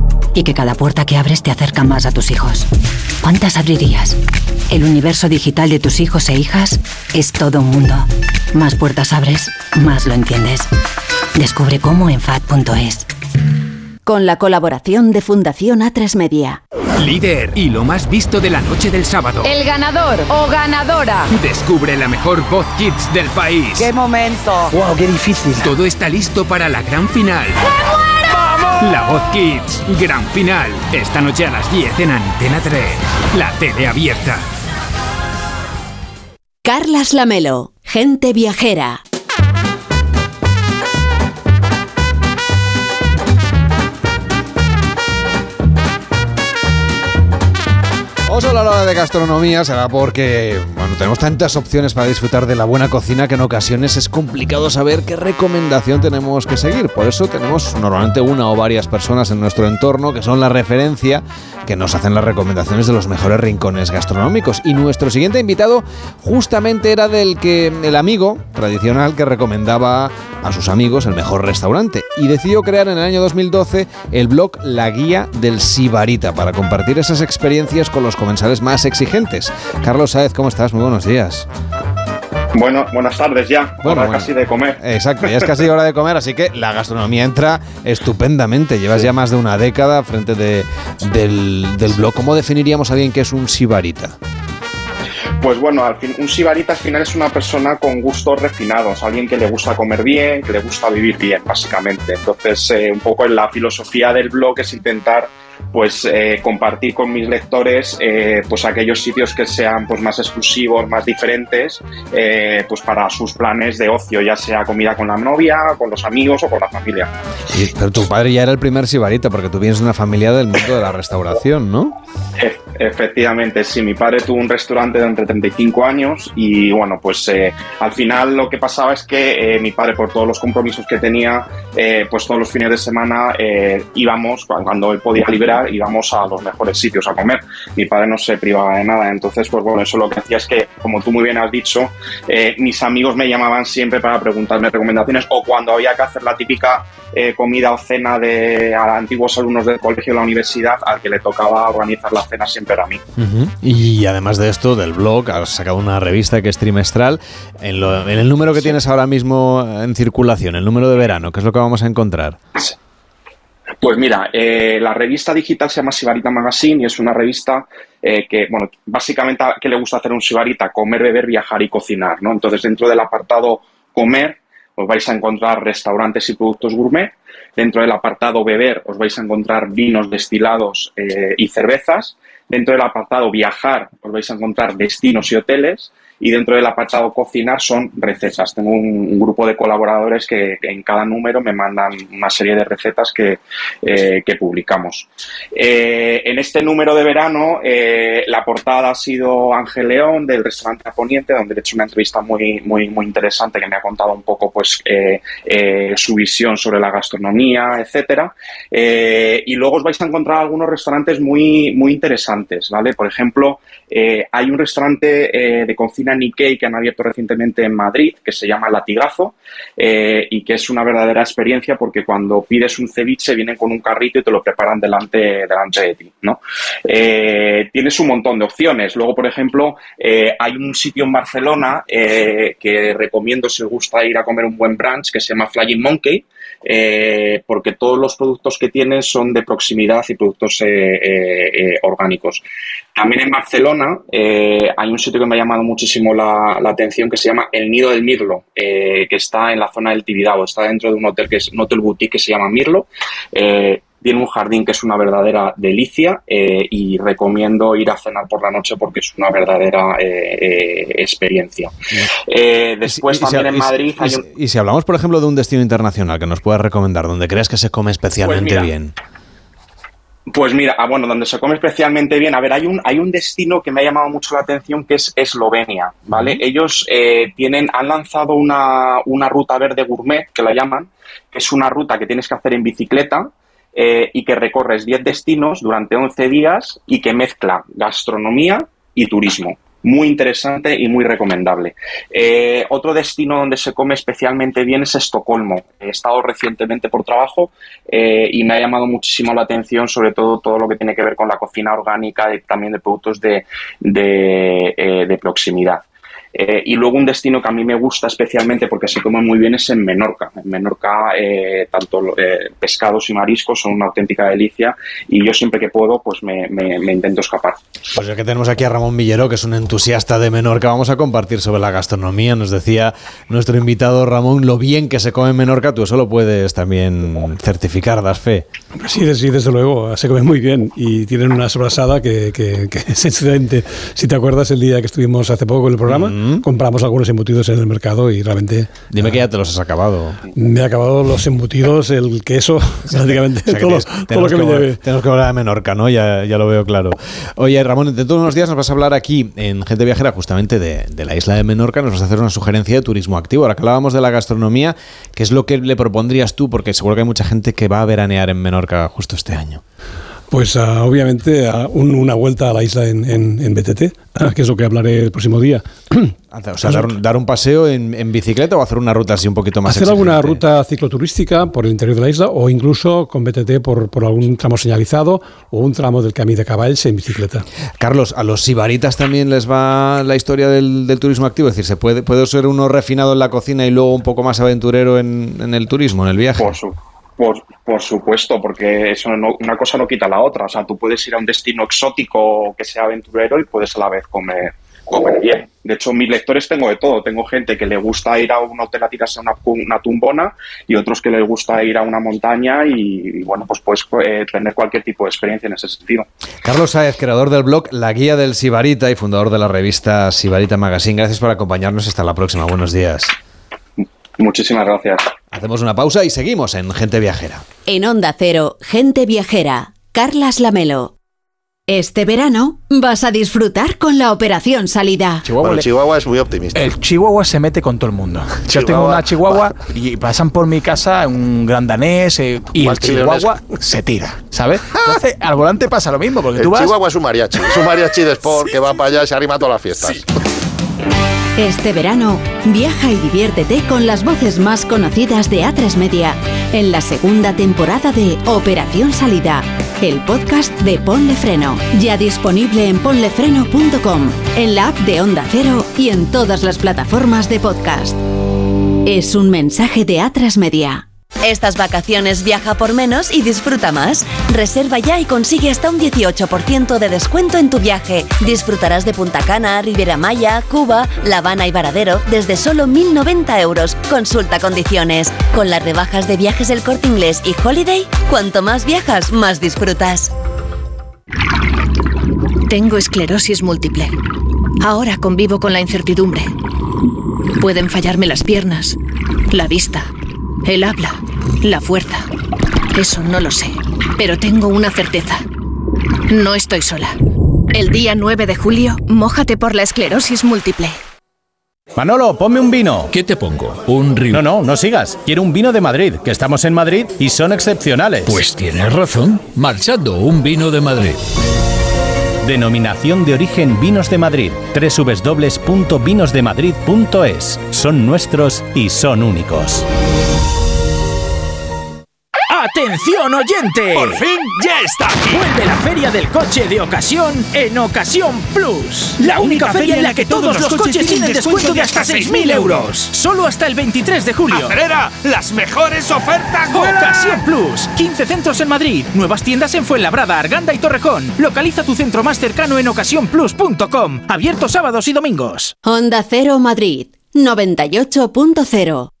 y que cada puerta que abres te acerca más a tus hijos. ¿Cuántas abrirías? El universo digital de tus hijos e hijas es todo un mundo. Más puertas abres, más lo entiendes. Descubre cómo en FAD.es. Con la colaboración de Fundación A3 Media. Líder y lo más visto de la noche del sábado. El ganador o ganadora. Descubre la mejor voz kids del país. ¡Qué momento! ¡Wow, qué difícil! Todo está listo para la gran final. La Voz Kids, gran final. Esta noche a las 10 en Antena 3. La tele abierta. Carlas Lamelo, gente viajera. Vamos a hablar ahora de gastronomía, será porque bueno, tenemos tantas opciones para disfrutar de la buena cocina que en ocasiones es complicado saber qué recomendación tenemos que seguir. Por eso tenemos normalmente una o varias personas en nuestro entorno que son la referencia, que nos hacen las recomendaciones de los mejores rincones gastronómicos. Y nuestro siguiente invitado justamente era del que el amigo tradicional que recomendaba a sus amigos el mejor restaurante y decidió crear en el año 2012 el blog La Guía del Sibarita para compartir esas experiencias con los comensales más exigentes. Carlos Saez, ¿cómo estás? Muy buenos días. Bueno, buenas tardes ya. Bueno, hora bueno. casi de comer. Exacto, ya es casi hora de comer, así que la gastronomía entra estupendamente. Llevas ya más de una década frente de, del, del blog. ¿Cómo definiríamos a alguien que es un sibarita? Pues bueno, al fin, un sibarita al final es una persona con gustos refinados, alguien que le gusta comer bien, que le gusta vivir bien, básicamente. Entonces, eh, un poco en la filosofía del blog es intentar pues eh, compartir con mis lectores eh, pues aquellos sitios que sean pues más exclusivos, más diferentes, eh, pues para sus planes de ocio, ya sea comida con la novia, con los amigos o con la familia. Y- pero tu padre ya era el primer sibarita, porque tú vienes de una familia del mundo de la restauración, ¿no? Efectivamente, sí, mi padre tuvo un restaurante durante 35 años y bueno, pues eh, al final lo que pasaba es que eh, mi padre por todos los compromisos que tenía, eh, pues todos los fines de semana eh, íbamos, cu- cuando él podía liberar, íbamos a los mejores sitios a comer. Mi padre no se privaba de nada, entonces pues bueno, eso lo que hacía es que, como tú muy bien has dicho, eh, mis amigos me llamaban siempre para preguntarme recomendaciones o cuando había que hacer la típica eh, comida o cena de a antiguos alumnos del colegio o la universidad, al que le tocaba organizar la cena siempre era a mí. Y además de esto, del blog, has sacado una revista que es trimestral. En, lo- en el número que tienes ahora mismo en circulación, el número de verano, ¿qué es lo que vamos a encontrar? Pues mira, eh, la revista digital se llama Sibarita Magazine y es una revista eh, que, bueno, básicamente, ¿qué le gusta hacer a un sibarita? Comer, beber, viajar y cocinar, ¿no? Entonces, dentro del apartado comer, os vais a encontrar restaurantes y productos gourmet. Dentro del apartado beber, os vais a encontrar vinos destilados eh, y cervezas. Dentro del apartado viajar, os vais a encontrar destinos y hoteles. Y dentro del apartado cocinar son recetas. Tengo un, un grupo de colaboradores que, que en cada número me mandan una serie de recetas que, eh, que publicamos. Eh, en este número de verano, eh, la portada ha sido Ángel León del restaurante Poniente, donde he hecho una entrevista muy, muy, muy interesante que me ha contado un poco pues, eh, su visión sobre la gastronomía, etcétera. Y luego os vais a encontrar algunos restaurantes muy, muy interesantes, ¿vale? Por ejemplo, hay un restaurante de cocina Nikkei que han abierto recientemente en Madrid que se llama Latigazo eh, y que es una verdadera experiencia porque cuando pides un ceviche vienen con un carrito y te lo preparan delante, delante de ti, ¿no? Eh, tienes un montón de opciones. Luego, por ejemplo, eh, hay un sitio en Barcelona eh, que recomiendo si os gusta ir a comer un buen brunch que se llama Flying Monkey eh, porque todos los productos que tienen son de proximidad y productos eh, eh, orgánicos. También en Barcelona hay un sitio que me ha llamado muchísimo la, atención que se llama El Nido del Mirlo, que está en la zona del Tibidabo, está dentro de un hotel que es un hotel boutique que se llama Mirlo. Tiene un jardín que es una verdadera delicia eh, y recomiendo ir a cenar por la noche porque es una verdadera eh, experiencia. Después Y también en y Madrid y hay si- un... y si hablamos, por ejemplo, de un destino internacional que nos puedas recomendar, donde creas que se come especialmente Pues mira, bien. Pues mira, ah, bueno, donde se come especialmente bien. A ver, hay un, hay un destino que me ha llamado mucho la atención que es Eslovenia, ¿vale? Ellos eh, tienen, han lanzado una, una ruta verde gourmet, que la llaman, que es una ruta que tienes que hacer en bicicleta eh, y que recorres 10 destinos durante 11 días y que mezcla gastronomía y turismo. Muy interesante y muy recomendable. Eh, otro destino donde se come especialmente bien es Estocolmo. He estado recientemente por trabajo eh, y me ha llamado muchísimo la atención, sobre todo todo lo que tiene que ver con la cocina orgánica y también de productos de, de, de proximidad. Eh, y luego un destino que a mí me gusta especialmente porque se come muy bien es en Menorca. En Menorca eh, tanto eh, pescados y mariscos son una auténtica delicia y yo siempre que puedo pues me, me- me intento escapar. Pues ya que tenemos aquí a Ramón Villero, que es un entusiasta de Menorca, vamos a compartir sobre la gastronomía. Nos decía nuestro invitado Ramón lo bien que se come en Menorca. Tú eso lo puedes también certificar, das fe. Sí, sí, desde luego, se come muy bien y tienen una sobrasada que, que- que es excelente. Si te acuerdas el día que estuvimos hace poco en el programa, compramos algunos embutidos en el mercado y realmente... Dime que ya te los has acabado. Me he acabado los embutidos, el queso, prácticamente O sea, todo, lo que me lleve. Tenemos que volver a Menorca, ¿no? Ya, ya lo veo claro. Oye, Ramón, dentro de unos días nos vas a hablar aquí en Gente Viajera justamente de, de la isla de Menorca. Nos vas a hacer una sugerencia de turismo activo. Ahora que hablábamos de la gastronomía, ¿qué es lo que le propondrías tú? Porque seguro que hay mucha gente que va a veranear en Menorca justo este año. Pues ah, obviamente ah, un- una vuelta a la isla en, en- en BTT, ah, que es lo que hablaré el próximo día. O sea, dar un, dar un paseo en, en bicicleta o hacer una ruta así un poquito más Hacer alguna ruta cicloturística por el interior de la isla o incluso con BTT por, por algún tramo señalizado o un tramo del Camí de Caballs en bicicleta. Carlos, ¿a los sibaritas también les va la historia del, del turismo activo? Es decir, ¿se puede, puede ser uno refinado en la cocina y luego un poco más aventurero en, en el turismo, en el viaje? Por, su- por, por supuesto, porque eso no- una cosa no quita la otra. O sea, tú puedes ir a un destino exótico que sea aventurero y puedes a la vez comer, comer bien. De hecho, mis lectores tengo de todo. Tengo gente que le gusta ir a un hotel a tirarse una, una tumbona y otros que les gusta ir a una montaña y, y, bueno, pues puedes eh, tener cualquier tipo de experiencia en ese sentido. Carlos Sáez, creador del blog La Guía del Sibarita y fundador de la revista Sibarita Magazine. Gracias por acompañarnos. Hasta la próxima. Buenos días. Muchísimas gracias. Hacemos una pausa y seguimos en Gente Viajera. En Onda Cero, Gente Viajera, Carlas Lamelo. Este verano vas a disfrutar con la Operación Salida. Bueno, Chihuahua es muy optimista. El Chihuahua se mete con todo el mundo. Yo tengo Chihuahua, una Chihuahua y pasan por mi casa un gran danés eh, y el Chihuahua se tira, ¿sabes? Entonces al volante pasa lo mismo, porque El tú vas... Chihuahua es un mariachi. Es un mariachi de sport que va para allá y se arrima a todas las fiestas. Este verano, viaja y diviértete con las voces más conocidas de A3 Media en la segunda temporada de Operación Salida, el podcast de Ponle Freno, ya disponible en ponlefreno.com, en la app de Onda Cero y en todas las plataformas de podcast. Es un mensaje de A3 Media. Estas vacaciones viaja por menos y disfruta más. Reserva ya y consigue hasta un 18% de descuento en tu viaje. Disfrutarás de Punta Cana, Riviera Maya, Cuba, La Habana y Varadero desde solo 1.090 euros. Consulta condiciones. Con las rebajas de viajes del corte inglés y Holiday, cuanto más viajas, más disfrutas. Tengo esclerosis múltiple. Ahora convivo con la incertidumbre. Pueden fallarme las piernas, la vista, el habla, la fuerza. Eso no lo sé, pero tengo una certeza. No estoy sola. El día 9 de julio, mójate por la esclerosis múltiple. Manolo, ponme un vino. ¿Qué te pongo? Un río. No, no, no sigas. Quiero un vino de Madrid, que estamos en Madrid y son excepcionales. Pues tienes razón. Marchando, un vino de Madrid. Denominación de origen Vinos de Madrid. www.vinosdemadrid.es. Son nuestros y son únicos. ¡Atención oyente! ¡Por fin ya está aquí! Vuelve la Feria del Coche de Ocasión en Ocasión Plus. La única feria en la que todos los coches tienen descuento de hasta 6.000 euros. Solo hasta el 23 de julio. ¡Acelera! ¡Las mejores ofertas vuelan! Ocasión Plus. 15 centros en Madrid. Nuevas tiendas en Fuenlabrada, Arganda y Torrejón. Localiza tu centro más cercano en ocasiónplus.com. Abierto sábados y domingos. Onda Cero Madrid 98.0.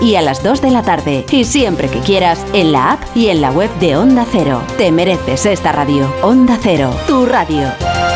y a las 2 de la tarde. Y siempre que quieras en la app y en la web de Onda Cero. Te mereces esta radio. Onda Cero, tu radio.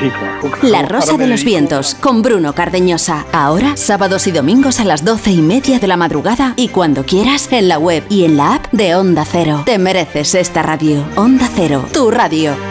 La Rosa de los Vientos con Bruno Cardeñosa. Ahora, sábados y domingos a las doce y media de la madrugada y cuando quieras en la web y en la app de Onda Cero. Te mereces esta radio. Onda Cero, tu radio.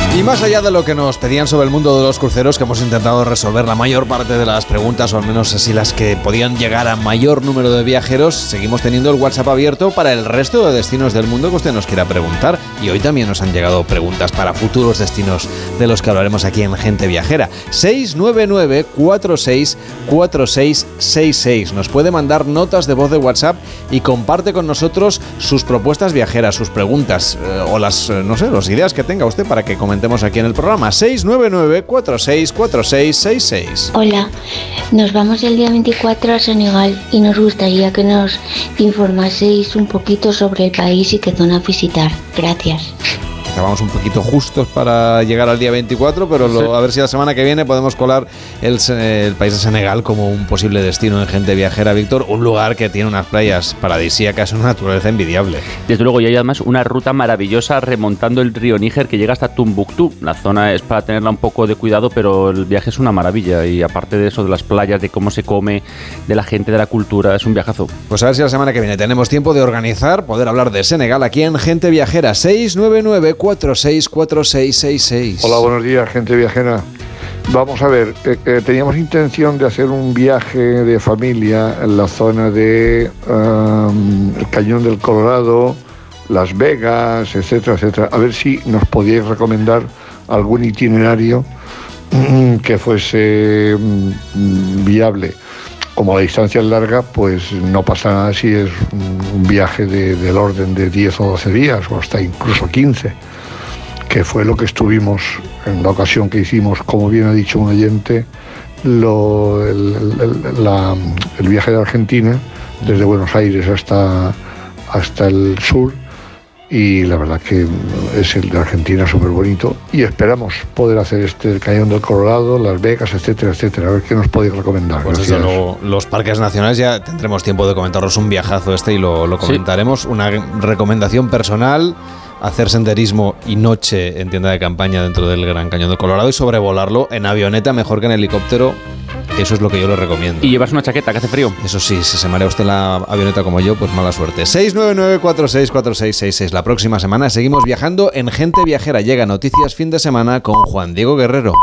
Y más allá de lo que nos pedían sobre el mundo de los cruceros, que hemos intentado resolver la mayor parte de las preguntas, o al menos así las que podían llegar a mayor número de viajeros, seguimos teniendo el WhatsApp abierto para el resto de destinos del mundo que usted nos quiera preguntar. Y hoy también nos han llegado preguntas para futuros destinos de los que hablaremos aquí en Gente Viajera. 699-464666. Nos puede mandar notas de voz de WhatsApp y comparte con nosotros sus propuestas viajeras, sus preguntas eh, o las, eh, no sé, las ideas que tenga usted para que comentemos aquí en el programa 699-464666. Hola, nos vamos el día 24 a Senegal y nos gustaría que nos informaseis un poquito sobre el país y qué zona visitar. Gracias. Estábamos un poquito justos para llegar al día 24, pero lo- a ver si la semana que viene podemos colar el, el país de Senegal como un posible destino en gente viajera, Víctor. Un lugar que tiene unas playas paradisíacas, una naturaleza envidiable. Desde luego, y hay además una ruta maravillosa remontando el río Níger que llega hasta Tumbuctú. La zona es para tenerla un poco de cuidado, pero el viaje es una maravilla. Y aparte de eso, de las playas, de cómo se come, de la gente, de la cultura, es un viajazo. Pues a ver si la semana que viene tenemos tiempo de organizar, poder hablar de Senegal aquí en Gente Viajera. 699-464666. Hola, buenos días, gente viajera. Vamos a ver, eh, eh, teníamos intención de hacer un viaje de familia en la zona de el Cañón del Colorado, Las Vegas, etcétera, etcétera. A ver si nos podíais recomendar algún itinerario mm, que fuese mm, viable. Como la distancia es larga, pues no pasa nada si es un viaje de- del orden de 10 o 12 días o hasta incluso 15 que fue lo que estuvimos en la ocasión que hicimos, como bien ha dicho un oyente, lo- el, el- la- el viaje de Argentina, desde Buenos Aires hasta, hasta el sur, y la verdad que es el de Argentina súper bonito, y esperamos poder hacer este del Cañón del Colorado, Las Vegas, etcétera, etcétera. A ver qué nos podéis recomendar. Pues desde Gracias. luego, los parques nacionales ya tendremos tiempo de comentaros un viajazo este y lo, lo Sí. comentaremos. Una recomendación personal, hacer senderismo y noche en tienda de campaña dentro del Gran Cañón del Colorado y sobrevolarlo en avioneta mejor que en helicóptero. Eso es lo que yo le recomiendo. Y llevas una chaqueta que hace frío. Eso sí, si se marea usted en la avioneta como yo, pues mala suerte. 699-464666. La próxima semana seguimos viajando en Gente Viajera. Llega Noticias Fin de Semana con Juan Diego Guerrero.